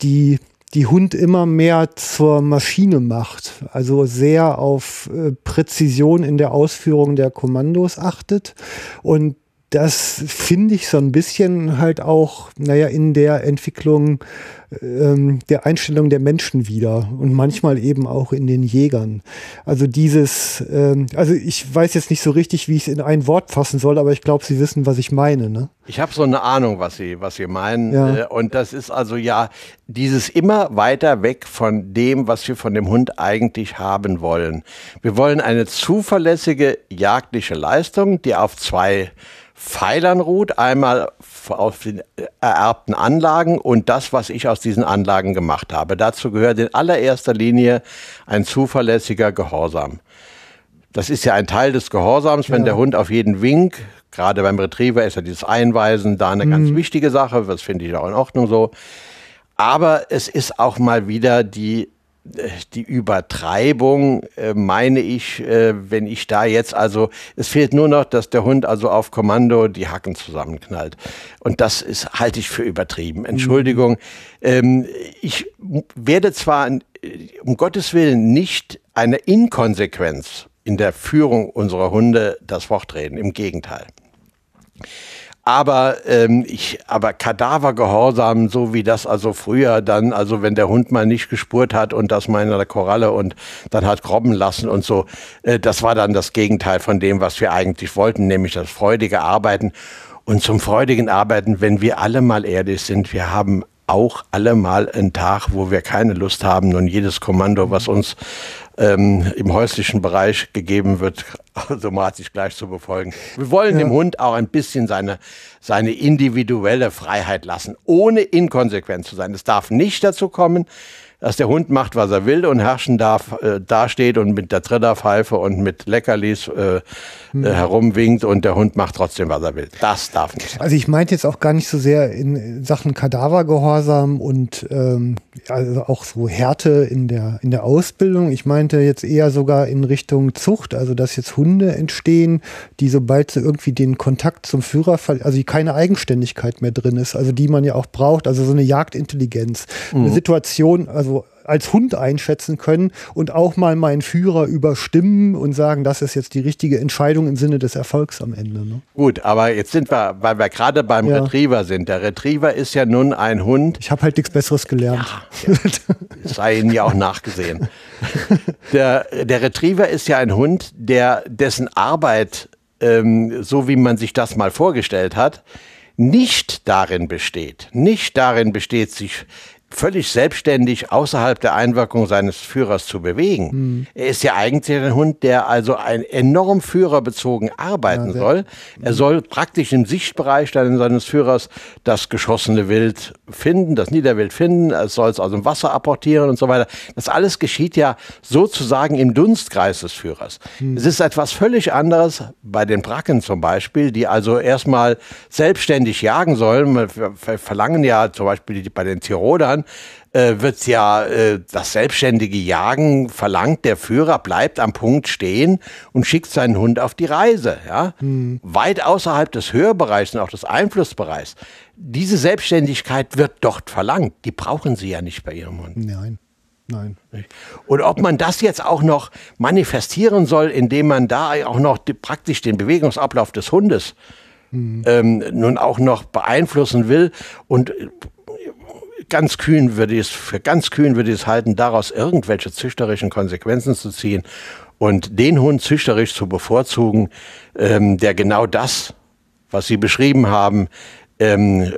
die die Hund immer mehr zur Maschine macht, also sehr auf äh, Präzision in der Ausführung der Kommandos achtet. Und das finde ich so ein bisschen halt auch, naja, in der Entwicklung ähm, der Einstellung der Menschen wieder und manchmal eben auch in den Jägern. Also dieses, ähm, also ich weiß jetzt nicht so richtig, wie ich es in ein Wort fassen soll, aber ich glaube, Sie wissen, was ich meine. Ne? Ich habe so eine Ahnung, was Sie, was Sie meinen. Ja. Äh, und das ist also ja dieses immer weiter weg von dem, was wir von dem Hund eigentlich haben wollen. Wir wollen eine zuverlässige jagdliche Leistung, die auf zwei Pfeilern ruht. Einmal auf den ererbten Anlagen und das, was ich aus diesen Anlagen gemacht habe. Dazu gehört in allererster Linie ein zuverlässiger Gehorsam. Das ist ja ein Teil des Gehorsams, wenn ja. der Hund auf jeden Wink, gerade beim Retriever ist ja dieses Einweisen da eine mhm. ganz wichtige Sache, das finde ich auch in Ordnung so. Aber es ist auch mal wieder die die Übertreibung, äh, meine ich, äh, wenn ich da jetzt also, es fehlt nur noch, dass der Hund also auf Kommando die Hacken zusammenknallt. Und das ist, halte ich für übertrieben. Entschuldigung. Ähm, ich werde zwar, äh, um Gottes Willen, nicht eine Inkonsequenz in der Führung unserer Hunde das Wort reden. Im Gegenteil. Aber ähm, ich, aber Kadavergehorsam, so wie das also früher dann, also wenn der Hund mal nicht gespurt hat und das mal in der Koralle und dann hat grobben lassen und so, äh, das war dann das Gegenteil von dem, was wir eigentlich wollten, nämlich das freudige Arbeiten. Und zum freudigen Arbeiten, wenn wir alle mal ehrlich sind, wir haben auch alle mal einen Tag, wo wir keine Lust haben und jedes Kommando, was uns ähm, im häuslichen Bereich gegeben wird, automatisch gleich zu befolgen. Wir wollen ja. dem Hund auch ein bisschen seine, seine individuelle Freiheit lassen, ohne inkonsequent zu sein. Es darf nicht dazu kommen, dass der Hund macht, was er will und herrschen darf, äh, dasteht und mit der Trillerpfeife und mit Leckerlis äh, hm. äh, herumwinkt und der Hund macht trotzdem, was er will. Das darf nicht sein. Also ich meinte jetzt auch gar nicht so sehr in Sachen Kadavergehorsam und ähm, also auch so Härte in der, in der Ausbildung. Ich meinte jetzt eher sogar in Richtung Zucht, also dass jetzt Hunde entstehen, die sobald sie irgendwie den Kontakt zum Führer, also die keine Eigenständigkeit mehr drin ist, also die man ja auch braucht, also so eine Jagdintelligenz, mhm. eine Situation, also also als Hund einschätzen können und auch mal meinen Führer überstimmen und sagen, das ist jetzt die richtige Entscheidung im Sinne des Erfolgs am Ende. Ne? Gut, aber jetzt sind wir, weil wir gerade beim ja. Retriever sind. Der Retriever ist ja nun ein Hund. Ich habe halt nichts Besseres gelernt. Ja, ja. Sei Ihnen ja auch nachgesehen. Der, der Retriever ist ja ein Hund, der dessen Arbeit, ähm, so wie man sich das mal vorgestellt hat, nicht darin besteht, nicht darin besteht, sich völlig selbstständig außerhalb der Einwirkung seines Führers zu bewegen. Mhm. Er ist ja eigentlich ein Hund, der also ein enorm führerbezogen arbeiten ja, soll. Er soll praktisch im Sichtbereich seines Führers das geschossene Wild finden, das Niederwild finden, er soll es aus dem Wasser apportieren und so weiter. Das alles geschieht ja sozusagen im Dunstkreis des Führers. Mhm. Es ist etwas völlig anderes bei den Bracken zum Beispiel, die also erstmal selbstständig jagen sollen. Wir verlangen ja zum Beispiel bei den Tirolern, Jahren äh, wird ja äh, das selbstständige Jagen verlangt, der Führer bleibt am Punkt stehen und schickt seinen Hund auf die Reise. Ja? Hm. Weit außerhalb des Hörbereichs und auch des Einflussbereichs. Diese Selbstständigkeit wird dort verlangt. Die brauchen Sie ja nicht bei Ihrem Hund. Nein. Nein. Und ob man das jetzt auch noch manifestieren soll, indem man da auch noch die, praktisch den Bewegungsablauf des Hundes hm. ähm, nun auch noch beeinflussen will und ganz kühn würde ich es, für ganz kühn würde ich es halten, daraus irgendwelche züchterischen Konsequenzen zu ziehen und den Hund züchterisch zu bevorzugen, ähm, der genau das, was Sie beschrieben haben, ähm,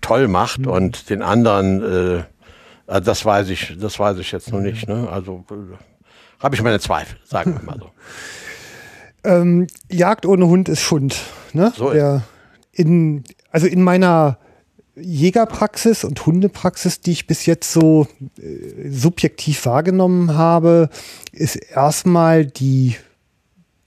toll macht mhm. und den anderen, äh, also das weiß ich, das weiß ich jetzt noch nicht. Ne? Also äh, habe ich meine Zweifel, sagen wir mal so. ähm, Jagd ohne Hund ist Schund. Ne? So Der, in, also in meiner Jägerpraxis und Hundepraxis, die ich bis jetzt so äh, subjektiv wahrgenommen habe, ist erstmal die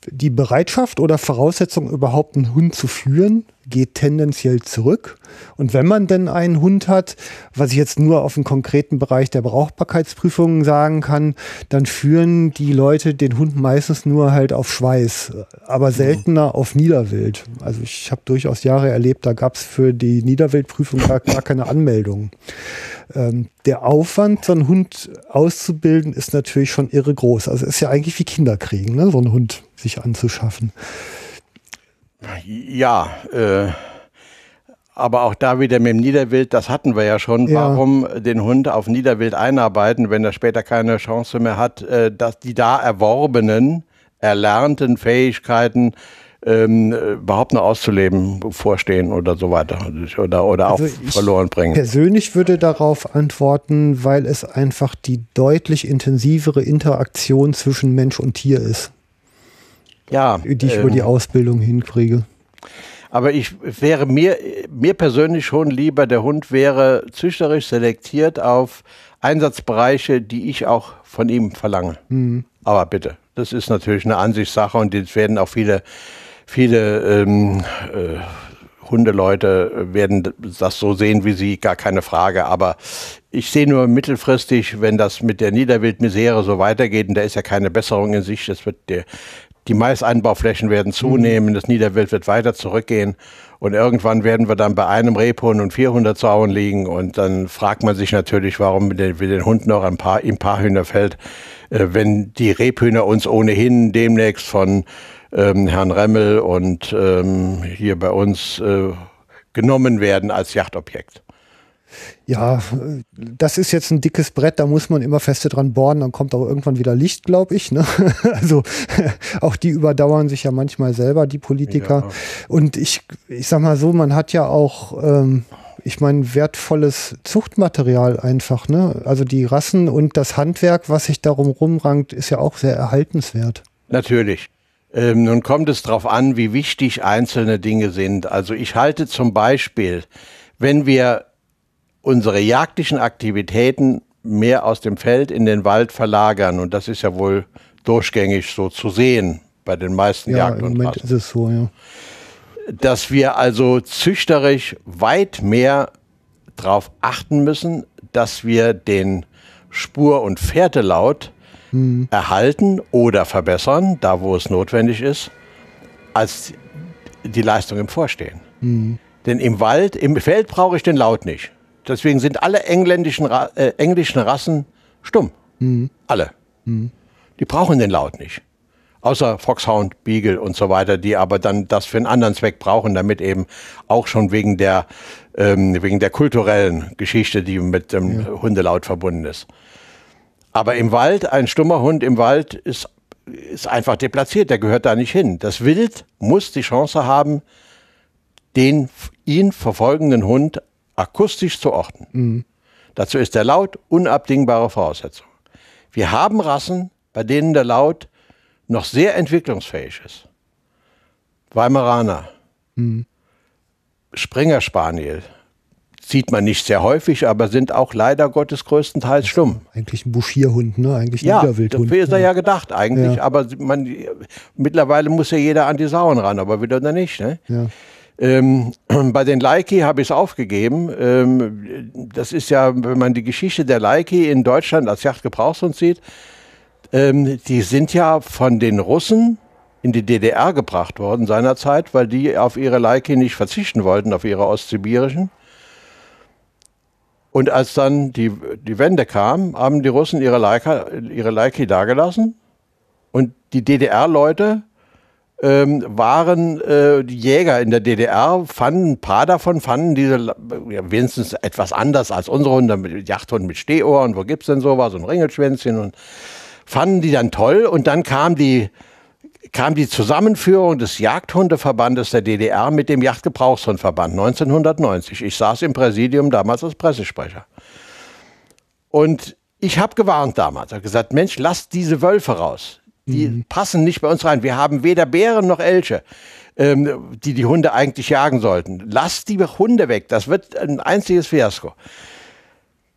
die Bereitschaft oder Voraussetzung, überhaupt einen Hund zu führen, geht tendenziell zurück. Und wenn man denn einen Hund hat, was ich jetzt nur auf den konkreten Bereich der Brauchbarkeitsprüfungen sagen kann, dann führen die Leute den Hund meistens nur halt auf Schweiß, aber seltener auf Niederwild. Also ich habe durchaus Jahre erlebt, da gab es für die Niederwildprüfung gar, gar keine Anmeldung. ähm, der Aufwand, so einen Hund auszubilden, ist natürlich schon irre groß. Also ist ja eigentlich wie Kinderkriegen, ne? so einen Hund sich anzuschaffen. Ja, äh, aber auch da wieder mit dem Niederwild, das hatten wir ja schon. Ja. Warum den Hund auf Niederwild einarbeiten, wenn er später keine Chance mehr hat, äh, dass die da erworbenen, erlernten Fähigkeiten ähm, überhaupt noch auszuleben vorstehen oder so weiter oder, oder also auch verloren bringen. Persönlich würde darauf antworten, weil es einfach die deutlich intensivere Interaktion zwischen Mensch und Tier ist. Ja. Die ich ähm, über die Ausbildung hinkriege. Aber ich wäre mir, mir persönlich schon lieber, der Hund wäre züchterisch selektiert auf Einsatzbereiche, die ich auch von ihm verlange. Mhm. Aber bitte, das ist natürlich eine Ansichtssache und jetzt werden auch viele viele ähm, äh, Hundeleute werden das so sehen wie Sie, gar keine Frage. Aber ich sehe nur mittelfristig, wenn das mit der Niederwildmisere so weitergeht, und da ist ja keine Besserung in sich, das wird der, die Maiseinbauflächen werden zunehmen, das Niederwild wird weiter zurückgehen und irgendwann werden wir dann bei einem Rebhund und 400 Zaun liegen und dann fragt man sich natürlich, warum wir den Hund noch ein paar, im Paarhühnerfeld, äh, wenn die Rebhühner uns ohnehin demnächst von ähm, Herrn Remmel und ähm, hier bei uns äh, genommen werden als Yachtobjekt. Ja, das ist jetzt ein dickes Brett, da muss man immer feste dran bohren, dann kommt auch irgendwann wieder Licht, glaube ich. Ne? Also auch die überdauern sich ja manchmal selber, die Politiker. Ja. Und ich, ich sag mal so, man hat ja auch, ähm, ich meine, wertvolles Zuchtmaterial einfach. Ne? Also die Rassen und das Handwerk, was sich darum rumrankt, ist ja auch sehr erhaltenswert. Natürlich. Ähm, nun kommt es darauf an, wie wichtig einzelne Dinge sind. Also ich halte zum Beispiel, wenn wir unsere jagdlichen Aktivitäten mehr aus dem Feld in den Wald verlagern, und das ist ja wohl durchgängig so zu sehen bei den meisten ja, Jagd- und im Moment ist es so, ja. Dass wir also züchterisch weit mehr darauf achten müssen, dass wir den Spur- und Fährtelaut mhm. erhalten oder verbessern, da wo es notwendig ist, als die Leistung im Vorstehen. Mhm. Denn im Wald, im Feld brauche ich den Laut nicht. Deswegen sind alle engländischen, äh, englischen Rassen stumm. Mhm. Alle. Mhm. Die brauchen den Laut nicht. Außer Foxhound, Beagle und so weiter, die aber dann das für einen anderen Zweck brauchen, damit eben auch schon wegen der, ähm, wegen der kulturellen Geschichte, die mit dem ja. Hundelaut verbunden ist. Aber im Wald, ein stummer Hund im Wald ist, ist einfach deplatziert, der gehört da nicht hin. Das Wild muss die Chance haben, den ihn verfolgenden Hund akustisch zu orten. Mhm. Dazu ist der Laut unabdingbare Voraussetzung. Wir haben Rassen, bei denen der Laut noch sehr entwicklungsfähig ist. Weimaraner, mhm. Springer Spaniel, sieht man nicht sehr häufig, aber sind auch leider Gottes größtenteils stumm. Eigentlich ein Buschierhund, ne? Eigentlich ein ja, Niederwildhund. Dafür ist er ja gedacht eigentlich, ja. aber man, mittlerweile muss ja jeder an die Sauen ran, aber wieder nicht. Ne? Ja. Ähm, bei den Leiki habe ich es aufgegeben. Ähm, das ist ja, wenn man die Geschichte der Leiki in Deutschland als Yachtgebrauchshund sieht, ähm, die sind ja von den Russen in die DDR gebracht worden seinerzeit, weil die auf ihre Leiki nicht verzichten wollten, auf ihre ostsibirischen. Und als dann die, die Wende kam, haben die Russen ihre Leica, ihre Leiki dagelassen. Und die DDR-Leute ähm, waren äh, die Jäger in der DDR, fanden ein paar davon, fanden diese ja, wenigstens etwas anders als unsere Hunde, mit Jagdhunden mit Stehohr wo gibt es denn sowas, so ein Ringelschwänzchen und fanden die dann toll. Und dann kam die kam die Zusammenführung des Jagdhundeverbandes der DDR mit dem Jagdgebrauchshundverband 1990. Ich saß im Präsidium damals als Pressesprecher. Und ich habe gewarnt damals, habe gesagt, Mensch, lasst diese Wölfe raus. Die mhm. passen nicht bei uns rein. Wir haben weder Bären noch Elche, ähm, die die Hunde eigentlich jagen sollten. Lasst die Hunde weg. Das wird ein einziges Fiasko.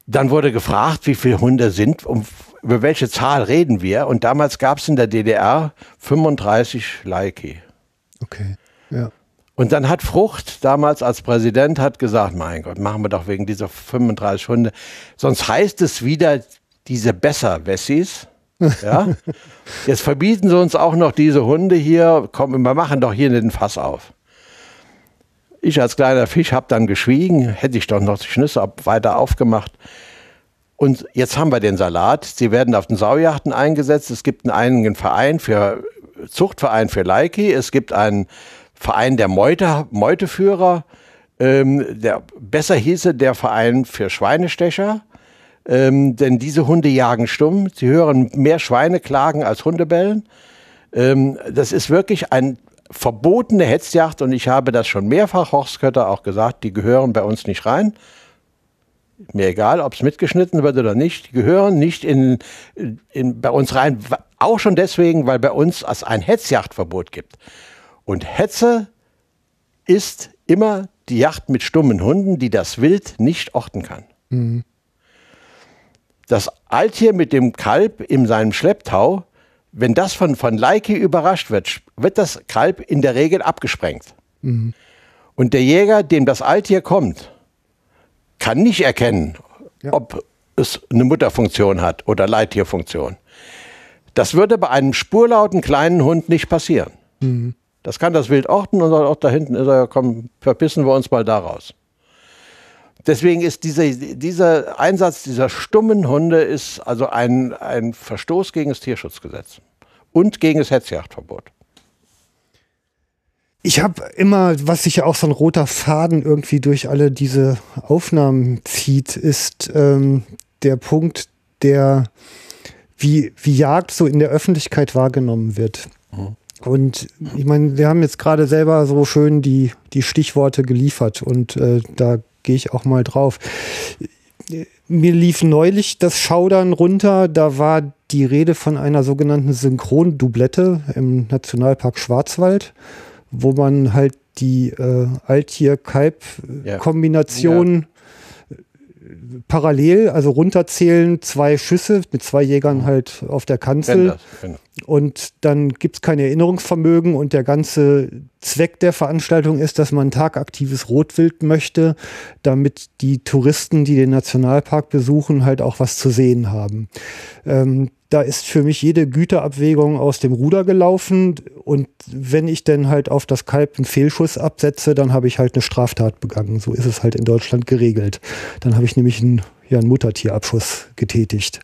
Dann wurde gefragt, wie viele Hunde sind, um über welche Zahl reden wir? Und damals gab es in der DDR 35 Leiki. Okay, ja. Und dann hat Frucht damals als Präsident hat gesagt, mein Gott, machen wir doch wegen dieser 35 Hunde. Sonst heißt es wieder diese Besser-Wessis. Ja? Jetzt verbieten sie uns auch noch diese Hunde hier. Komm, wir machen doch hier den Fass auf. Ich als kleiner Fisch habe dann geschwiegen, hätte ich doch noch die Schnüsse weiter aufgemacht. Und jetzt haben wir den Salat. Sie werden auf den Saujachten eingesetzt. Es gibt einen eigenen Verein für Zuchtverein für Leiki. Es gibt einen Verein der Meute, Meuteführer. Ähm, der, besser hieße der Verein für Schweinestecher. Ähm, denn diese Hunde jagen stumm. Sie hören mehr Schweine klagen als Hunde bellen. Ähm, das ist wirklich ein verbotene Hetzjagd und ich habe das schon mehrfach Horst auch gesagt, die gehören bei uns nicht rein. Mir egal, ob es mitgeschnitten wird oder nicht, die gehören nicht in, in, bei uns rein. Auch schon deswegen, weil bei uns es ein Hetzjagdverbot gibt. Und Hetze ist immer die Jagd mit stummen Hunden, die das Wild nicht orten kann. Mhm. Das Alttier mit dem Kalb in seinem Schlepptau wenn das von, von Leike überrascht wird, wird das Kalb in der Regel abgesprengt. Mhm. Und der Jäger, dem das Alttier kommt, kann nicht erkennen, ja. ob es eine Mutterfunktion hat oder Leittierfunktion. Das würde bei einem spurlauten kleinen Hund nicht passieren. Mhm. Das kann das Wild orten und sagt, auch da hinten ist er, komm, verpissen wir uns mal daraus. Deswegen ist diese, dieser Einsatz dieser stummen Hunde ist also ein, ein Verstoß gegen das Tierschutzgesetz und gegen das Hetzjagdverbot. Ich habe immer, was sich ja auch so ein roter Faden irgendwie durch alle diese Aufnahmen zieht, ist ähm, der Punkt, der wie, wie Jagd so in der Öffentlichkeit wahrgenommen wird. Mhm. Und ich meine, wir haben jetzt gerade selber so schön die, die Stichworte geliefert und äh, da gehe ich auch mal drauf. Mir lief neulich das Schaudern runter, da war die Rede von einer sogenannten Synchrondublette im Nationalpark Schwarzwald, wo man halt die äh, Alttier-Kalb-Kombination ja parallel, also runterzählen, zwei Schüsse mit zwei Jägern halt auf der Kanzel. Und dann gibt es kein Erinnerungsvermögen und der ganze Zweck der Veranstaltung ist, dass man tagaktives Rotwild möchte, damit die Touristen, die den Nationalpark besuchen, halt auch was zu sehen haben. Ähm, da ist für mich jede Güterabwägung aus dem Ruder gelaufen. Und wenn ich dann halt auf das Kalb einen Fehlschuss absetze, dann habe ich halt eine Straftat begangen. So ist es halt in Deutschland geregelt. Dann habe ich nämlich einen, ja, einen Muttertierabschuss getätigt.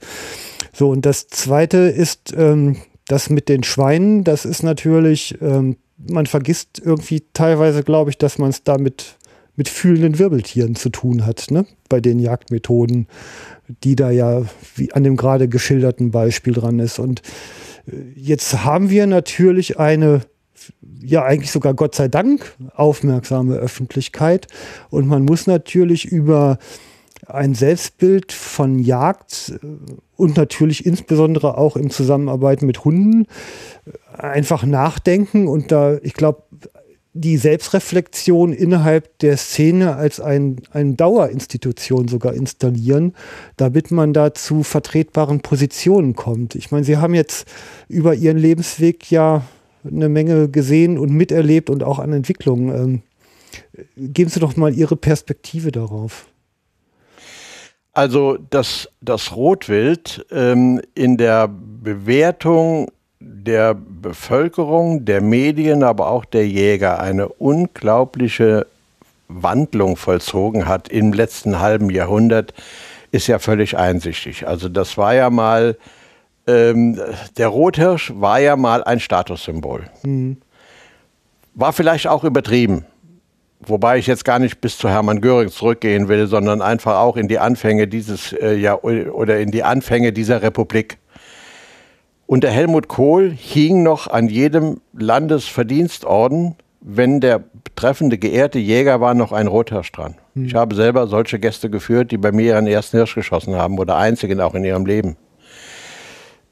So, und das Zweite ist ähm, das mit den Schweinen. Das ist natürlich, ähm, man vergisst irgendwie teilweise, glaube ich, dass man es damit mit fühlenden Wirbeltieren zu tun hat, ne? bei den Jagdmethoden die da ja wie an dem gerade geschilderten Beispiel dran ist. Und äh, jetzt haben wir natürlich eine ja eigentlich sogar Gott sei Dank aufmerksame Öffentlichkeit und man muss natürlich über ein Selbstbild von Jagd äh, und natürlich insbesondere auch im Zusammenarbeit mit Hunden äh, einfach nachdenken und da ich glaube die Selbstreflexion innerhalb der Szene als ein, eine Dauerinstitution sogar installieren, damit man da zu vertretbaren Positionen kommt. Ich meine, Sie haben jetzt über Ihren Lebensweg ja eine Menge gesehen und miterlebt und auch an Entwicklungen. Ähm, geben Sie doch mal Ihre Perspektive darauf. Also, dass das Rotwild ähm, in der Bewertung der Bevölkerung, der Medien, aber auch der Jäger eine unglaubliche Wandlung vollzogen hat im letzten halben Jahrhundert, ist ja völlig einsichtig. Also das war ja mal, ähm, der Rothirsch war ja mal ein Statussymbol. Mhm. War vielleicht auch übertrieben. Wobei ich jetzt gar nicht bis zu Hermann Göring zurückgehen will, sondern einfach auch in die Anfänge dieses äh, ja, oder in die Anfänge dieser Republik. Unter Helmut Kohl hing noch an jedem Landesverdienstorden, wenn der betreffende geehrte Jäger war, noch ein Rothirsch dran. Hm. Ich habe selber solche Gäste geführt, die bei mir ihren ersten Hirsch geschossen haben oder einzigen auch in ihrem Leben.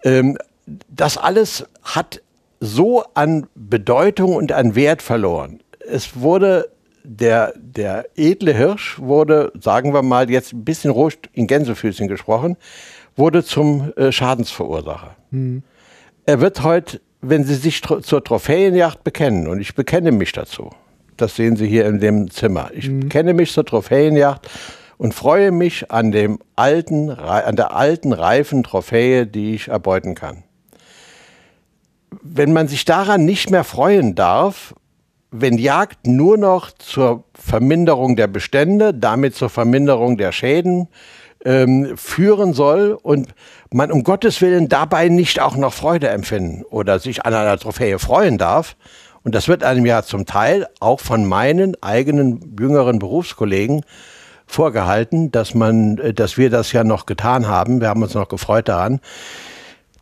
Ähm, das alles hat so an Bedeutung und an Wert verloren. Es wurde der, der edle Hirsch wurde, sagen wir mal jetzt ein bisschen in Gänsefüßchen gesprochen, wurde zum äh, Schadensverursacher. Mhm. Er wird heute, wenn Sie sich tro zur Trophäenjagd bekennen, und ich bekenne mich dazu, das sehen Sie hier in dem Zimmer, ich mhm. bekenne mich zur Trophäenjagd und freue mich an, dem alten, an der alten, reifen Trophäe, die ich erbeuten kann. Wenn man sich daran nicht mehr freuen darf, wenn Jagd nur noch zur Verminderung der Bestände, damit zur Verminderung der Schäden ähm, führen soll und man um Gottes Willen dabei nicht auch noch Freude empfinden oder sich an einer Trophäe freuen darf. Und das wird einem ja zum Teil auch von meinen eigenen jüngeren Berufskollegen vorgehalten, dass man, äh, dass wir das ja noch getan haben. Wir haben uns noch gefreut daran.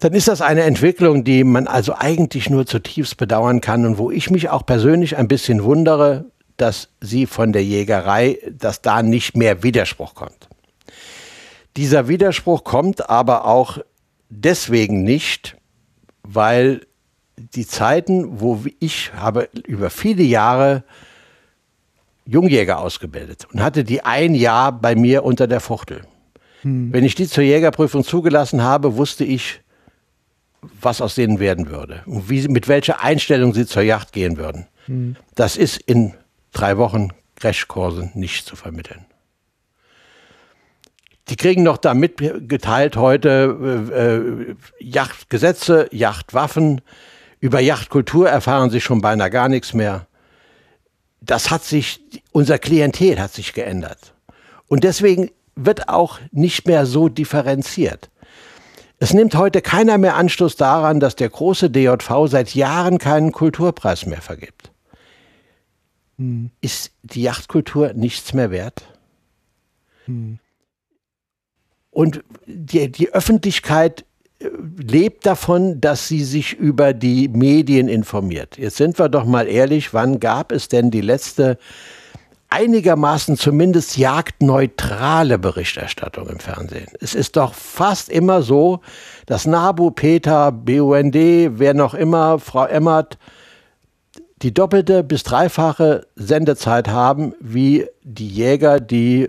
Dann ist das eine Entwicklung, die man also eigentlich nur zutiefst bedauern kann und wo ich mich auch persönlich ein bisschen wundere, dass sie von der Jägerei, dass da nicht mehr Widerspruch kommt. Dieser Widerspruch kommt aber auch deswegen nicht, weil die Zeiten, wo ich habe über viele Jahre Jungjäger ausgebildet und hatte die ein Jahr bei mir unter der Fuchtel. Hm. Wenn ich die zur Jägerprüfung zugelassen habe, wusste ich, was aus denen werden würde und wie, mit welcher Einstellung sie zur Yacht gehen würden. Hm. Das ist in drei Wochen Crashkursen nicht zu vermitteln. Die kriegen noch da mitgeteilt heute äh, äh, Yachtgesetze, Yachtwaffen. Über Yachtkultur erfahren sie schon beinahe gar nichts mehr. Das hat sich, unser Klientel hat sich geändert. Und deswegen wird auch nicht mehr so differenziert. Es nimmt heute keiner mehr Anstoß daran, dass der große DJV seit Jahren keinen Kulturpreis mehr vergibt. Hm. Ist die Yachtkultur nichts mehr wert? Hm. Und die, die Öffentlichkeit äh, lebt davon, dass sie sich über die Medien informiert. Jetzt sind wir doch mal ehrlich, wann gab es denn die letzte einigermaßen zumindest jagdneutrale Berichterstattung im Fernsehen? Es ist doch fast immer so, dass Nabu, Peter, BUND, wer noch immer, Frau Emmert, die doppelte bis dreifache Sendezeit haben wie die Jäger, die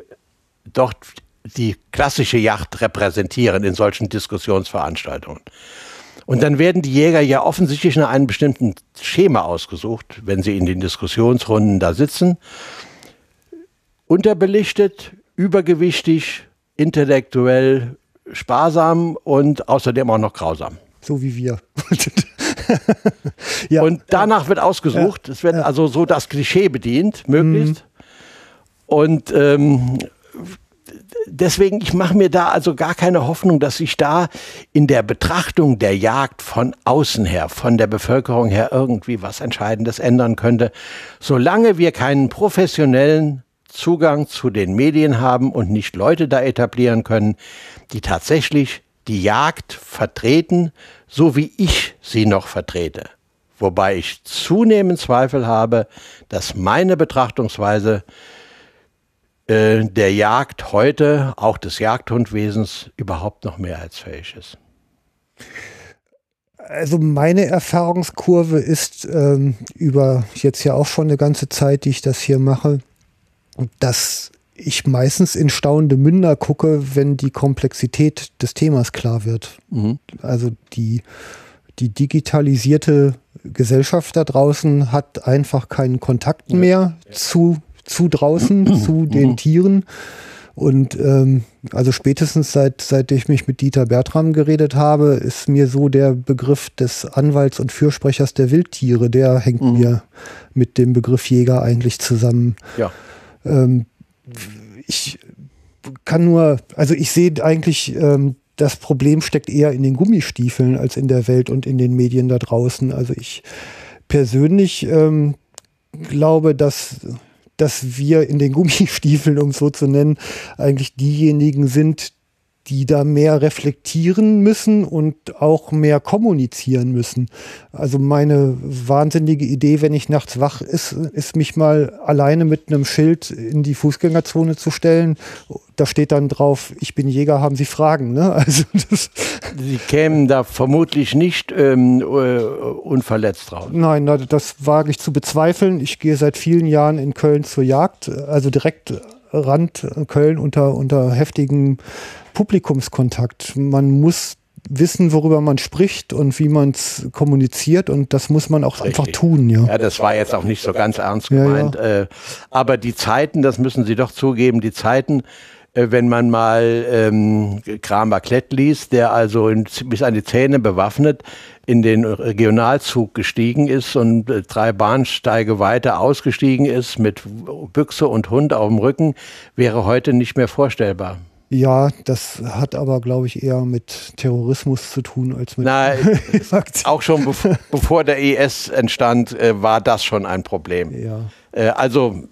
dort die klassische Yacht repräsentieren in solchen Diskussionsveranstaltungen. Und dann werden die Jäger ja offensichtlich nach einem bestimmten Schema ausgesucht, wenn sie in den Diskussionsrunden da sitzen. Unterbelichtet, übergewichtig, intellektuell sparsam und außerdem auch noch grausam. So wie wir. ja. Und danach wird ausgesucht. Ja. Es wird also so das Klischee bedient, möglichst. Mhm. Und ähm, deswegen, ich mache mir da also gar keine Hoffnung, dass sich da in der Betrachtung der Jagd von außen her, von der Bevölkerung her irgendwie was Entscheidendes ändern könnte. Solange wir keinen professionellen Zugang zu den Medien haben und nicht Leute da etablieren können, die tatsächlich die Jagd vertreten, so wie ich sie noch vertrete. Wobei ich zunehmend Zweifel habe, dass meine Betrachtungsweise äh, der Jagd heute, auch des Jagdhundwesens, überhaupt noch mehrheitsfähig ist? Also meine Erfahrungskurve ist ähm, über jetzt ja auch schon eine ganze Zeit, die ich das hier mache, dass ich meistens in staunende Münder gucke, wenn die Komplexität des Themas klar wird. Mhm. Also die, die digitalisierte Gesellschaft da draußen hat einfach keinen Kontakt mehr ja. zu zu draußen, zu den mhm. Tieren. Und ähm, also spätestens seit, seit ich mich mit Dieter Bertram geredet habe, ist mir so der Begriff des Anwalts und Fürsprechers der Wildtiere, der hängt mhm. mir mit dem Begriff Jäger eigentlich zusammen. Ja. Ähm, ich kann nur, also ich sehe eigentlich, ähm, das Problem steckt eher in den Gummistiefeln als in der Welt und in den Medien da draußen. Also ich persönlich ähm, glaube, dass dass wir in den Gummistiefeln, um es so zu nennen, eigentlich diejenigen sind, die da mehr reflektieren müssen und auch mehr kommunizieren müssen. Also meine wahnsinnige Idee, wenn ich nachts wach ist, ist mich mal alleine mit einem Schild in die Fußgängerzone zu stellen. Da steht dann drauf, ich bin Jäger, haben Sie Fragen. Ne? Also Sie kämen da vermutlich nicht ähm, äh, unverletzt raus. Nein, das wage ich zu bezweifeln. Ich gehe seit vielen Jahren in Köln zur Jagd, also direkt Rand Köln unter, unter heftigem Publikumskontakt. Man muss wissen, worüber man spricht und wie man es kommuniziert und das muss man auch Richtig. einfach tun. Ja. ja, das war jetzt auch nicht so ganz ernst gemeint. Ja, ja. Äh, aber die Zeiten, das müssen Sie doch zugeben, die Zeiten, äh, wenn man mal ähm, Kramer Klett liest, der also in, bis an die Zähne bewaffnet in den Regionalzug gestiegen ist und äh, drei Bahnsteige weiter ausgestiegen ist mit Büchse und Hund auf dem Rücken, wäre heute nicht mehr vorstellbar. Ja, das hat aber, glaube ich, eher mit Terrorismus zu tun als mit. Na, auch schon bev bevor der IS entstand, äh, war das schon ein Problem. Ja. Äh, also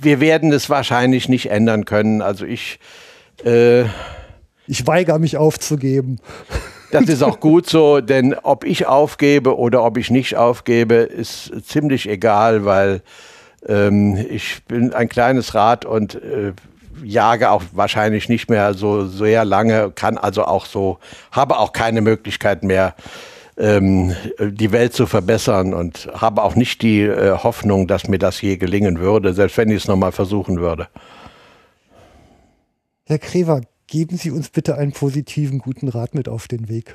wir werden es wahrscheinlich nicht ändern können. Also ich. Äh, ich weigere mich aufzugeben. Das ist auch gut so, denn ob ich aufgebe oder ob ich nicht aufgebe, ist ziemlich egal, weil ähm, ich bin ein kleines Rad und äh, jage auch wahrscheinlich nicht mehr so sehr lange, kann also auch so, habe auch keine Möglichkeit mehr, ähm, die Welt zu verbessern und habe auch nicht die äh, Hoffnung, dass mir das je gelingen würde, selbst wenn ich es nochmal versuchen würde. Herr Krever, geben Sie uns bitte einen positiven, guten Rat mit auf den Weg.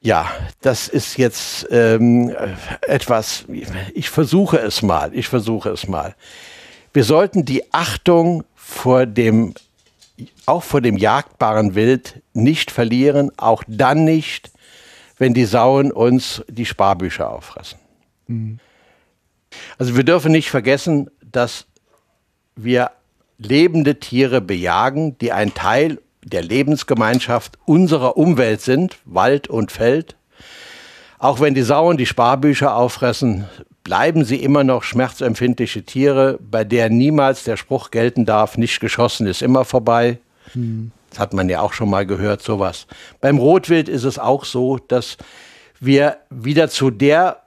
Ja, das ist jetzt ähm, etwas, ich versuche es mal, ich versuche es mal. Wir sollten die Achtung vor dem auch vor dem jagdbaren Wild nicht verlieren, auch dann nicht, wenn die Sauen uns die Sparbücher auffressen. Mhm. Also wir dürfen nicht vergessen, dass wir lebende Tiere bejagen, die ein Teil der Lebensgemeinschaft unserer Umwelt sind, Wald und Feld. Auch wenn die Sauen die Sparbücher auffressen, bleiben sie immer noch schmerzempfindliche Tiere, bei der niemals der Spruch gelten darf, nicht geschossen ist immer vorbei. Hm. Das hat man ja auch schon mal gehört, sowas. Beim Rotwild ist es auch so, dass wir wieder zu der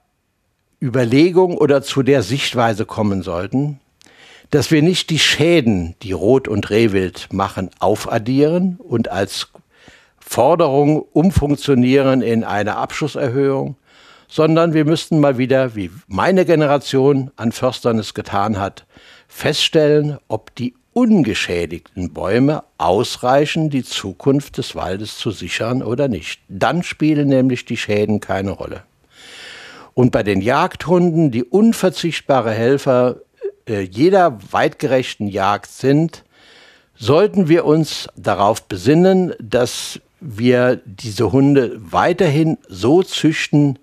Überlegung oder zu der Sichtweise kommen sollten, dass wir nicht die Schäden, die Rot- und Rehwild machen, aufaddieren und als Forderung umfunktionieren in eine Abschusserhöhung, sondern wir müssten mal wieder, wie meine Generation an Förstern es getan hat, feststellen, ob die ungeschädigten Bäume ausreichen, die Zukunft des Waldes zu sichern oder nicht. Dann spielen nämlich die Schäden keine Rolle. Und bei den Jagdhunden, die unverzichtbare Helfer äh, jeder weitgerechten Jagd sind, sollten wir uns darauf besinnen, dass wir diese Hunde weiterhin so züchten,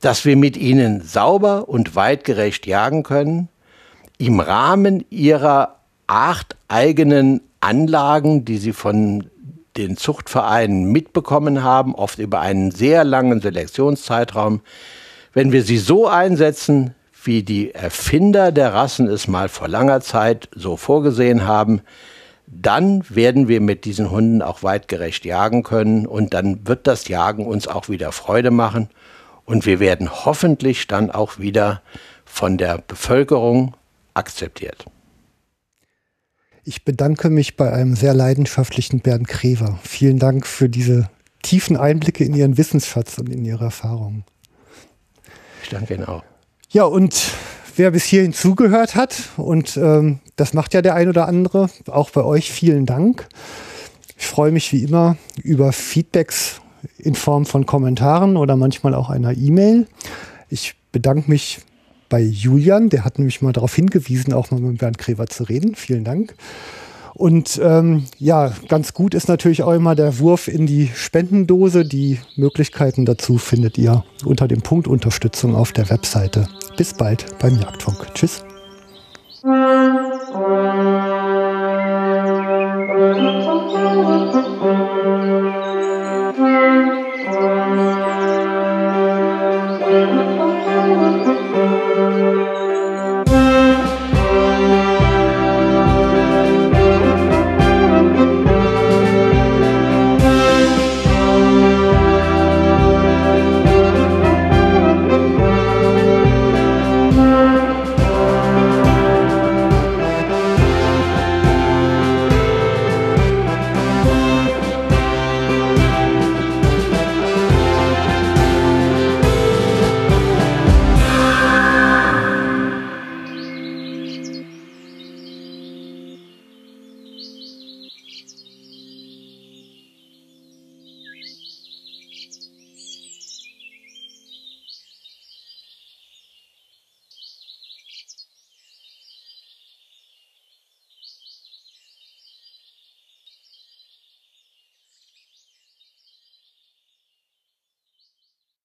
dass wir mit ihnen sauber und weitgerecht jagen können, im Rahmen ihrer acht eigenen Anlagen, die sie von den Zuchtvereinen mitbekommen haben, oft über einen sehr langen Selektionszeitraum, wenn wir sie so einsetzen, wie die Erfinder der Rassen es mal vor langer Zeit so vorgesehen haben, dann werden wir mit diesen Hunden auch weitgerecht jagen können und dann wird das Jagen uns auch wieder Freude machen und wir werden hoffentlich dann auch wieder von der Bevölkerung akzeptiert. Ich bedanke mich bei einem sehr leidenschaftlichen Bernd Krever. Vielen Dank für diese tiefen Einblicke in Ihren Wissensschatz und in Ihre Erfahrungen. Ich danke Ihnen auch. Ja, und wer bis hierhin zugehört hat, und ähm, das macht ja der ein oder andere, auch bei euch vielen Dank. Ich freue mich wie immer über Feedbacks in Form von Kommentaren oder manchmal auch einer E-Mail. Ich bedanke mich bei Julian, der hat nämlich mal darauf hingewiesen, auch mal mit Bernd Krever zu reden. Vielen Dank. Und ähm, ja, ganz gut ist natürlich auch immer der Wurf in die Spendendose. Die Möglichkeiten dazu findet ihr unter dem Punkt Unterstützung auf der Webseite. Bis bald beim Jagdfunk. Tschüss.